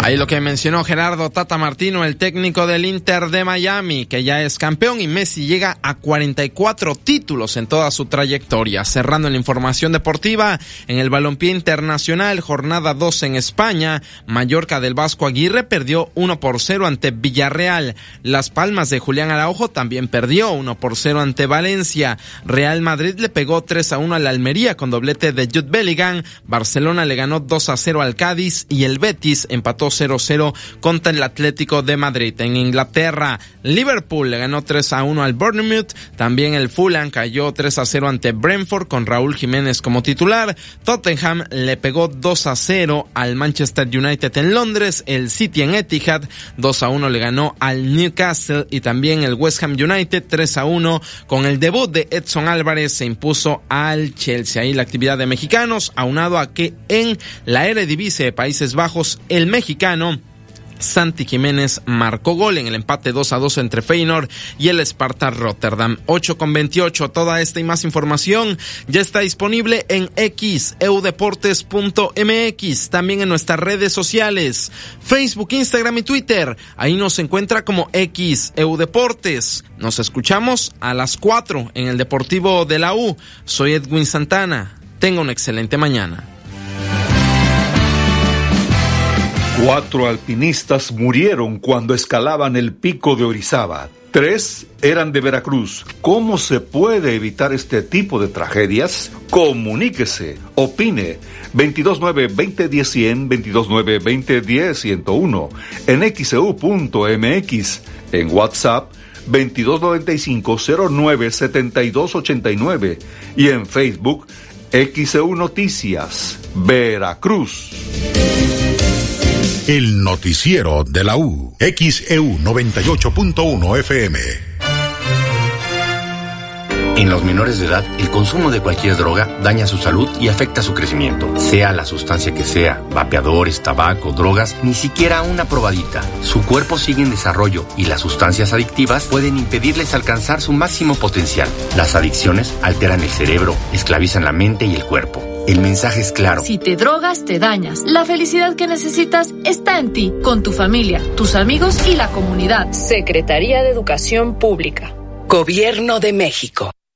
Ahí lo que mencionó Gerardo Tata Martino, el técnico del Inter de Miami, que ya es campeón y Messi llega a 44 títulos en toda su trayectoria. Cerrando la información deportiva, en el balompié internacional, jornada 2 en España, Mallorca del Vasco Aguirre perdió 1 por 0 ante Villarreal. Las Palmas de Julián Araujo también perdió 1 por 0 ante Valencia. Real Madrid le pegó 3 a 1 al Almería con doblete de Jude Bellingham. Barcelona le ganó 2 a 0 al Cádiz y el Betis empató 0-0 contra el Atlético de Madrid. En Inglaterra, Liverpool le ganó 3 a 1 al Bournemouth. También el Fulham cayó 3 a 0 ante Brentford con Raúl Jiménez como titular. Tottenham le pegó 2 a 0 al Manchester United en Londres. El City en Etihad 2 a 1 le ganó al Newcastle y también el West Ham United 3 a 1 con el debut de Edson Álvarez se impuso al Chelsea. Ahí la actividad de mexicanos aunado a que en la Eredivisie de Países Bajos el Santi Jiménez marcó gol en el empate 2 a 2 entre Feyenoord y el Sparta Rotterdam. 8 con 28. Toda esta y más información ya está disponible en xeudeportes.mx. También en nuestras redes sociales, Facebook, Instagram y Twitter. Ahí nos encuentra como xeudeportes. Nos escuchamos a las 4 en el Deportivo de la U. Soy Edwin Santana. Tenga una excelente mañana. Cuatro alpinistas murieron cuando escalaban el pico de Orizaba. Tres eran de Veracruz. ¿Cómo se puede evitar este tipo de tragedias? Comuníquese, opine. 229-2010-100, 229-2010-101, en xeu.mx, E en WhatsApp 2295-097289 y en Facebook XEU Noticias, Veracruz. El noticiero de la U. XEU 98.1 FM. En los menores de edad, el consumo de cualquier droga daña su salud y afecta su crecimiento. Sea la sustancia que sea, vapeadores, tabaco, drogas, ni siquiera una probadita. Su cuerpo sigue en desarrollo y las sustancias adictivas pueden impedirles alcanzar su máximo potencial. Las adicciones alteran el cerebro, esclavizan la mente y el cuerpo. El mensaje es claro. Si te drogas, te dañas. La felicidad que necesitas está en ti, con tu familia, tus amigos y la comunidad. Secretaría de Educación Pública. Gobierno de México.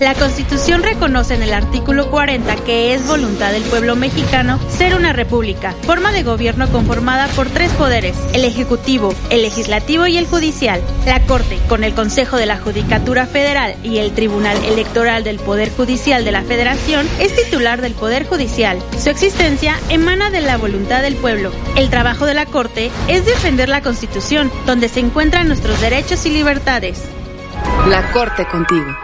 La Constitución reconoce en el artículo 40 que es voluntad del pueblo mexicano ser una república, forma de gobierno conformada por tres poderes, el Ejecutivo, el Legislativo y el Judicial. La Corte, con el Consejo de la Judicatura Federal y el Tribunal Electoral del Poder Judicial de la Federación, es titular del Poder Judicial. Su existencia emana de la voluntad del pueblo. El trabajo de la Corte es defender la Constitución, donde se encuentran nuestros derechos y libertades. La Corte contigo.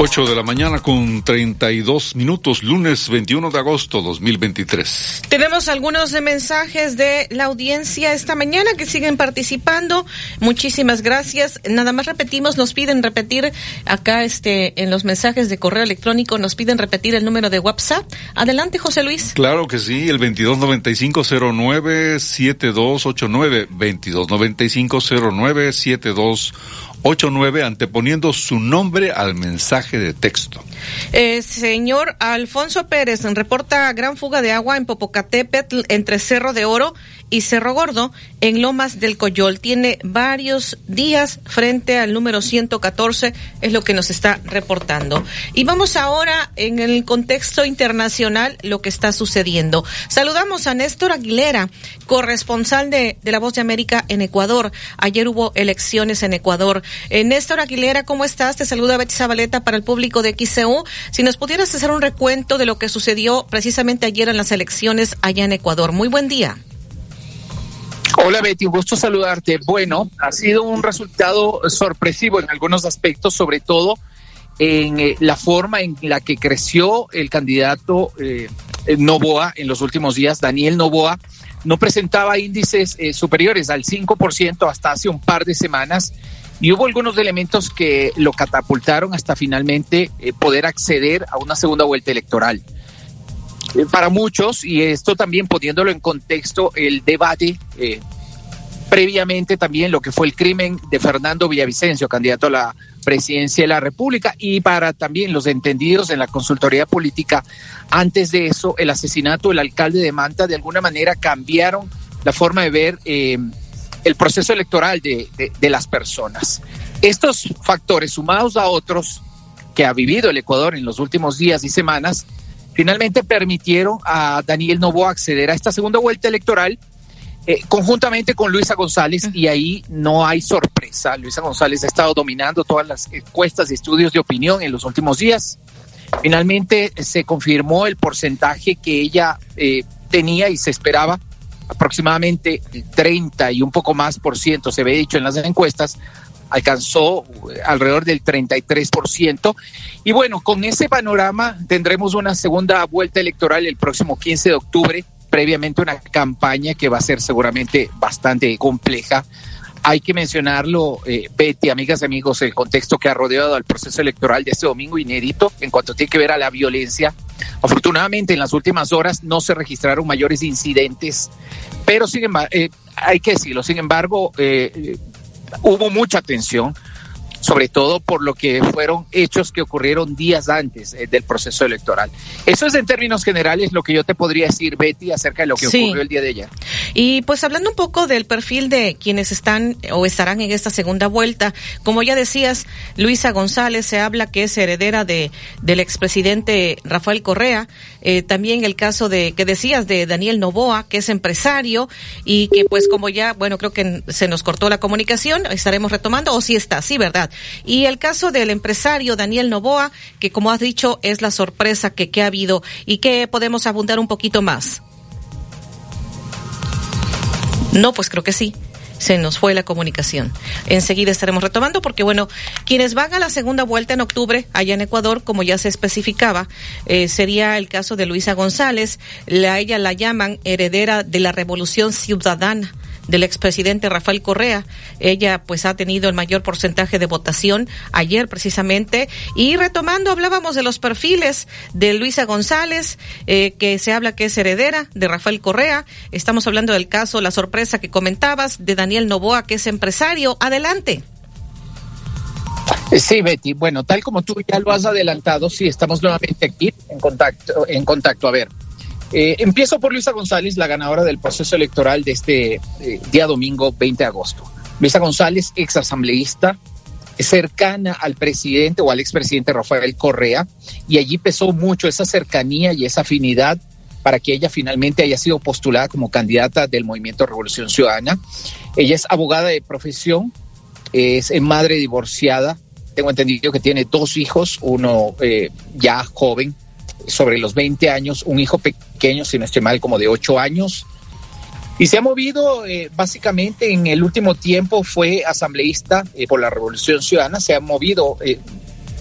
8 de la mañana con 32 minutos, lunes 21 de agosto 2023. Tenemos algunos mensajes de la audiencia esta mañana que siguen participando. Muchísimas gracias. Nada más repetimos, nos piden repetir acá este en los mensajes de correo electrónico, nos piden repetir el número de WhatsApp. Adelante, José Luis. Claro que sí, el 2295097289, 2295097289. 89 anteponiendo su nombre al mensaje de texto. Eh, señor Alfonso Pérez reporta gran fuga de agua en Popocatépetl entre Cerro de Oro y Cerro Gordo en Lomas del Coyol. Tiene varios días frente al número 114, es lo que nos está reportando. Y vamos ahora en el contexto internacional lo que está sucediendo. Saludamos a Néstor Aguilera, corresponsal de, de La Voz de América en Ecuador. Ayer hubo elecciones en Ecuador. Eh, Néstor Aguilera, ¿cómo estás? Te saluda Betty Zabaleta para el público de XCU. Si nos pudieras hacer un recuento de lo que sucedió precisamente ayer en las elecciones allá en Ecuador. Muy buen día. Hola Betty, un gusto saludarte. Bueno, ha sido un resultado sorpresivo en algunos aspectos, sobre todo en eh, la forma en la que creció el candidato eh, Novoa en los últimos días, Daniel Novoa. No presentaba índices eh, superiores al 5% hasta hace un par de semanas y hubo algunos elementos que lo catapultaron hasta finalmente eh, poder acceder a una segunda vuelta electoral. Eh, para muchos, y esto también poniéndolo en contexto, el debate eh, previamente también lo que fue el crimen de Fernando Villavicencio, candidato a la presidencia de la República, y para también los entendidos en la consultoría política, antes de eso, el asesinato del alcalde de Manta, de alguna manera cambiaron la forma de ver eh, el proceso electoral de, de, de las personas. Estos factores, sumados a otros que ha vivido el Ecuador en los últimos días y semanas, finalmente permitieron a Daniel Novoa acceder a esta segunda vuelta electoral eh, conjuntamente con Luisa González y ahí no hay sorpresa. Luisa González ha estado dominando todas las encuestas y estudios de opinión en los últimos días. Finalmente se confirmó el porcentaje que ella eh, tenía y se esperaba, aproximadamente el 30 y un poco más por ciento, se ve dicho en las encuestas, alcanzó alrededor del 33%. Y bueno, con ese panorama tendremos una segunda vuelta electoral el próximo 15 de octubre, previamente una campaña que va a ser seguramente bastante compleja. Hay que mencionarlo, eh, Betty, amigas y amigos, el contexto que ha rodeado al proceso electoral de este domingo inédito en cuanto tiene que ver a la violencia. Afortunadamente, en las últimas horas no se registraron mayores incidentes, pero sin embargo, eh, hay que decirlo, sin embargo, eh, hubo mucha tensión, sobre todo por lo que fueron hechos que ocurrieron días antes eh, del proceso electoral. Eso es en términos generales lo que yo te podría decir, Betty, acerca de lo que Sí. ocurrió el día de ayer. Y pues hablando un poco del perfil de quienes están o estarán en esta segunda vuelta, como ya decías, Luisa González se habla que es heredera de del expresidente Rafael Correa, eh, también el caso de que decías de Daniel Novoa, que es empresario y que pues como ya, bueno, creo que se nos cortó la comunicación, estaremos retomando, o sí está, sí, ¿verdad? Y el caso del empresario Daniel Novoa, que como has dicho es la sorpresa que, ha habido y que podemos abundar un poquito más. No, pues creo que sí. Se nos fue la comunicación. Enseguida estaremos retomando porque, bueno, quienes van a la segunda vuelta en octubre allá en Ecuador, como ya se especificaba, eh, sería el caso de Luisa González. La, ella la llaman heredera de la revolución ciudadana del expresidente Rafael Correa. Ella pues ha tenido el mayor porcentaje de votación ayer precisamente. Y retomando, hablábamos de los perfiles de Luisa González, eh, que se habla que es heredera de Rafael Correa. Estamos hablando del caso, la sorpresa que comentabas, de Daniel Novoa, que es empresario. Adelante. Sí, Betty. Bueno, tal como tú ya lo has adelantado, sí, estamos nuevamente aquí en contacto. En contacto. A ver, eh, empiezo por Luisa González, la ganadora del proceso electoral de este eh, día domingo 20 de agosto. Luisa González, ex asambleísta, cercana al presidente o al expresidente Rafael Correa, y allí pesó mucho esa cercanía y esa afinidad para que ella finalmente haya sido postulada como candidata del Movimiento Revolución Ciudadana. Ella es abogada de profesión, es madre divorciada, tengo entendido que tiene dos hijos, uno eh, ya joven, sobre los 20 años, un hijo pequeño, si no estoy mal, como de 8 años. Y se ha movido eh, básicamente en el último tiempo, fue asambleísta eh, por la Revolución Ciudadana, se ha movido eh,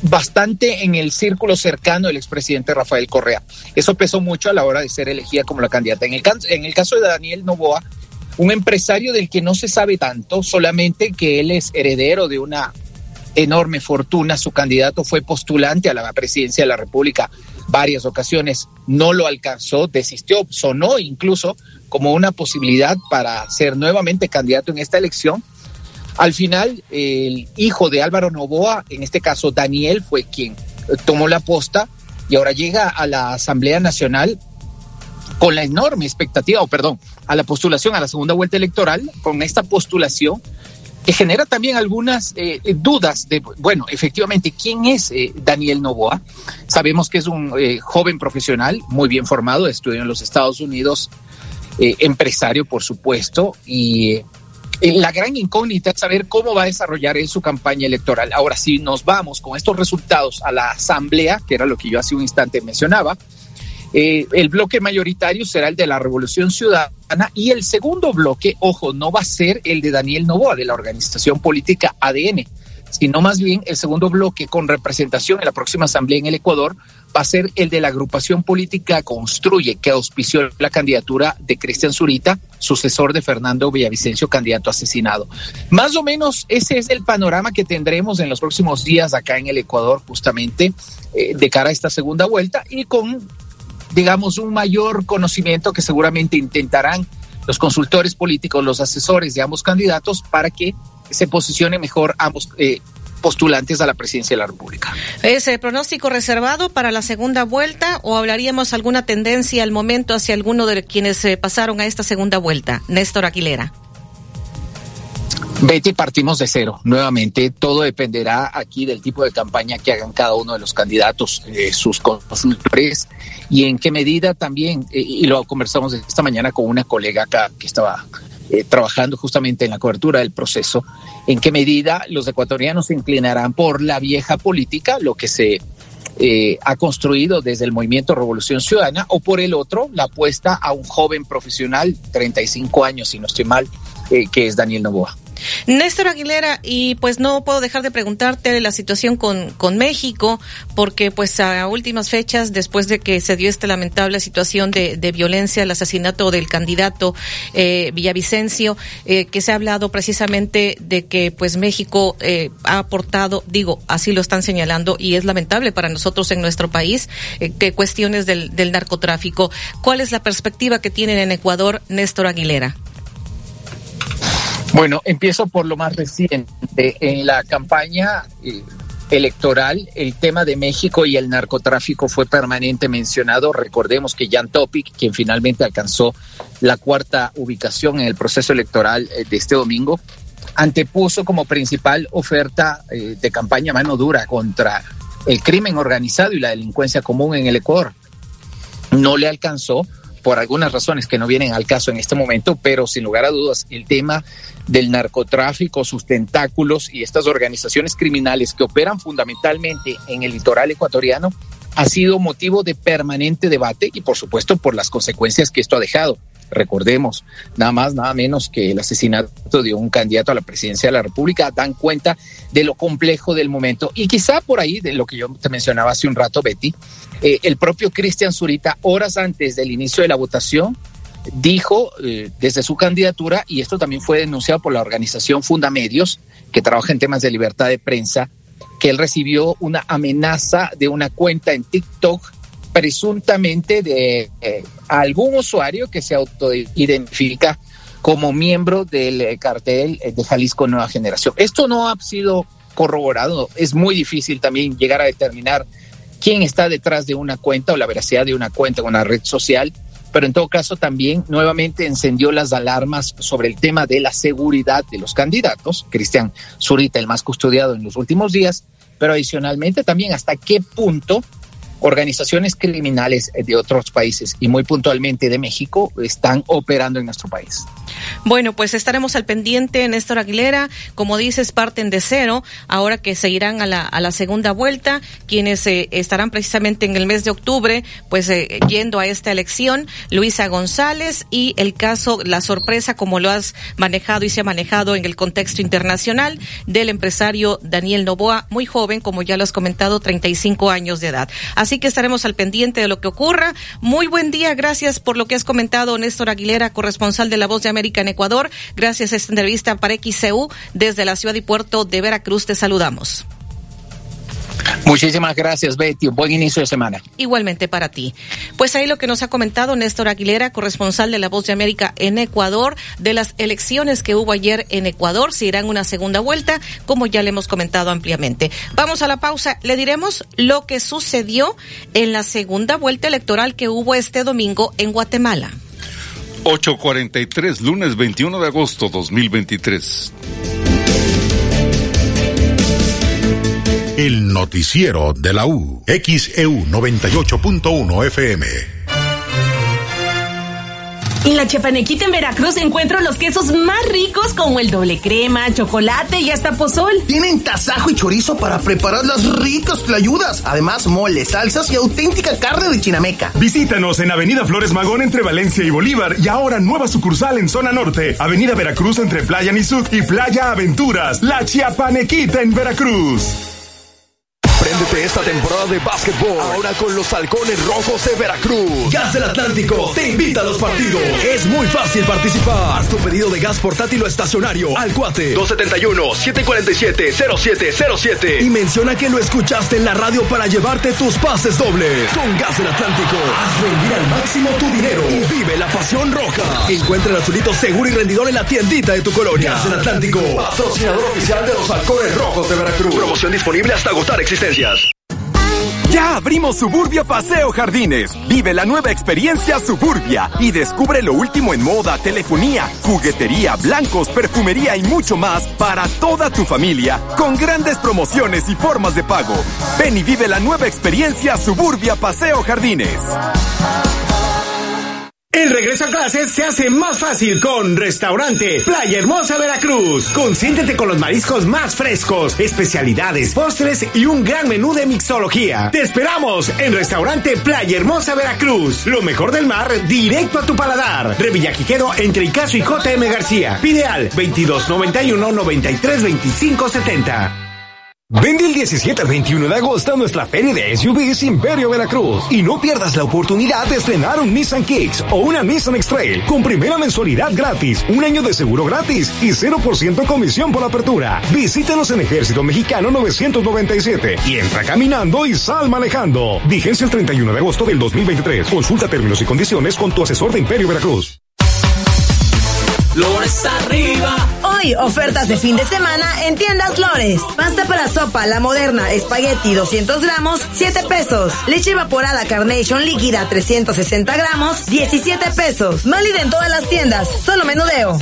bastante en el círculo cercano del expresidente Rafael Correa. Eso pesó mucho a la hora de ser elegida como la candidata. En el, en el caso de Daniel Novoa, un empresario del que no se sabe tanto, solamente que él es heredero de una enorme fortuna. Su candidato fue postulante a la presidencia de la República varias ocasiones, no lo alcanzó, desistió, sonó incluso como una posibilidad para ser nuevamente candidato en esta elección. Al final, el hijo de Álvaro Novoa, en este caso Daniel, fue quien tomó la posta y ahora llega a la Asamblea Nacional con la enorme expectativa, o perdón, a la postulación a la segunda vuelta electoral, con esta postulación que genera también algunas eh, dudas de, bueno, efectivamente, ¿quién es eh, Daniel Novoa? Sabemos que es un eh, joven profesional, muy bien formado, estudió en los Estados Unidos, empresario, por supuesto, y la gran incógnita es saber cómo va a desarrollar él su campaña electoral. Ahora, si nos vamos con estos resultados a la asamblea, que era lo que yo hace un instante mencionaba, eh, el bloque mayoritario será el de la Revolución Ciudadana y el segundo bloque, ojo, no va a ser el de Daniel Novoa, de la organización política ADN, sino más bien el segundo bloque con representación en la próxima asamblea en el Ecuador va a ser el de la agrupación política Construye, que auspició la candidatura de Cristian Zurita, sucesor de Fernando Villavicencio, candidato asesinado. Más o menos ese es el panorama que tendremos en los próximos días acá en el Ecuador, justamente eh, de cara a esta segunda vuelta y con digamos, un mayor conocimiento que seguramente intentarán los consultores políticos, los asesores de ambos candidatos para que se posicione mejor ambos eh, postulantes a la presidencia de la República. ¿Es el pronóstico reservado para la segunda vuelta o hablaríamos alguna tendencia al momento hacia alguno de quienes eh, pasaron a esta segunda vuelta? Néstor Aguilera. Betty, partimos de cero. Nuevamente, todo dependerá aquí del tipo de campaña que hagan cada uno de los candidatos, eh, sus consultores, y en qué medida también, eh, y lo conversamos esta mañana con una colega acá que estaba eh, trabajando justamente en la cobertura del proceso, en qué medida los ecuatorianos se inclinarán por la vieja política, lo que se ha construido desde el movimiento Revolución Ciudadana, o por el otro, la apuesta a un joven profesional, 35 años, si no estoy mal, que es Daniel Novoa. Néstor Aguilera, y pues no puedo dejar de preguntarte la situación con, con México, porque pues a últimas fechas, después de que se dio esta lamentable situación de, de violencia, el asesinato del candidato eh, Villavicencio, eh, que se ha hablado precisamente de que pues México eh, ha aportado, digo, así lo están señalando, y es lamentable para nosotros en nuestro país, eh, que cuestiones del, del narcotráfico. ¿Cuál es la perspectiva que tienen en Ecuador, Néstor Aguilera? Bueno, empiezo por lo más reciente. En la campaña eh, electoral, el tema de México y el narcotráfico fue permanente mencionado. Recordemos que Jan Topic, quien finalmente alcanzó la cuarta ubicación en el proceso electoral eh, de este domingo, antepuso como principal oferta eh, de campaña mano dura contra el crimen organizado y la delincuencia común en el Ecuador. No le alcanzó por algunas razones que no vienen al caso en este momento, pero sin lugar a dudas el tema del narcotráfico, sus tentáculos y estas organizaciones criminales que operan fundamentalmente en el litoral ecuatoriano ha sido motivo de permanente debate y por supuesto por las consecuencias que esto ha dejado. Recordemos, nada más, nada menos que el asesinato de un candidato a la presidencia de la República dan cuenta de lo complejo del momento. Y quizá por ahí, de lo que yo te mencionaba hace un rato, Betty, eh, el propio Cristian Zurita, horas antes del inicio de la votación, dijo eh, desde su candidatura, y esto también fue denunciado por la organización Fundamedios, que trabaja en temas de libertad de prensa, que él recibió una amenaza de una cuenta en TikTok presuntamente de eh, algún usuario que se autoidentifica como miembro del cartel de Jalisco Nueva Generación. Esto no ha sido corroborado, es muy difícil también llegar a determinar quién está detrás de una cuenta o la veracidad de una cuenta en una red social, pero en todo caso también nuevamente encendió las alarmas sobre el tema de la seguridad de los candidatos, Cristian Zurita, el más custodiado en los últimos días, pero adicionalmente también hasta qué punto organizaciones criminales de otros países y muy puntualmente de México están operando en nuestro país. Bueno, pues estaremos al pendiente, Néstor Aguilera. Como dices, parten de cero, ahora que se irán a la, a la segunda vuelta, quienes eh, estarán precisamente en el mes de octubre, pues eh, yendo a esta elección, Luisa González y el caso, la sorpresa, como lo has manejado y se ha manejado en el contexto internacional, del empresario Daniel Novoa, muy joven, como ya lo has comentado, 35 años de edad. Así que estaremos al pendiente de lo que ocurra. Muy buen día, gracias por lo que has comentado, Néstor Aguilera, corresponsal de La Voz de América en Ecuador. Gracias a esta entrevista para XCU desde la ciudad y puerto de Veracruz. Te saludamos. Muchísimas gracias, Betty. Un buen inicio de semana. Igualmente para ti. Pues ahí lo que nos ha comentado Néstor Aguilera, corresponsal de La Voz de América en Ecuador, de las elecciones que hubo ayer en Ecuador, si irán una segunda vuelta, como ya le hemos comentado ampliamente. Vamos a la pausa. Le diremos lo que sucedió en la segunda vuelta electoral que hubo este domingo en Guatemala. 843, lunes 21 de agosto 2023. El noticiero de la U. XEU 98.1 FM. En la Chapanequita en Veracruz encuentro los quesos más ricos como el doble crema, chocolate y hasta pozol. Tienen tasajo y chorizo para preparar las ricas tlayudas. Además, mole, salsas y auténtica carne de chinameca. Visítanos en Avenida Flores Magón entre Valencia y Bolívar y ahora nueva sucursal en zona norte. Avenida Veracruz entre Playa Nizuk y Playa Aventuras. La Chiapanequita en Veracruz. Préndete esta temporada de básquetbol. Ahora con los halcones rojos de Veracruz. Gas del Atlántico te invita a los partidos. Es muy fácil participar. Haz tu pedido de gas portátil o estacionario al cuate 271-747-0707. y menciona que lo escuchaste en la radio para llevarte tus pases dobles. Con Gas del Atlántico, haz rendir al máximo tu dinero y vive la pasión roja. Encuentra el azulito seguro y rendidor en la tiendita de tu colonia. Gas del Atlántico, Patrocinador oficial de los halcones rojos de Veracruz. Promoción disponible hasta agotar Ya abrimos Suburbia Paseo Jardines. Vive la nueva experiencia Suburbia y descubre lo último en moda, telefonía, juguetería, blancos, perfumería y mucho más para toda tu familia con grandes promociones y formas de pago. Ven y vive la nueva experiencia Suburbia Paseo Jardines. El regreso a clases se hace más fácil con Restaurante Playa Hermosa Veracruz. Consiéntete con los mariscos más frescos, especialidades, postres y un gran menú de mixología. Te esperamos en Restaurante Playa Hermosa Veracruz. Lo mejor del mar directo a tu paladar. Revillaquiquedo entre Icaso y JM García. Pide al 2291 93 25 70. Ven del 17 al 21 de agosto a nuestra feria de SUVs Imperio Veracruz y no pierdas la oportunidad de estrenar un Nissan Kicks o una Nissan X-Trail con primera mensualidad gratis, un año de seguro gratis y 0% comisión por apertura. Visítanos en Ejército Mexicano 997 y entra caminando y sal manejando. Vigencia el 31 de agosto del 2023. Consulta términos y condiciones con tu asesor de Imperio Veracruz. Lores arriba. Hoy, ofertas de fin de semana en tiendas Lores. Pasta para sopa, la moderna, espagueti 200 gramos, 7 pesos. Leche evaporada Carnation líquida 360 gramos, 17 pesos. Válida en todas las tiendas, solo menudeo.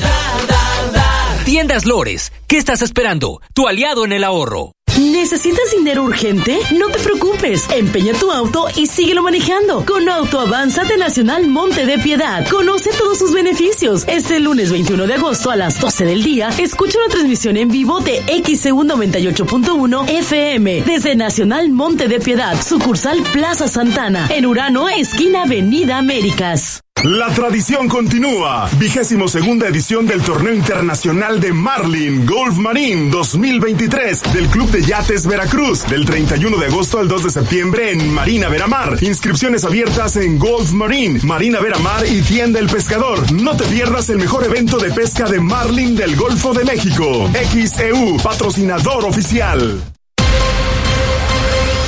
Tiendas Lores, ¿qué estás esperando? Tu aliado en el ahorro. ¿Necesitas dinero urgente? No te preocupes. Empeña tu auto y síguelo manejando. Con Auto Avanza de Nacional Monte de Piedad. Conoce todos sus beneficios. Este lunes 21 de agosto a las 12 del día, escucha una transmisión en vivo de XEU 98.1 FM desde Nacional Monte de Piedad, sucursal Plaza Santana, en Urano, esquina Avenida Américas. La tradición continúa. Vigésimo segunda edición del Torneo Internacional de Marlin Golf Marine 2023 del Club de Yates Veracruz del 31 de agosto al 2 de septiembre en Marina Veramar. Inscripciones abiertas en Golf Marine, Marina Veramar y Tienda El Pescador. No te pierdas el mejor evento de pesca de Marlin del Golfo de México. XEU, patrocinador oficial.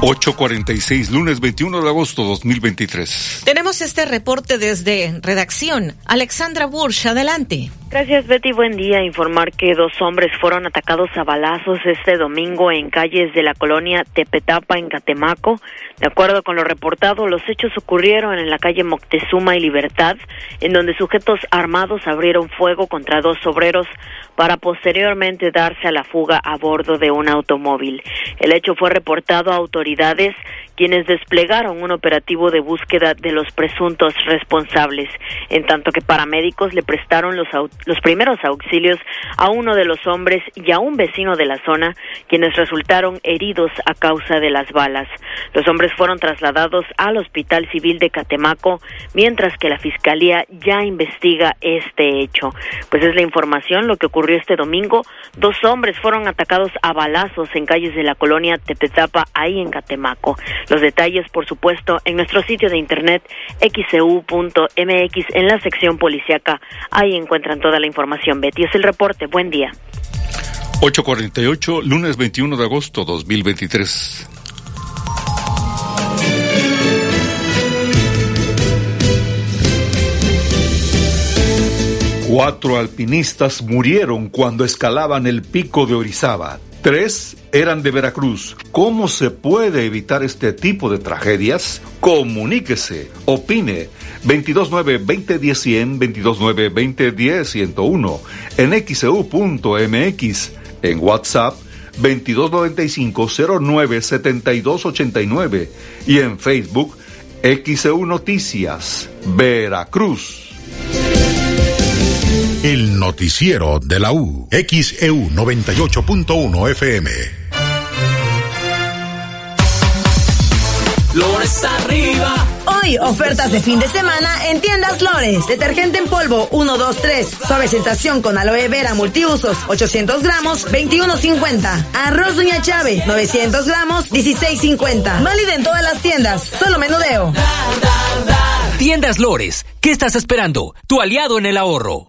...8.46, lunes 21 de agosto 2023. Tenemos este reporte desde redacción. Alexandra Bursch, adelante. Gracias, Betty. Buen día. Informar que dos hombres fueron atacados a balazos este domingo en calles de la colonia Tepetapa, en Catemaco. De acuerdo con lo reportado, los hechos ocurrieron en la calle Moctezuma y Libertad, en donde sujetos armados abrieron fuego contra dos obreros para posteriormente darse a la fuga a bordo de un automóvil. El hecho fue reportado a autoridades autoridades quienes desplegaron un operativo de búsqueda de los presuntos responsables, en tanto que paramédicos le prestaron los, primeros auxilios a uno de los hombres y a un vecino de la zona, quienes resultaron heridos a causa de las balas. Los hombres fueron trasladados al Hospital Civil de Catemaco, mientras que la Fiscalía ya investiga este hecho. Pues es la información lo que ocurrió este domingo. Dos hombres fueron atacados a balazos en calles de la colonia Tepetapa, ahí en Catemaco. Los detalles, por supuesto, en nuestro sitio de internet xcu.mx en la sección policiaca. Ahí encuentran toda la información. Betty es el reporte. Buen día. 848, lunes 21 de agosto 2023. Cuatro alpinistas murieron cuando escalaban el pico de Orizaba. Tres eran de Veracruz. ¿Cómo se puede evitar este tipo de tragedias? Comuníquese, opine. 229-2010-100, 229-2010-101, en xeu.mx, e en WhatsApp 2295-097289 y en Facebook XEU Noticias, Veracruz. El noticiero de la U. XEU 98.1 FM. Lores arriba. Hoy, ofertas de fin de semana en tiendas Lores. Detergente en polvo 1, 2, 3. Suave sensación con aloe vera multiusos 800 gramos 21.50. Arroz Doña Chave 900 gramos 16.50. Válida en todas las tiendas. Solo menudeo. Tiendas Lores. ¿Qué estás esperando? Tu aliado en el ahorro.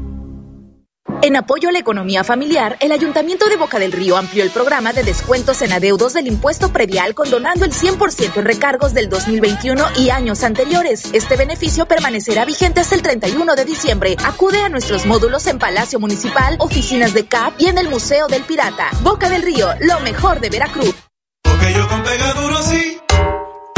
En apoyo a la economía familiar, el Ayuntamiento de Boca del Río amplió el programa de descuentos en adeudos del impuesto predial condonando el 100% en recargos del 2021 y años anteriores. Este beneficio permanecerá vigente hasta el 31 de diciembre. Acude a nuestros módulos en Palacio Municipal, oficinas de CAP y en el Museo del Pirata. Boca del Río, lo mejor de Veracruz. Porque yo con sí.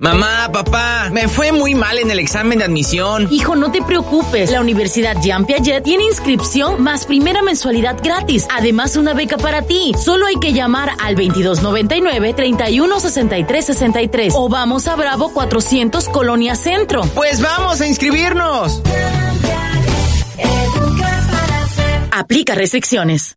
Mamá, papá, me fue muy mal en el examen de admisión. Hijo, no te preocupes. La Universidad Jean Piaget tiene inscripción más primera mensualidad gratis. Además, una beca para ti. Solo hay que llamar al 2299-316363 o vamos a Bravo 400 Colonia Centro. Pues vamos a inscribirnos. Aplica restricciones.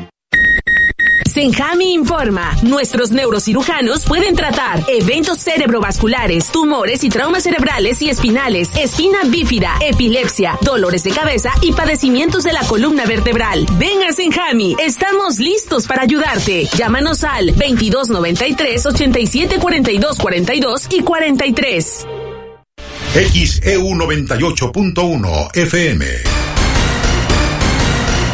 Senjami informa, nuestros neurocirujanos pueden tratar eventos cerebrovasculares, tumores y traumas cerebrales y espinales, espina bífida, epilepsia, dolores de cabeza y padecimientos de la columna vertebral. Ven a Senjami, estamos listos para ayudarte. Llámanos al 2293 87 42 42 y 43. XEU 98.1 FM.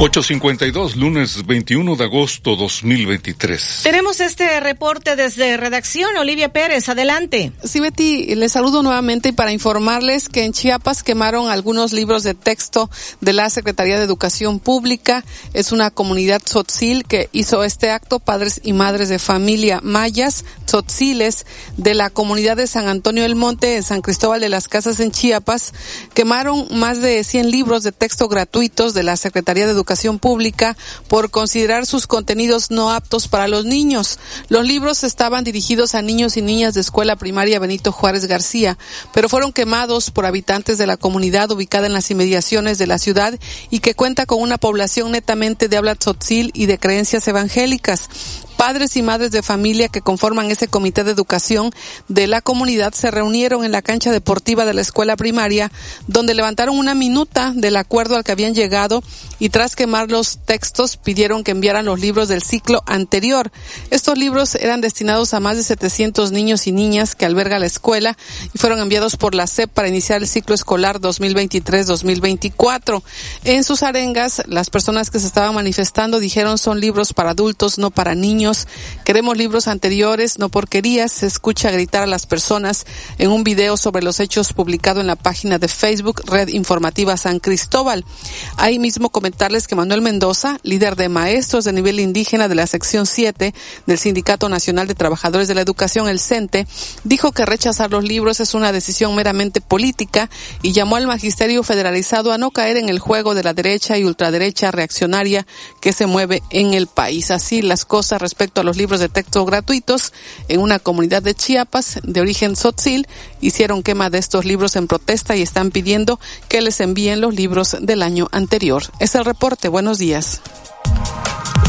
852, lunes 21 de agosto 2023. Tenemos este reporte desde redacción. Olivia Pérez, adelante. Sí, Betty, les saludo nuevamente y para informarles que en Chiapas quemaron algunos libros de texto de la Secretaría de Educación Pública. Es una comunidad tzotzil que hizo este acto, padres y madres de familia mayas, tzotziles, de la comunidad de San Antonio del Monte, en San Cristóbal de las Casas en Chiapas, quemaron más de 100 libros de texto gratuitos de la Secretaría de Educación Pública por considerar sus contenidos no aptos para los niños. Los libros estaban dirigidos a niños y niñas de escuela primaria Benito Juárez García, pero fueron quemados por habitantes de la comunidad ubicada en las inmediaciones de la ciudad y que cuenta con una población netamente de habla tzotzil y de creencias evangélicas. Padres y madres de familia que conforman ese comité de educación de la comunidad se reunieron en la cancha deportiva de la escuela primaria, donde levantaron una minuta del acuerdo al que habían llegado y tras quemar los textos pidieron que enviaran los libros del ciclo anterior. Estos libros eran destinados a más de 700 niños y niñas que alberga la escuela y fueron enviados por la SEP para iniciar el ciclo escolar 2023-2024. En sus arengas, las personas que se estaban manifestando dijeron son libros para adultos, no para niños. Queremos libros anteriores, no porquerías. Se escucha gritar a las personas en un video sobre los hechos publicado en la página de Facebook Red Informativa San Cristóbal. Ahí mismo comentarles que Manuel Mendoza, líder de maestros de nivel indígena de la sección 7 del Sindicato Nacional de Trabajadores de la Educación, el CENTE, dijo que rechazar los libros es una decisión meramente política y llamó al magisterio federalizado a no caer en el juego de la derecha y ultraderecha reaccionaria que se mueve en el país. Así las cosas respecto a los libros de texto gratuitos en una comunidad de Chiapas de origen sotzil hicieron quema de estos libros en protesta y están pidiendo que les envíen los libros del año anterior. El reporte. Buenos días.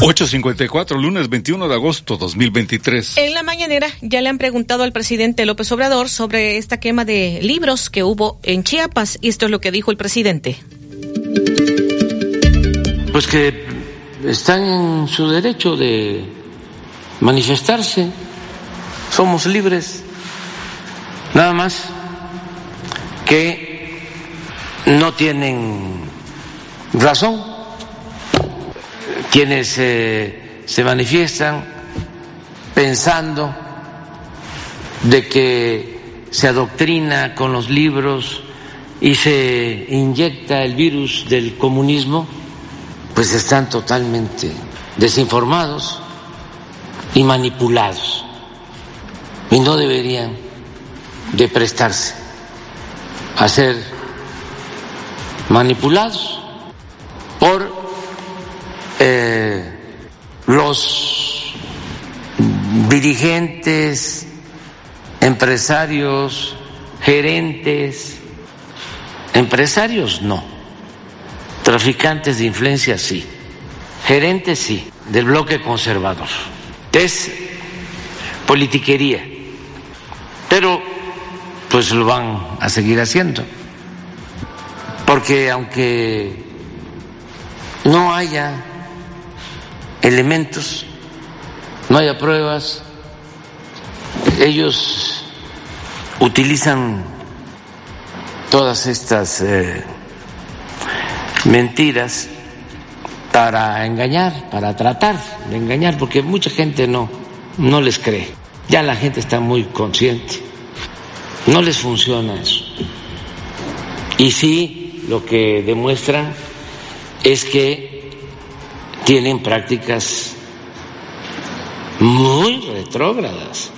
854, lunes 21 de agosto 2023. En la mañanera ya le han preguntado al presidente López Obrador sobre esta quema de libros que hubo en Chiapas y esto es lo que dijo el presidente. Pues que están en su derecho de manifestarse, somos libres, nada más que no tienen razón. Quienes eh, se manifiestan pensando de que se adoctrina con los libros y se inyecta el virus del comunismo, pues están totalmente desinformados y manipulados. Y no deberían de prestarse a ser manipulados por eh, los dirigentes, empresarios, gerentes, empresarios no, traficantes de influencia sí, gerentes sí, del bloque conservador. Es politiquería, pero pues lo van a seguir haciendo, porque aunque no haya elementos, no haya pruebas, ellos utilizan todas estas eh, mentiras para engañar, para tratar de engañar, porque mucha gente no, no les cree. Ya la gente está muy consciente No les funciona eso. Y sí, lo que demuestran es que tienen prácticas muy retrógradas.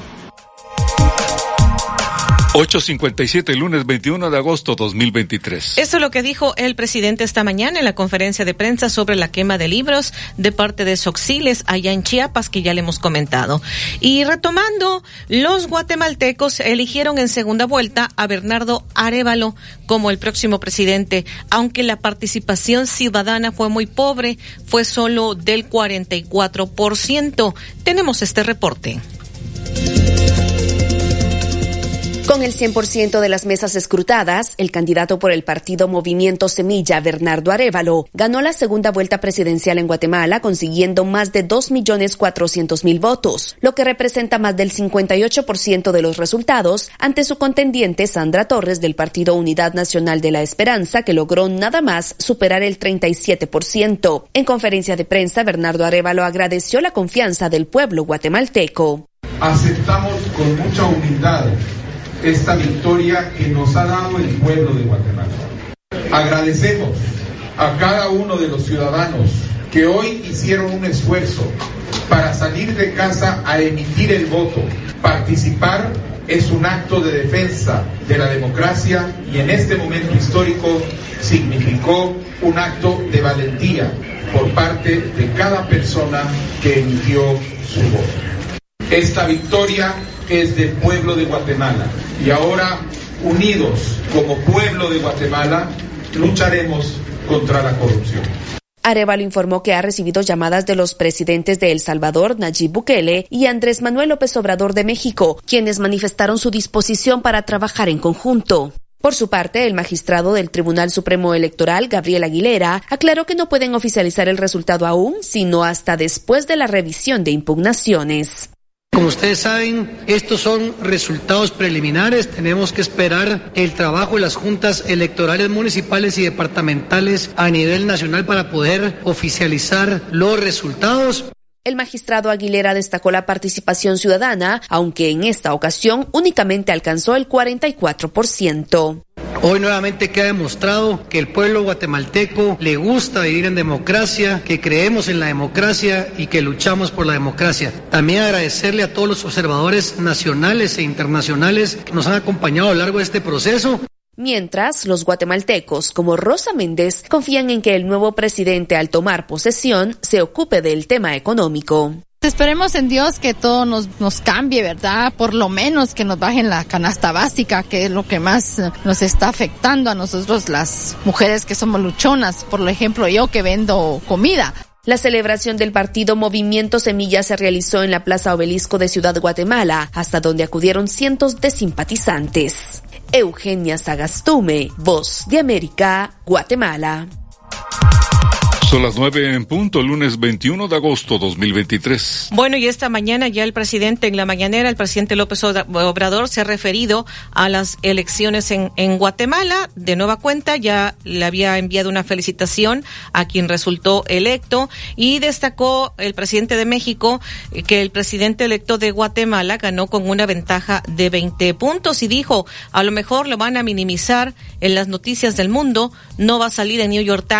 857, lunes 21 de agosto 2023. Eso es lo que dijo el presidente esta mañana en la conferencia de prensa sobre la quema de libros de parte de Soxiles allá en Chiapas, que ya le hemos comentado. Y retomando, los guatemaltecos eligieron en segunda vuelta a Bernardo Arevalo como el próximo presidente, aunque la participación ciudadana fue muy pobre, fue solo del 44%. Tenemos este reporte. Con el 100% de las mesas escrutadas, el candidato por el partido Movimiento Semilla, Bernardo Arevalo, ganó la segunda vuelta presidencial en Guatemala consiguiendo más de 2.400.000 votos, lo que representa más del 58% de los resultados ante su contendiente Sandra Torres del Partido Unidad Nacional de la Esperanza, que logró nada más superar el 37%. En conferencia de prensa, Bernardo Arevalo agradeció la confianza del pueblo guatemalteco. Aceptamos con mucha humildad esta victoria que nos ha dado el pueblo de Guatemala. Agradecemos a cada uno de los ciudadanos que hoy hicieron un esfuerzo para salir de casa a emitir el voto. Participar es un acto de defensa de la democracia y en este momento histórico significó un acto de valentía por parte de cada persona que emitió su voto. Esta victoria es del pueblo de Guatemala. Y ahora, unidos como pueblo de Guatemala, lucharemos contra la corrupción. Arevalo informó que ha recibido llamadas de los presidentes de El Salvador, Nayib Bukele, y Andrés Manuel López Obrador de México, quienes manifestaron su disposición para trabajar en conjunto. Por su parte, el magistrado del Tribunal Supremo Electoral, Gabriel Aguilera, aclaró que no pueden oficializar el resultado aún, sino hasta después de la revisión de impugnaciones. Como ustedes saben, estos son resultados preliminares. Tenemos que esperar el trabajo de las juntas electorales municipales y departamentales a nivel nacional para poder oficializar los resultados. El magistrado Aguilera destacó la participación ciudadana, aunque en esta ocasión únicamente alcanzó el 44%. Hoy nuevamente queda demostrado que el pueblo guatemalteco le gusta vivir en democracia, que creemos en la democracia y que luchamos por la democracia. También agradecerle a todos los observadores nacionales e internacionales que nos han acompañado a lo largo de este proceso. Mientras, los guatemaltecos, como Rosa Méndez, confían en que el nuevo presidente al tomar posesión se ocupe del tema económico. Esperemos en Dios que todo nos, nos cambie, ¿verdad? Por lo menos que nos bajen la canasta básica, que es lo que más nos está afectando a nosotros las mujeres que somos luchonas. Por ejemplo, yo que vendo comida. La celebración del partido Movimiento Semilla se realizó en la Plaza Obelisco de Ciudad Guatemala, hasta donde acudieron cientos de simpatizantes. Eugenia Sagastume, Voz de América, Guatemala. Son las nueve en punto, lunes 21 de agosto 2023. Bueno, y esta mañana ya el presidente, en la mañanera, el presidente López Obrador se ha referido a las elecciones en, en Guatemala. De nueva cuenta, ya le había enviado una felicitación a quien resultó electo y destacó el presidente de México que el presidente electo de Guatemala ganó con una ventaja de 20 puntos y dijo, a lo mejor lo van a minimizar en las noticias del mundo, no va a salir en New York Times